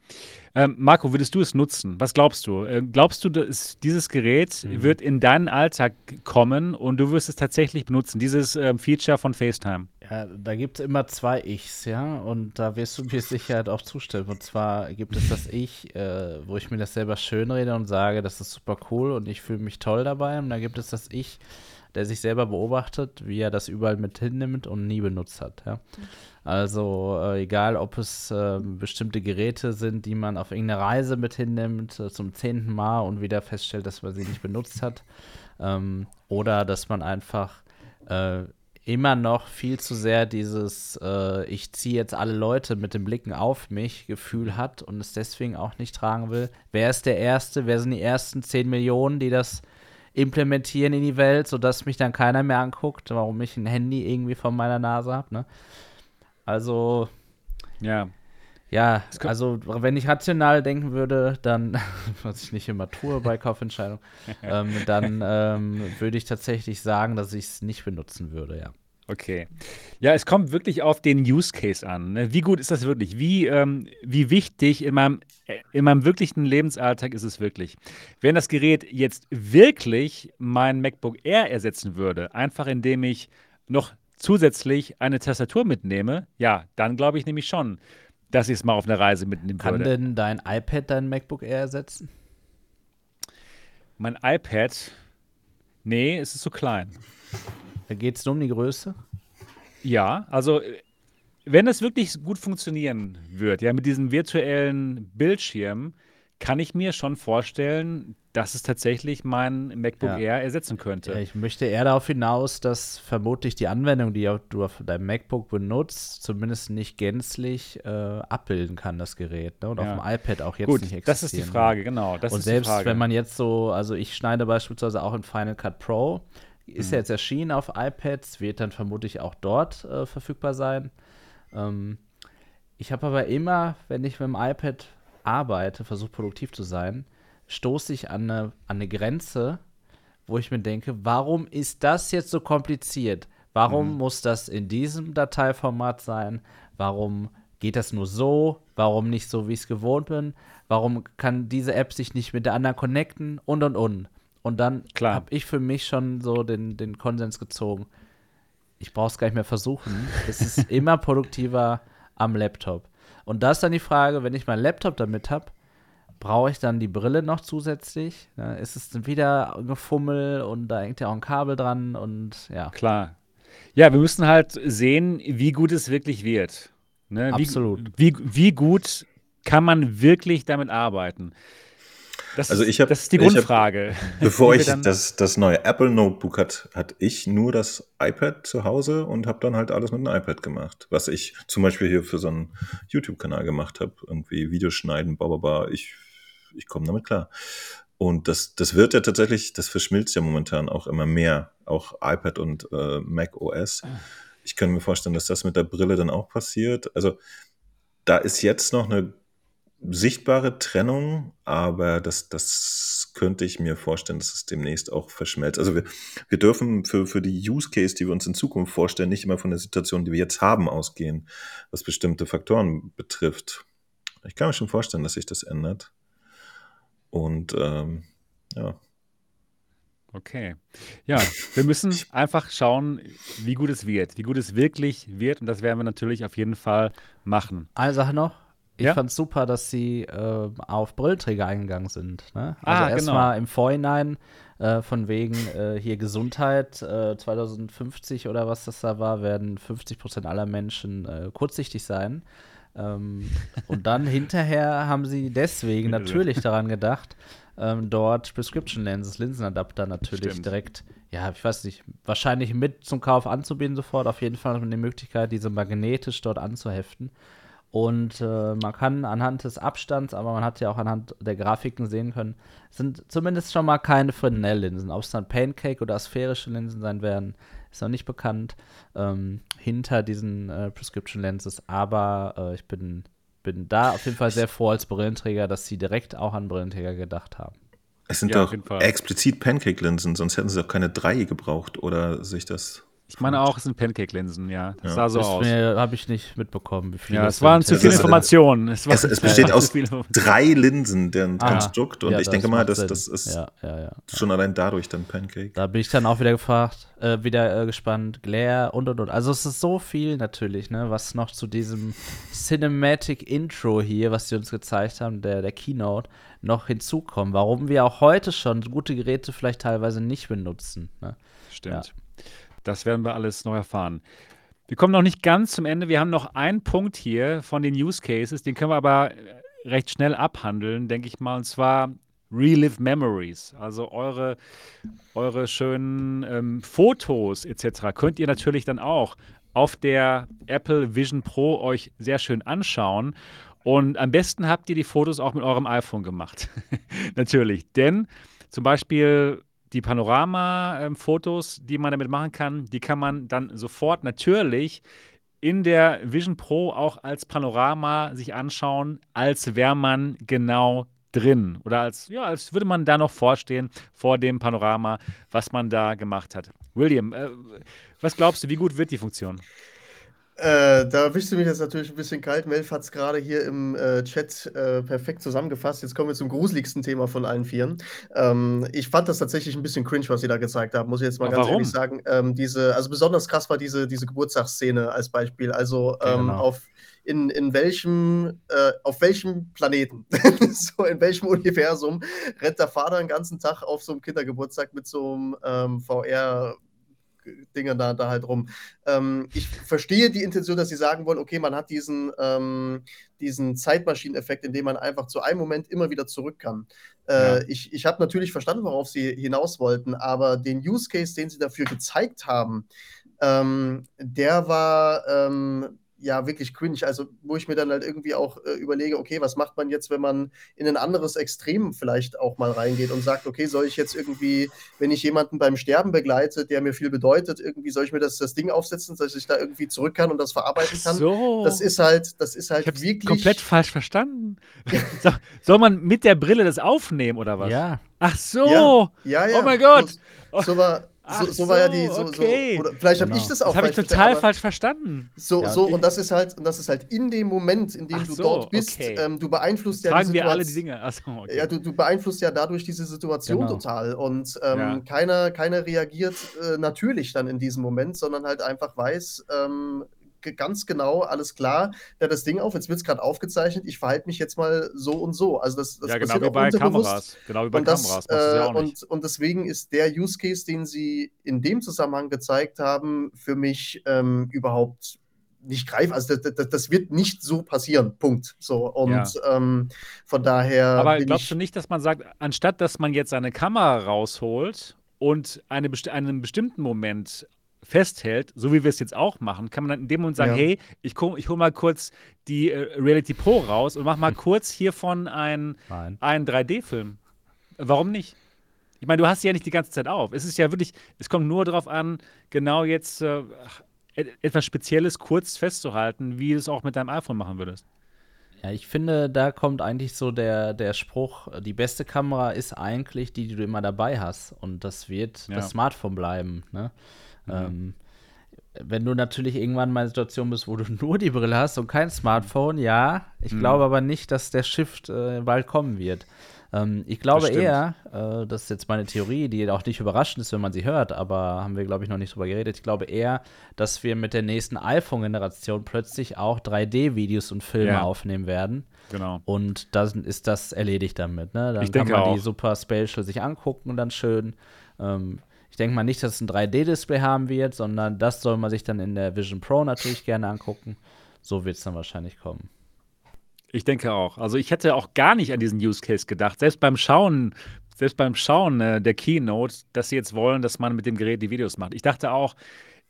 Ähm, Marco, würdest du es nutzen? Was glaubst du? Äh, glaubst du, dass dieses Gerät Mhm. wird in deinen Alltag kommen und du wirst es tatsächlich benutzen, dieses ähm, Feature von FaceTime? Ja, da gibt es immer zwei Ichs, ja, und da wirst du mir Sicherheit auch zustimmen. Und zwar gibt es das Ich, äh, wo ich mir das selber schönrede und sage, das ist super cool und ich fühle mich toll dabei. Und da gibt es das Ich, der sich selber beobachtet, wie er das überall mit hinnimmt und nie benutzt hat, ja. Also äh, egal, ob es äh, bestimmte Geräte sind, die man auf irgendeine Reise mit hinnimmt, äh, zum zehnten Mal und wieder feststellt, dass man sie nicht benutzt hat. Ähm, oder dass man einfach äh, immer noch viel zu sehr dieses äh, Ich ziehe jetzt alle Leute mit den Blicken auf mich Gefühl hat und es deswegen auch nicht tragen will. Wer ist der Erste? Wer sind die ersten 10 Millionen, die das implementieren in die Welt, sodass mich dann keiner mehr anguckt, warum ich ein Handy irgendwie vor meiner Nase habe? Ne? Also, Ja. ja, also wenn ich rational denken würde, dann, was ich nicht immer tue bei Kaufentscheidungen, ähm, dann ähm, würde ich tatsächlich sagen, dass ich es nicht benutzen würde, ja. Okay. Ja, es kommt wirklich auf den Use Case an. Ne? Wie gut ist das wirklich? Wie, ähm, wie wichtig in meinem, in meinem wirklichen Lebensalltag ist es wirklich? Wenn das Gerät jetzt wirklich mein MacBook Air ersetzen würde, einfach indem ich noch zusätzlich eine Tastatur mitnehme, ja, dann glaube ich nämlich schon, dass ich es mal auf eine Reise mitnehmen Kann würde. denn dein iPad dein MacBook Air ersetzen? Mein iPad, nee, es ist zu klein. Da geht es nur um die Größe. Ja, also wenn es wirklich gut funktionieren wird, ja, mit diesem virtuellen Bildschirm, kann ich mir schon vorstellen, dass es tatsächlich mein MacBook Ja. Air ersetzen Ja, könnte. ich möchte eher darauf hinaus, dass vermutlich die Anwendung, die du auf deinem MacBook benutzt, zumindest nicht gänzlich äh, abbilden kann, das Gerät. Ne? Und Ja. auf dem iPad auch jetzt Gut, nicht existieren. das ist die Frage, genau. Das und ist selbst die Frage. wenn man jetzt so, also ich schneide beispielsweise auch in Final Cut Pro, ist ja jetzt erschienen auf iPads, wird dann vermutlich auch dort äh, verfügbar sein. Ähm, ich habe aber immer, wenn ich mit dem iPad arbeite, versuche produktiv zu sein, stoße ich an eine, an eine Grenze, wo ich mir denke, warum ist das jetzt so kompliziert? Warum Mhm. muss das in diesem Dateiformat sein? Warum geht das nur so? Warum nicht so, wie ich es gewohnt bin? Warum kann diese App sich nicht mit der anderen connecten? Und, und, und. Und dann habe ich für mich schon so den, den Konsens gezogen. Ich brauche es gar nicht mehr versuchen. Es ist immer produktiver am Laptop. Und da ist dann die Frage, wenn ich meinen Laptop damit habe, brauche ich dann die Brille noch zusätzlich? Ja, ist es dann wieder ein Gefummel und da hängt ja auch ein Kabel dran und ja. Klar. Ja, wir müssen halt sehen, wie gut es wirklich wird. Ne? Wie, Absolut. Wie, wie gut kann man wirklich damit arbeiten? Das, Also ist, ich hab- das ist die ich hab- Grundfrage. Bevor ich das, das neue Apple Notebook hat, hatte ich nur das iPad zu Hause und habe dann halt alles mit dem iPad gemacht. Was ich zum Beispiel hier für so einen YouTube-Kanal gemacht habe. Irgendwie Videos schneiden, bababa. Ich, ich komme damit klar. Und das, das wird ja tatsächlich, das verschmilzt ja momentan auch immer mehr. Auch iPad und äh, Mac OS. Ich kann mir vorstellen, dass das mit der Brille dann auch passiert. Also da ist jetzt noch eine sichtbare Trennung, aber das, das könnte ich mir vorstellen, dass es demnächst auch verschmelzt. Also wir, wir dürfen für, für die Use Case, die wir uns in Zukunft vorstellen, nicht immer von der Situation, die wir jetzt haben, ausgehen, was bestimmte Faktoren betrifft. Ich kann mir schon vorstellen, dass sich das ändert. Und ähm, ja, Okay. Ja, wir müssen einfach schauen, wie gut es wird, wie gut es wirklich wird. Und das werden wir natürlich auf jeden Fall machen. Eine Sache noch. Ich Ja? fand's super, dass sie äh, auf Brillenträger eingegangen sind. Ne? Ah, Also genau. erstmal im Vorhinein äh, von wegen äh, hier Gesundheit äh, 2050 oder was das da war, werden 50 Prozent aller Menschen äh, kurzsichtig sein. Ähm, und dann hinterher haben sie deswegen natürlich daran gedacht, ähm, dort Prescription Lenses, Linsenadapter natürlich Stimmt. direkt, ja, ich weiß nicht, wahrscheinlich mit zum Kauf anzubieten sofort. Auf jeden Fall die Möglichkeit, diese magnetisch dort anzuheften. Und äh, man kann anhand des Abstands, aber man hat ja auch anhand der Grafiken sehen können, sind zumindest schon mal keine Fresnel-Linsen. Ob es dann Pancake oder sphärische Linsen sein werden, ist noch nicht bekannt. Ähm, hinter diesen äh, Prescription Lenses. Aber äh, ich bin, bin da auf jeden Fall sehr froh als Brillenträger, dass sie direkt auch an Brillenträger gedacht haben. Es sind Ja, auf doch jeden Fall. explizit Pancake-Linsen, sonst hätten sie doch keine drei gebraucht oder sich das. Ich meine auch, es sind Pancake-Linsen, ja. Das Ja. sah so Ist aus. habe ich nicht mitbekommen, wie viele Ja, das es waren zu viele ist- Informationen. Es, war Es, es besteht aus drei Linsen, deren Ah, Konstrukt. Und ja, ich denke mal, Sinn. das ist Ja, ja, ja. schon allein dadurch dann Pancake. Da bin ich dann auch wieder gefragt, äh, wieder äh, gespannt, Glare und und und. Also es ist so viel natürlich, ne, was noch zu diesem Cinematic Intro hier, was sie uns gezeigt haben, der, der Keynote, noch hinzukommt. Warum wir auch heute schon gute Geräte vielleicht teilweise nicht benutzen. Ne? Stimmt. Das werden wir alles noch erfahren. Wir kommen noch nicht ganz zum Ende. Wir haben noch einen Punkt hier von den Use Cases, den können wir aber äh, recht schnell abhandeln, denke ich mal, und zwar Relive Memories. Also eure, eure schönen ähm, Fotos etc. könnt ihr natürlich dann auch auf der Apple Vision Pro euch sehr schön anschauen. Und am besten habt ihr die Fotos auch mit eurem iPhone gemacht. natürlich. Denn zum Beispiel die Panorama-Fotos, die man damit machen kann, die kann man dann sofort natürlich in der Vision Pro auch als Panorama sich anschauen, als wäre man genau drin oder als, ja, als würde man da noch vorstehen vor dem Panorama, was man da gemacht hat. William, äh, was glaubst du, wie gut wird die Funktion? Äh, da erwischst du mich jetzt natürlich ein bisschen kalt. Melf hat es gerade hier im äh, Chat äh, perfekt zusammengefasst. Jetzt kommen wir zum gruseligsten Thema von allen Vieren. Ähm, ich fand das tatsächlich ein bisschen cringe, was sie da gezeigt haben, muss ich jetzt mal Aber ganz warum? ehrlich sagen. Ähm, diese, also besonders krass war diese, diese Geburtstagsszene als Beispiel. Also ähm, genau. auf in, in welchem, äh, auf welchem Planeten, so in welchem Universum rennt der Vater den ganzen Tag auf so einem Kindergeburtstag mit so einem ähm, VR Dinger da, da halt rum. Ähm, ich verstehe die Intention, dass sie sagen wollen, okay, man hat diesen, ähm, diesen Zeitmaschineneffekt, in dem man einfach zu einem Moment immer wieder zurück kann. Äh, Ja. Ich, ich habe natürlich verstanden, worauf sie hinaus wollten, aber den Use Case, den sie dafür gezeigt haben, ähm, der war ähm, ja wirklich cringe. Also, wo ich mir dann halt irgendwie auch äh, überlege, okay, was macht man jetzt, wenn man in ein anderes Extrem vielleicht auch mal reingeht und sagt, okay, soll ich jetzt irgendwie, wenn ich jemanden beim Sterben begleite, der mir viel bedeutet, irgendwie soll ich mir das, das Ding aufsetzen, dass ich da irgendwie zurück kann und das verarbeiten kann? So. Das ist halt, das ist halt ich habe wirklich komplett falsch verstanden. so, soll man mit der Brille das aufnehmen oder was? Ja, Ach so. Ja, ja. Oh mein Gott. So, so war, Ach so, so war ja die. so, okay. so, oder vielleicht habe Genau. ich das auch Das habe ich total aber- falsch verstanden. So, Ja, so und das ist halt, und das ist halt in dem Moment, in dem Ach du so, dort bist, okay. ähm, du beeinflusst ja Tragen wir alle die Situation- Dinge. Achso, okay. Ja, du, du beeinflusst ja dadurch diese Situation Genau. total. Und ähm, Ja. keiner, keiner reagiert äh, natürlich dann in diesem Moment, sondern halt einfach weiß, ähm, ganz genau, alles klar, hat das Ding auf, jetzt wird es gerade aufgezeichnet, ich verhalte mich jetzt mal so und so. Also das, das ja, genau wie bei. Kameras. Genau wie bei Und, das, Kameras. Du ja äh, und, und deswegen ist der Use Case, den sie in dem Zusammenhang gezeigt haben, für mich ähm, überhaupt nicht greif. Also das, das, das wird nicht so passieren. Punkt. So. Und Ja. ähm, von daher. Aber glaubst ich, du nicht, dass man sagt, anstatt dass man jetzt seine Kamera rausholt und eine, einen bestimmten Moment festhält, so wie wir es jetzt auch machen, kann man dann in dem Moment sagen, Ja. hey, ich, ich hole mal kurz die äh, Reality Pro raus und mach mal kurz hiervon einen, einen 3D-Film. Warum nicht? Ich meine, du hast sie ja nicht die ganze Zeit auf. Es ist ja wirklich, es kommt nur darauf an, genau jetzt äh, et- etwas Spezielles kurz festzuhalten, wie du es auch mit deinem iPhone machen würdest. Ja, ich finde, da kommt eigentlich so der, der Spruch, die beste Kamera ist eigentlich die, die du immer dabei hast. Und das wird Ja. das Smartphone bleiben. Ne? Ähm, wenn du natürlich irgendwann mal in einer Situation bist, wo du nur die Brille hast und kein Smartphone, ja, ich Mhm. glaube aber nicht, dass der Shift äh, bald kommen wird. Ähm, ich glaube Das eher, äh, das ist jetzt meine Theorie, die auch nicht überraschend ist, wenn man sie hört, aber haben wir, glaube ich, noch nicht drüber geredet. Ich glaube eher, dass wir mit der nächsten iPhone-Generation plötzlich auch 3D-Videos und Filme Ja. aufnehmen werden. Genau. Und dann ist das erledigt damit. Ne? Dann Ich kann denke man auch. die super spatial sich angucken und dann schön. Ähm, ich denke mal nicht, dass es ein 3D-Display haben wird, sondern das soll man sich dann in der Vision Pro natürlich gerne angucken. So wird es dann wahrscheinlich kommen. Ich denke auch. Also ich hätte auch gar nicht an diesen Use Case gedacht. Selbst beim Schauen, selbst beim Schauen äh, der Keynote, dass sie jetzt wollen, dass man mit dem Gerät die Videos macht. Ich dachte auch,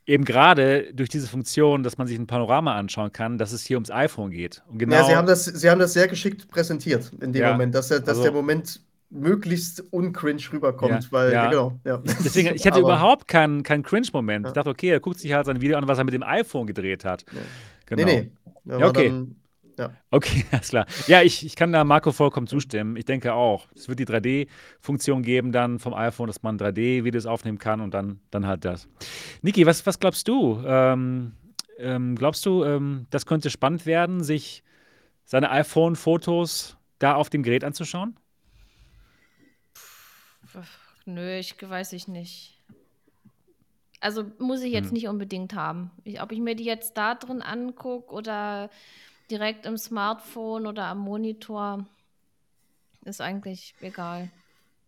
eben gerade durch diese Funktion, dass man sich ein Panorama anschauen kann, dass es hier ums iPhone geht. Und genau, Ja, sie haben, das, sie haben das sehr geschickt präsentiert in dem Ja, Moment, dass, dass also- der Moment möglichst uncringe rüberkommt, Ja, weil, ja. genau, ja. Deswegen, ich hatte Aber- überhaupt keinen keinen Cringe-Moment. Ja. Ich dachte, okay, er guckt sich halt sein Video an, was er mit dem iPhone gedreht hat. Ja. Genau. Nee, nee. Ja, okay. Dann, ja. Okay, alles klar. Ja, ich, ich kann da Marco vollkommen zustimmen. Ich denke auch, es wird die 3D-Funktion geben dann vom iPhone, dass man 3D-Videos aufnehmen kann und dann, dann halt das. Niki, was, was glaubst du? Ähm, ähm, glaubst du, ähm, das könnte spannend werden, sich seine iPhone-Fotos da auf dem Gerät anzuschauen? Nö, ich weiß ich nicht. Also muss ich jetzt Hm. nicht unbedingt haben. Ich, ob ich mir die jetzt da drin angucke oder direkt im Smartphone oder am Monitor, ist eigentlich egal.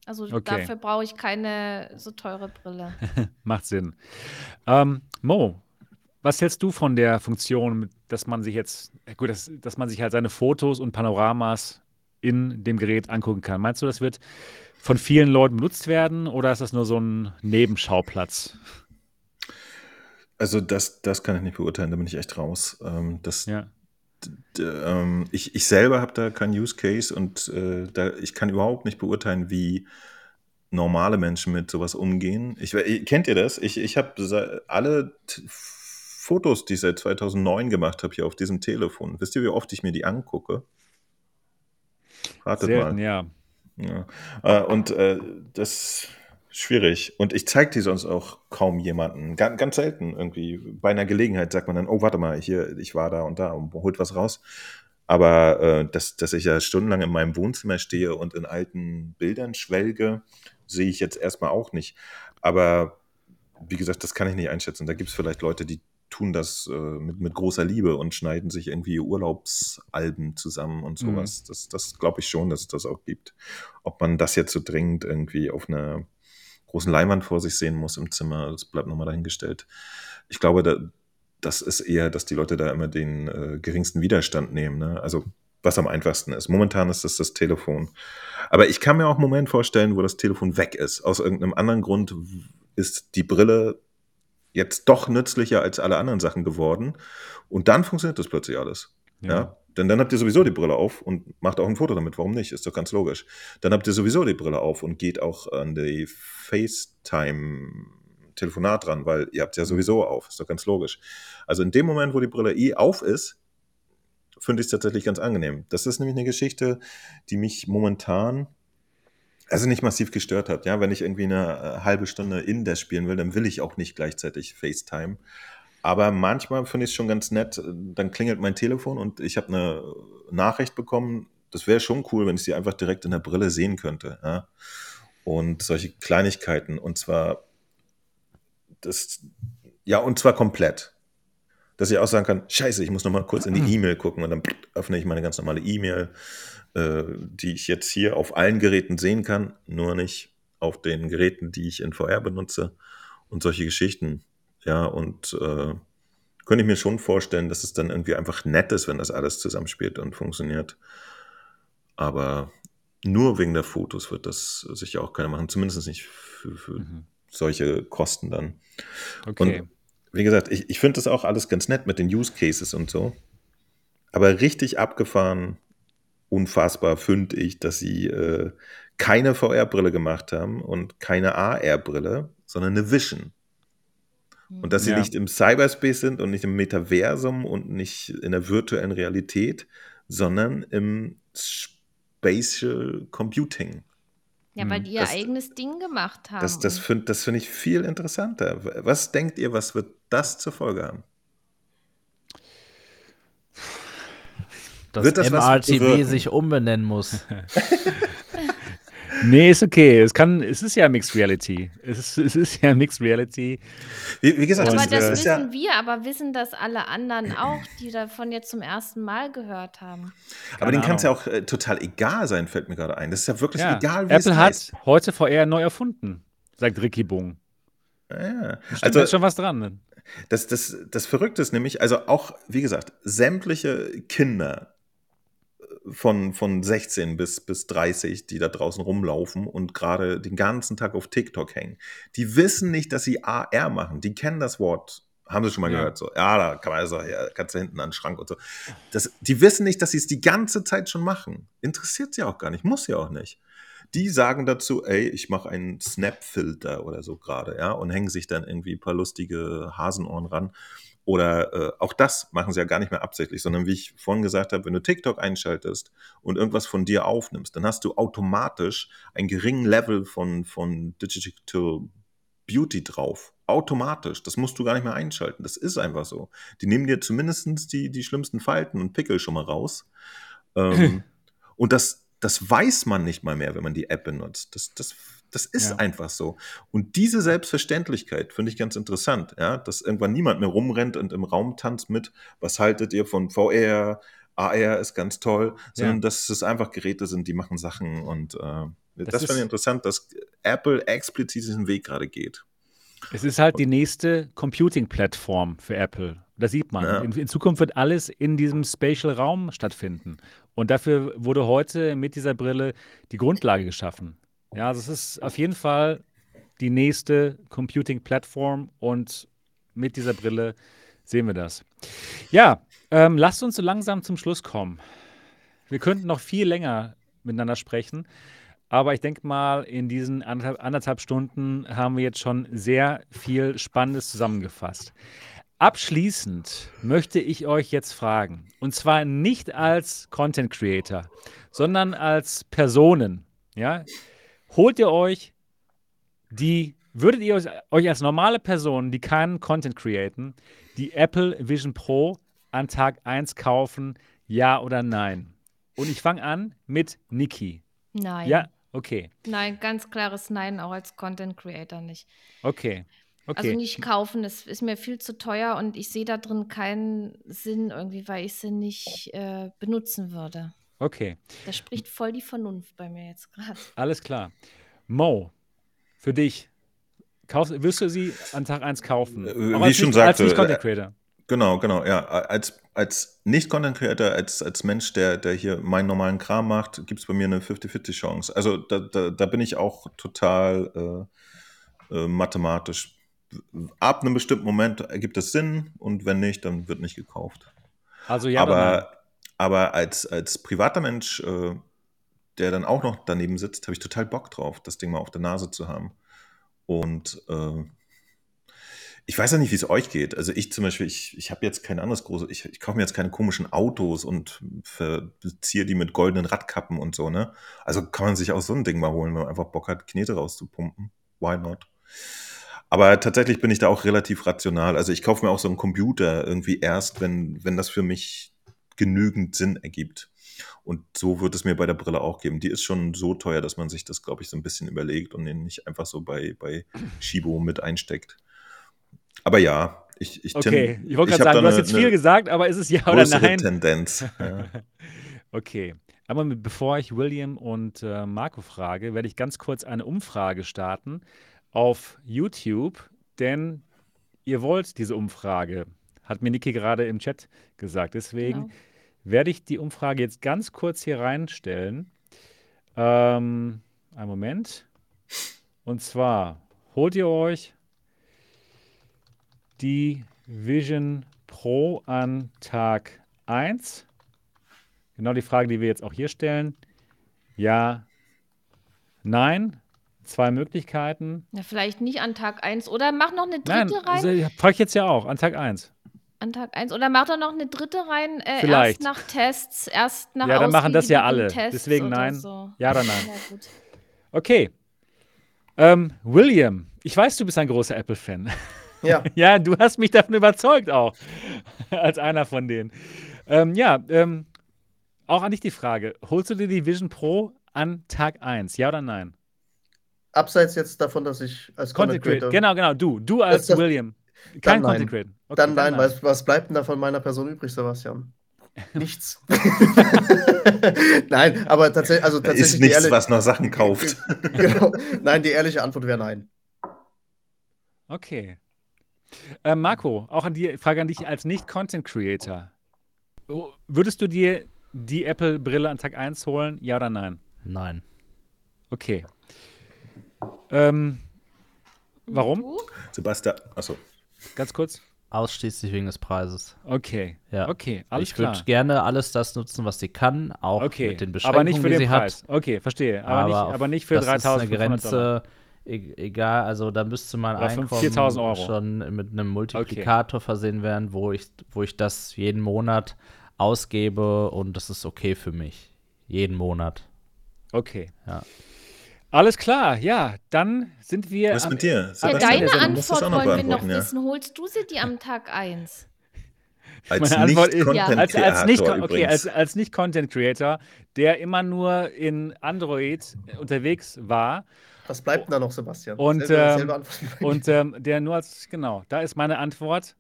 Also Okay. dafür brauche ich keine so teure Brille. Macht Sinn. Ähm, Mo, was hältst du von der Funktion, dass man sich jetzt, äh, gut, dass, dass man sich halt seine Fotos und Panoramas in dem Gerät angucken kann? Meinst du, das wird von vielen Leuten benutzt werden oder ist das nur so ein Nebenschauplatz? Also das, das kann ich nicht beurteilen, da bin ich echt raus. Ähm, das, Ja. ähm, ich, ich selber habe da keinen Use Case und äh, da, ich kann überhaupt nicht beurteilen, wie normale Menschen mit sowas umgehen. Ich, kennt ihr das? Ich, ich habe alle Fotos, die ich seit 2009 gemacht habe, hier auf diesem Telefon. Wisst ihr, wie oft ich mir die angucke? Ratet Selten, mal. ja. Ja. Äh, und äh, das ist schwierig. Und ich zeige die sonst auch kaum jemanden. Ganz, ganz selten irgendwie. Bei einer Gelegenheit sagt man dann, oh, warte mal, hier, ich war da und da und holt was raus. Aber äh, dass, dass ich ja stundenlang in meinem Wohnzimmer stehe und in alten Bildern schwelge, sehe ich jetzt erstmal auch nicht. Aber wie gesagt, das kann ich nicht einschätzen. Da gibt es vielleicht Leute, die tun das äh, mit, mit großer Liebe und schneiden sich irgendwie Urlaubsalben zusammen und Mhm. sowas. Das, das glaube ich schon, dass es das auch gibt. Ob man das jetzt so dringend irgendwie auf einer großen Leinwand vor sich sehen muss im Zimmer, das bleibt nochmal dahingestellt. Ich glaube, da, das ist eher, dass die Leute da immer den äh, geringsten Widerstand nehmen. Ne? Also was am einfachsten ist. Momentan ist das das Telefon. Aber ich kann mir auch einen Moment vorstellen, wo das Telefon weg ist. Aus irgendeinem anderen Grund ist die Brille jetzt doch nützlicher als alle anderen Sachen geworden. Und dann funktioniert das plötzlich alles. Ja. Denn dann habt ihr sowieso die Brille auf und macht auch ein Foto damit. Warum nicht? Ist doch ganz logisch. Dann habt ihr sowieso die Brille auf und geht auch an die FaceTime-Telefonat dran, weil ihr habt ja sowieso auf. Ist doch ganz logisch. Also in dem Moment, wo die Brille eh auf ist, finde ich es tatsächlich ganz angenehm. Das ist nämlich eine Geschichte, die mich momentan also nicht massiv gestört hat. Ja, wenn ich irgendwie eine äh, halbe Stunde in der spielen will, dann will ich auch nicht gleichzeitig FaceTime. Aber manchmal finde ich es schon ganz nett. Dann klingelt mein Telefon und ich habe eine Nachricht bekommen. Das wäre schon cool, wenn ich sie einfach direkt in der Brille sehen könnte. Ja? Und solche Kleinigkeiten. Und zwar das, ja, und zwar komplett. Dass ich auch sagen kann, scheiße, ich muss noch mal kurz in die E-Mail gucken und dann öffne ich meine ganz normale E-Mail, äh, die ich jetzt hier auf allen Geräten sehen kann, nur nicht auf den Geräten, die ich in VR benutze und solche Geschichten. Ja, und äh, könnte ich mir schon vorstellen, dass es dann irgendwie einfach nett ist, wenn das alles zusammenspielt und funktioniert. Aber nur wegen der Fotos wird das sicher auch keiner machen, zumindest nicht für, für Mhm. solche Kosten dann. Okay. Und wie gesagt, ich, ich finde das auch alles ganz nett mit den Use Cases und so. Aber richtig abgefahren, unfassbar finde ich, dass sie äh, keine VR-Brille gemacht haben und keine AR-Brille, sondern eine Vision. Und dass sie Ja. nicht im Cyberspace sind und nicht im Metaversum und nicht in der virtuellen Realität, sondern im Spatial Computing. Ja, weil Hm, die ihr das- eigenes Ding gemacht haben. Das, das finde das find ich viel interessanter. Was denkt ihr, was wird das zur Folge haben? Dass Wird das bewirken? sich umbenennen muss. Nee, ist okay. Es, kann, es ist ja Mixed Reality. Es ist, es ist ja Mixed Reality. Wie, wie gesagt, Aber das, das äh, wissen ja, wir, aber wissen das alle anderen auch, die davon jetzt zum ersten Mal gehört haben? aber Keine denen kann es ja auch äh, total egal sein, fällt mir gerade ein. Das ist ja wirklich Ja. egal, wie Apple es hat heißt. heute VR neu erfunden, sagt Ricky Bung. Ja, ja. Da Stimmt, Also, da ist schon was dran. ne? Das, das, das Verrückte ist nämlich, also auch, wie gesagt, sämtliche Kinder von, von 16 bis, bis 30, die da draußen rumlaufen und gerade den ganzen Tag auf TikTok hängen, die wissen nicht, dass sie AR machen. Die kennen das Wort. Haben sie schon mal Ja. gehört? So, ja, da kann man also, ja, kannst du hinten an den Schrank und so. Das, die wissen nicht, dass sie es die ganze Zeit schon machen. Interessiert sie auch gar nicht, muss sie auch nicht. Die sagen dazu, ey, ich mache einen Snap-Filter oder so gerade, ja, und hängen sich dann irgendwie ein paar lustige Hasenohren ran. Oder äh, auch das machen sie ja gar nicht mehr absichtlich, sondern wie ich vorhin gesagt habe, wenn du TikTok einschaltest und irgendwas von dir aufnimmst, dann hast du automatisch einen geringen Level von, von Digital Beauty drauf. Automatisch. Das musst du gar nicht mehr einschalten. Das ist einfach so. Die nehmen dir zumindest die, die schlimmsten Falten und Pickel schon mal raus. Ähm, und das, das weiß man nicht mal mehr, wenn man die App benutzt. Das, das, das ist Ja. einfach so. Und diese Selbstverständlichkeit finde ich ganz interessant, ja, dass irgendwann niemand mehr rumrennt und im Raum tanzt mit, was haltet ihr von VR, AR ist ganz toll, sondern Ja. dass es einfach Geräte sind, die machen Sachen und äh, das, Das finde ich interessant, dass Apple explizit diesen Weg gerade geht. Es ist halt die nächste Computing-Plattform für Apple. Das sieht man. Ja. In, in Zukunft wird alles in diesem Spatial-Raum stattfinden. Und dafür wurde heute mit dieser Brille die Grundlage geschaffen. Ja, also es ist auf jeden Fall die nächste Computing-Plattform und mit dieser Brille sehen wir das. Ja, ähm, lasst uns so langsam zum Schluss kommen. Wir könnten noch viel länger miteinander sprechen, aber ich denke mal, in diesen anderthalb, anderthalb Stunden haben wir jetzt schon sehr viel Spannendes zusammengefasst. Abschließend möchte ich euch jetzt fragen, und zwar nicht als Content Creator, sondern als Personen. Ja? Holt ihr euch die, würdet ihr euch- euch als normale Person, die keinen Content createn, die Apple Vision Pro an Tag 1 kaufen, ja oder nein? Und ich fange an mit Niki. Nein. Ja, okay, Nein, ganz klares Nein, auch als Content Creator nicht. okay, okay. Also nicht kaufen, das ist mir viel zu teuer und ich sehe da drin keinen Sinn irgendwie, weil ich sie nicht äh, benutzen würde. Okay, Da spricht voll die Vernunft bei mir jetzt gerade. alles klar. Mo, für dich, kaufst, wirst du sie an Tag 1 kaufen? Äh, wie als ich schon nicht, als sagte, nicht Content äh, Creator. Genau, genau, ja. Als, als Nicht-Content-Creator, als, als Mensch, der, der hier meinen normalen Kram macht, gibt es bei mir eine 50-50-Chance. Also da, da, da bin ich auch total äh, äh, mathematisch. Ab einem bestimmten Moment ergibt es Sinn und wenn nicht, dann wird nicht gekauft. Also ja oder nein? aber aber als, als privater Mensch, äh, der dann auch noch daneben sitzt, habe ich total Bock drauf, das Ding mal auf der Nase zu haben. Und äh, ich weiß ja nicht, wie es euch geht. Also ich zum Beispiel, ich, ich habe jetzt kein anderes großes, ich, ich kaufe mir jetzt keine komischen Autos und verziehe die mit goldenen Radkappen und so, ne? Also kann man sich auch so ein Ding mal holen, wenn man einfach Bock hat, Knete rauszupumpen. Why not? Aber tatsächlich bin ich da auch relativ rational. Also ich kaufe mir auch so einen Computer irgendwie erst, wenn, wenn das für mich genügend Sinn ergibt. Und so wird es mir bei der Brille auch geben. Die ist schon so teuer, dass man sich das, glaube ich, so ein bisschen überlegt und den nicht einfach so bei, bei Shibo mit einsteckt. Aber ja, ich, ich Okay, ich wollte gerade sagen, du hast jetzt viel eine gesagt, aber ist es ja oder nein? Tendenz. Ja. Okay, aber bevor ich William und äh, Marco frage, werde ich ganz kurz eine Umfrage starten auf YouTube, denn ihr wollt diese Umfrage, hat mir Niki gerade im Chat gesagt. Deswegen Genau. Werde ich die Umfrage jetzt ganz kurz hier reinstellen. Ähm, einen Moment. Und zwar holt ihr euch die Vision Pro an Tag 1. Genau die Frage, die wir jetzt auch hier stellen. Ja, nein. Zwei Möglichkeiten. Ja, vielleicht nicht an Tag 1 oder mach noch eine Nein, dritte rein. also, frage ich jetzt ja auch, an Tag 1. An Tag 1 oder mach doch noch eine dritte rein. Äh, Vielleicht. Erst nach Tests, erst nach Ja, dann machen das ja alle. Tests Deswegen nein. So. Ja oder nein? Ja, gut. Okay. Ähm, William, ich weiß, du bist ein großer Apple-Fan. Ja, ja, du hast mich davon überzeugt auch. Als einer von denen. Ähm, ja, ähm, auch an dich die Frage. Holst du dir die Vision Pro an Tag 1? Ja oder nein? Abseits jetzt davon, dass ich als Content Creator. Creator. Genau, genau. Du. Du als das- William. Dann Kein nein. Content Creator. Okay, dann nein, was, was bleibt denn da von meiner Person übrig, Sebastian? Nichts. nein, aber tatsächlich, also tatsächlich ist nichts, was noch Sachen kauft. genau. Nein, die ehrliche Antwort wäre nein. Okay. Äh, Marco, auch an die Frage an dich als Nicht-Content-Creator. Würdest du dir die Apple-Brille an Tag 1 holen? Ja oder nein? Nein. Okay. Ähm, warum? Sebastian, achso. Ganz kurz. Ausschließlich wegen des Preises. Okay. Ja. Okay, alles ich klar. würde gerne alles das nutzen, was sie kann, auch Okay, mit den Beschränkungen, aber nicht für die den sie Preis. hat. Okay, verstehe. Aber, nicht, auf- aber nicht für das ist 3000 eine Grenze, e egal, also da müsste mein Oder Einkommen 4000 Euro. schon mit einem Multiplikator versehen werden, wo ich, wo ich das jeden Monat ausgebe und das ist okay für mich. Jeden Monat. Okay. Ja. Alles klar, ja, dann sind wir. Was mit dir? Ja, Sebastian, deine du musst das Antwort auch noch wollen wir noch ja. wissen. Holst du sie dir am Tag 1? Als Meine Antwort ist- Ja. als, als nicht, Nicht-Content-Creator okay, als, als nicht Content Creator, der immer nur in Android unterwegs war Was bleibt denn da noch, Sebastian? Und, Selbe- ähm, selbe bei und ähm, der nur als genau, da ist meine Antwort.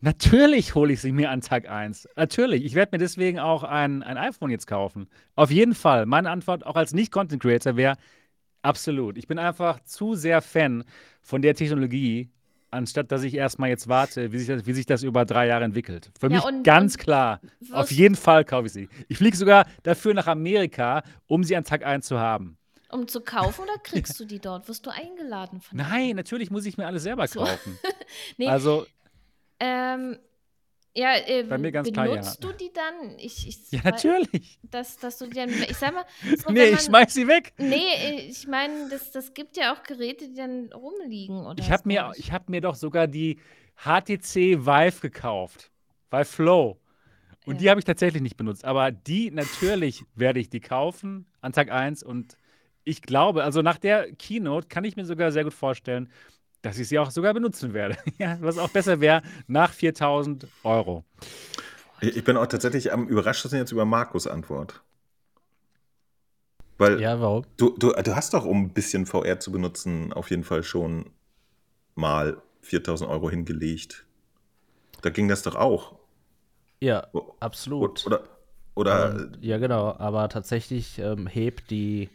Natürlich hole ich sie mir an Tag 1. Natürlich. Ich werde mir deswegen auch ein, ein iPhone jetzt kaufen. Auf jeden Fall. Meine Antwort auch als Nicht-Content Creator wäre absolut. Ich bin einfach zu sehr Fan von der Technologie, anstatt dass ich erstmal jetzt warte, wie sich das, wie sich das über drei Jahre entwickelt. Für Ja, mich und- ganz und klar. Auf jeden Fall kaufe ich sie. Ich fliege sogar dafür nach Amerika, um sie an Tag 1 zu haben. Um zu kaufen oder kriegst du die dort? Wirst du eingeladen von Nein, natürlich muss ich mir alles selber kaufen. Nee, Also, ähm, ja, äh, Bei mir ganz klar, ja. benutzt du die dann? Ich, ich, ja, natürlich. Dass, dass du die dann, ich sag mal, so, Nee, wenn ich man, schmeiß sie weg. Nee, ich meine, das, das gibt ja auch Geräte, die dann rumliegen. Oder Ich habe mir, ich hab mir doch sogar die HTC Vive gekauft. Vive Flow. Und die Ja. habe ich tatsächlich nicht benutzt. Aber die, natürlich werde ich die kaufen an Tag 1. Und ich glaube, also nach der Keynote kann ich mir sogar sehr gut vorstellen, dass ich sie auch sogar benutzen werde. ja, was auch besser wäre nach 4000 Euro. Ich bin auch tatsächlich am überraschtesten jetzt über Markus Antwort. Weil Ja, warum? du, du, du hast doch, um ein bisschen VR zu benutzen, auf jeden Fall schon mal 4000 Euro hingelegt. Da ging das doch auch. Ja, O- absolut. Oder, oder Ähm, ja, genau, aber tatsächlich ähm, hebt die,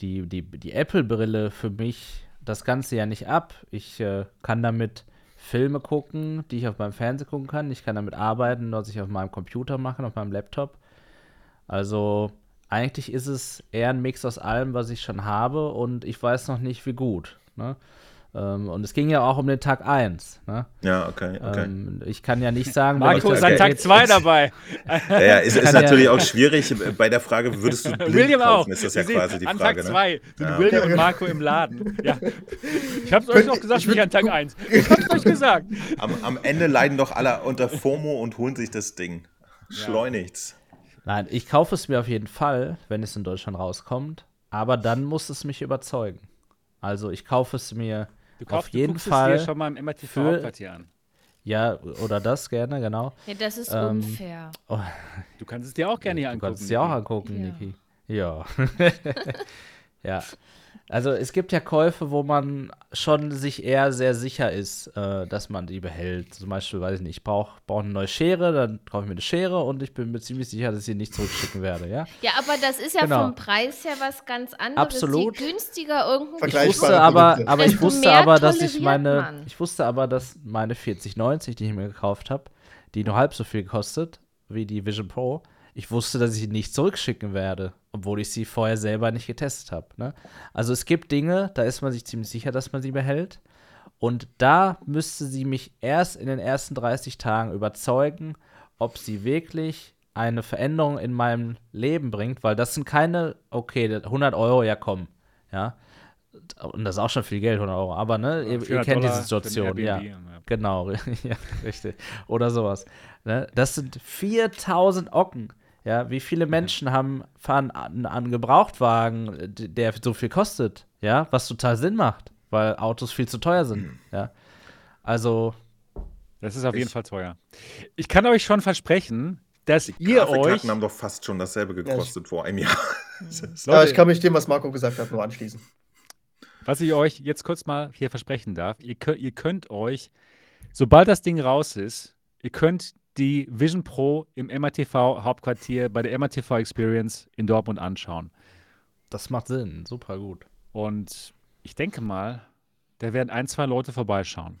die, die, die Apple-Brille für mich das Ganze ja nicht ab. Ich äh, kann damit Filme gucken, die ich auf meinem Fernseher gucken kann. Ich kann damit arbeiten, was ich auf meinem Computer mache, auf meinem Laptop. Also eigentlich ist es eher ein Mix aus allem, was ich schon habe und ich weiß noch nicht, wie gut. Ne? Ähm, und es ging ja auch um den Tag 1. Ne? ja, okay, okay. Ähm, ich kann ja nicht sagen, Marco ich ist an Tag Gerät- 2 dabei. ja, ja, ist, ist kann ja- natürlich auch schwierig. Bei der Frage, würdest du blind William auch. kaufen, ist das ja sehen, quasi die an Frage. Tag Ne? 2 sind Ja. William und. Marco im Laden. Ja. Ich hab's euch doch gesagt, ich nicht an Tag 1. Ich hab's euch gesagt. Am, am Ende leiden doch alle unter FOMO und holen sich das Ding. Schleunigst. Nein, ich kaufe es mir auf jeden Fall, wenn es in Deutschland rauskommt. Aber dann muss es mich überzeugen. Also ich kaufe es mir Du auf kaufst, jeden du guckst Fall. es dir schon mal im MRTV für- Hauptquartier an. Ja, oder das gerne, genau. Ja, das ist Ähm, unfair. Oh, Du kannst es dir auch gerne hier du angucken. kannst es dir auch Niki. angucken, Ja. Niki. Ja. ja. Also es gibt ja Käufe, wo man schon sich eher sehr sicher ist, äh, dass man die behält. Zum Beispiel, weiß ich nicht, ich brauche brauch eine neue Schere, dann kaufe ich mir eine Schere und ich bin mir ziemlich sicher, dass ich sie nicht zurückschicken werde, ja. Ja, aber das ist ja Genau. vom Preis her was ganz anderes. Absolut. Je günstiger Vergleich- Ich wusste aber, aber ich wusste aber, dass ich meine, man. ich wusste aber, dass meine 4090, die ich mir gekauft habe, die nur halb so viel kostet wie die Vision Pro, ich wusste, dass ich sie nicht zurückschicken werde, obwohl ich sie vorher selber nicht getestet habe. Ne? Also es gibt Dinge, da ist man sich ziemlich sicher, dass man sie behält. Und da müsste sie mich erst in den ersten 30 Tagen überzeugen, ob sie wirklich eine Veränderung in meinem Leben bringt, weil das sind keine, okay, 100 Euro, ja komm, ja. Und das ist auch schon viel Geld, 100 Euro. Aber ne, ihr, ihr 400 kennt Dollar diese Situation, ja. Genau, ja, richtig. Oder sowas. Ne? Das sind 4000 Ocken. Ja, wie viele Menschen haben fahren an, an Gebrauchtwagen, der so viel kostet, ja, was total Sinn macht, weil Autos viel zu teuer sind, ja. Also, Das ist auf jeden Ich- Fall teuer. Ich kann euch schon versprechen, dass ihr euch. Haben doch fast schon dasselbe gekostet vor einem Jahr. Ja, ich kann mich dem, was Marco gesagt hat, nur anschließen. Was ich euch jetzt kurz mal hier versprechen darf, ihr könnt, ihr könnt euch, sobald das Ding raus ist, ihr könnt die Vision Pro im MRTV Hauptquartier bei der MRTV Experience in Dortmund anschauen. Das macht Sinn, super gut. Und ich denke mal, da werden ein, zwei Leute vorbeischauen.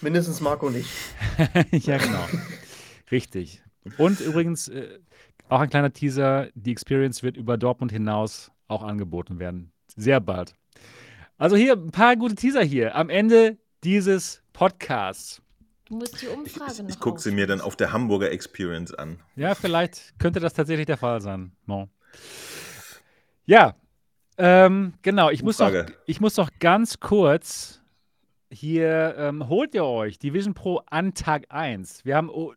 Mindestens Marco nicht. ja, genau. Richtig. Und übrigens, äh, auch ein kleiner Teaser, die Experience wird über Dortmund hinaus auch angeboten werden. Sehr bald. Also hier ein paar gute Teaser hier am Ende dieses Podcasts. Du musst die Ich, Umfrage ich, noch ich gucke sie mir dann auf der Hamburger Experience an. Ja, vielleicht könnte das tatsächlich der Fall sein. Bon. Ja, ähm, genau. Ich muss, doch, Umfrage. ich muss doch ganz kurz hier, ähm, holt ihr euch die Vision Pro an Tag 1. Wir haben oh,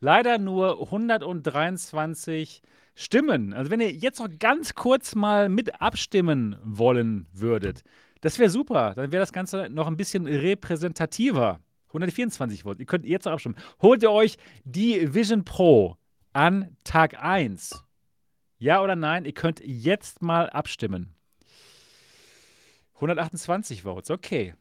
leider nur 123 Stimmen. Also wenn ihr jetzt noch ganz kurz mal mit abstimmen wollen würdet, das wäre super. Dann wäre das Ganze noch ein bisschen repräsentativer. 124 Volt. Ihr könnt jetzt noch abstimmen. Holt ihr euch die Vision Pro an Tag 1? Ja oder nein? Ihr könnt jetzt mal abstimmen. 128 Votes, okay.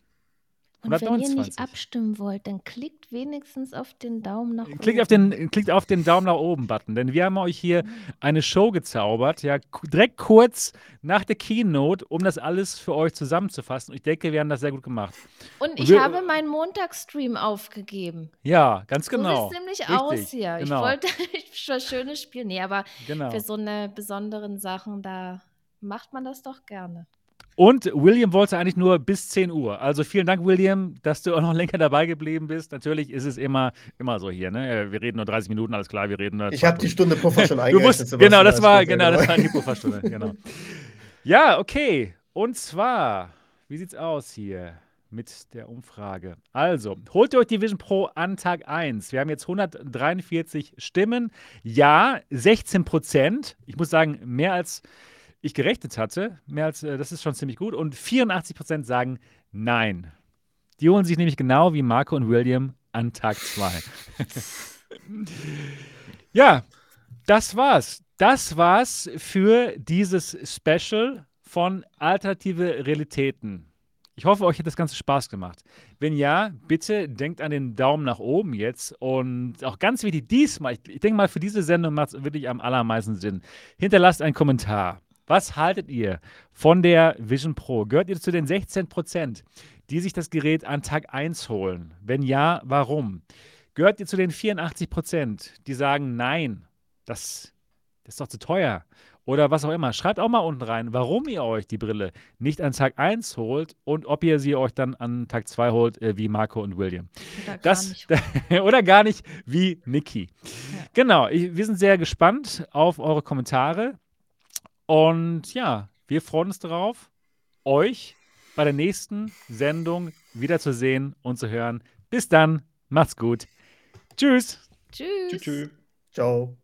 Und wenn ihr 129. nicht abstimmen wollt, dann klickt wenigstens auf den Daumen nach oben. Klickt auf den, klickt auf den Daumen nach oben Button, denn wir haben euch hier eine Show gezaubert, ja, direkt kurz nach der Keynote, um das alles für euch zusammenzufassen. Und ich denke, wir haben das sehr gut gemacht. Und ich wir- habe meinen Montagsstream aufgegeben. Ja, ganz So genau. sieht es nämlich Richtig, aus hier. genau. Ich wollte was Schönes spielen. Nee, aber Genau. für so eine besonderen Sachen, da macht man das doch gerne. Und William wollte eigentlich nur bis 10 Uhr. Also vielen Dank, William, dass du auch noch länger dabei geblieben bist. Natürlich ist es immer, immer so hier, ne? Wir reden nur 30 Minuten, alles klar, wir reden nur Ich habe die. Stunde Puffer schon Du eingerechnet. musst, Sebastian, genau, das war, genau, das genau. war die Pufferstunde, genau. Ja, okay. Und zwar, wie sieht's aus hier mit der Umfrage? Also, holt ihr euch die Vision Pro an Tag 1. Wir haben jetzt 143 Stimmen. Ja, 16 Prozent. Ich muss sagen, mehr als ich gerechnet hatte. Mehr als, äh, das ist schon ziemlich gut. Und 84 Prozent sagen Nein. Die holen sich nämlich genau wie Marco und William an Tag 2. ja, das war's. Das war's für dieses Special von Alternative Realitäten. Ich hoffe, euch hat das Ganze Spaß gemacht. Wenn ja, bitte denkt an den Daumen nach oben jetzt und auch ganz wichtig, diesmal, ich, ich denke mal, für diese Sendung macht es wirklich am allermeisten Sinn. Hinterlasst einen Kommentar. Was haltet ihr von der Vision Pro? Gehört ihr zu den 16 Prozent, die sich das Gerät an Tag 1 holen? Wenn ja, warum? Gehört ihr zu den 84 Prozent, die sagen, nein, das, das ist doch zu teuer? Oder was auch immer. Schreibt auch mal unten rein, warum ihr euch die Brille nicht an Tag 1 holt und ob ihr sie euch dann an Tag 2 holt, äh, wie Marco und William. Oder gar Das, nicht. oder gar nicht wie Niki. Genau, ich, wir sind sehr gespannt auf eure Kommentare. Und ja, wir freuen uns darauf, euch bei der nächsten Sendung wiederzusehen und zu hören. Bis dann, macht's gut. Tschüss. Tschüss. Tschüss. tschüss. Ciao.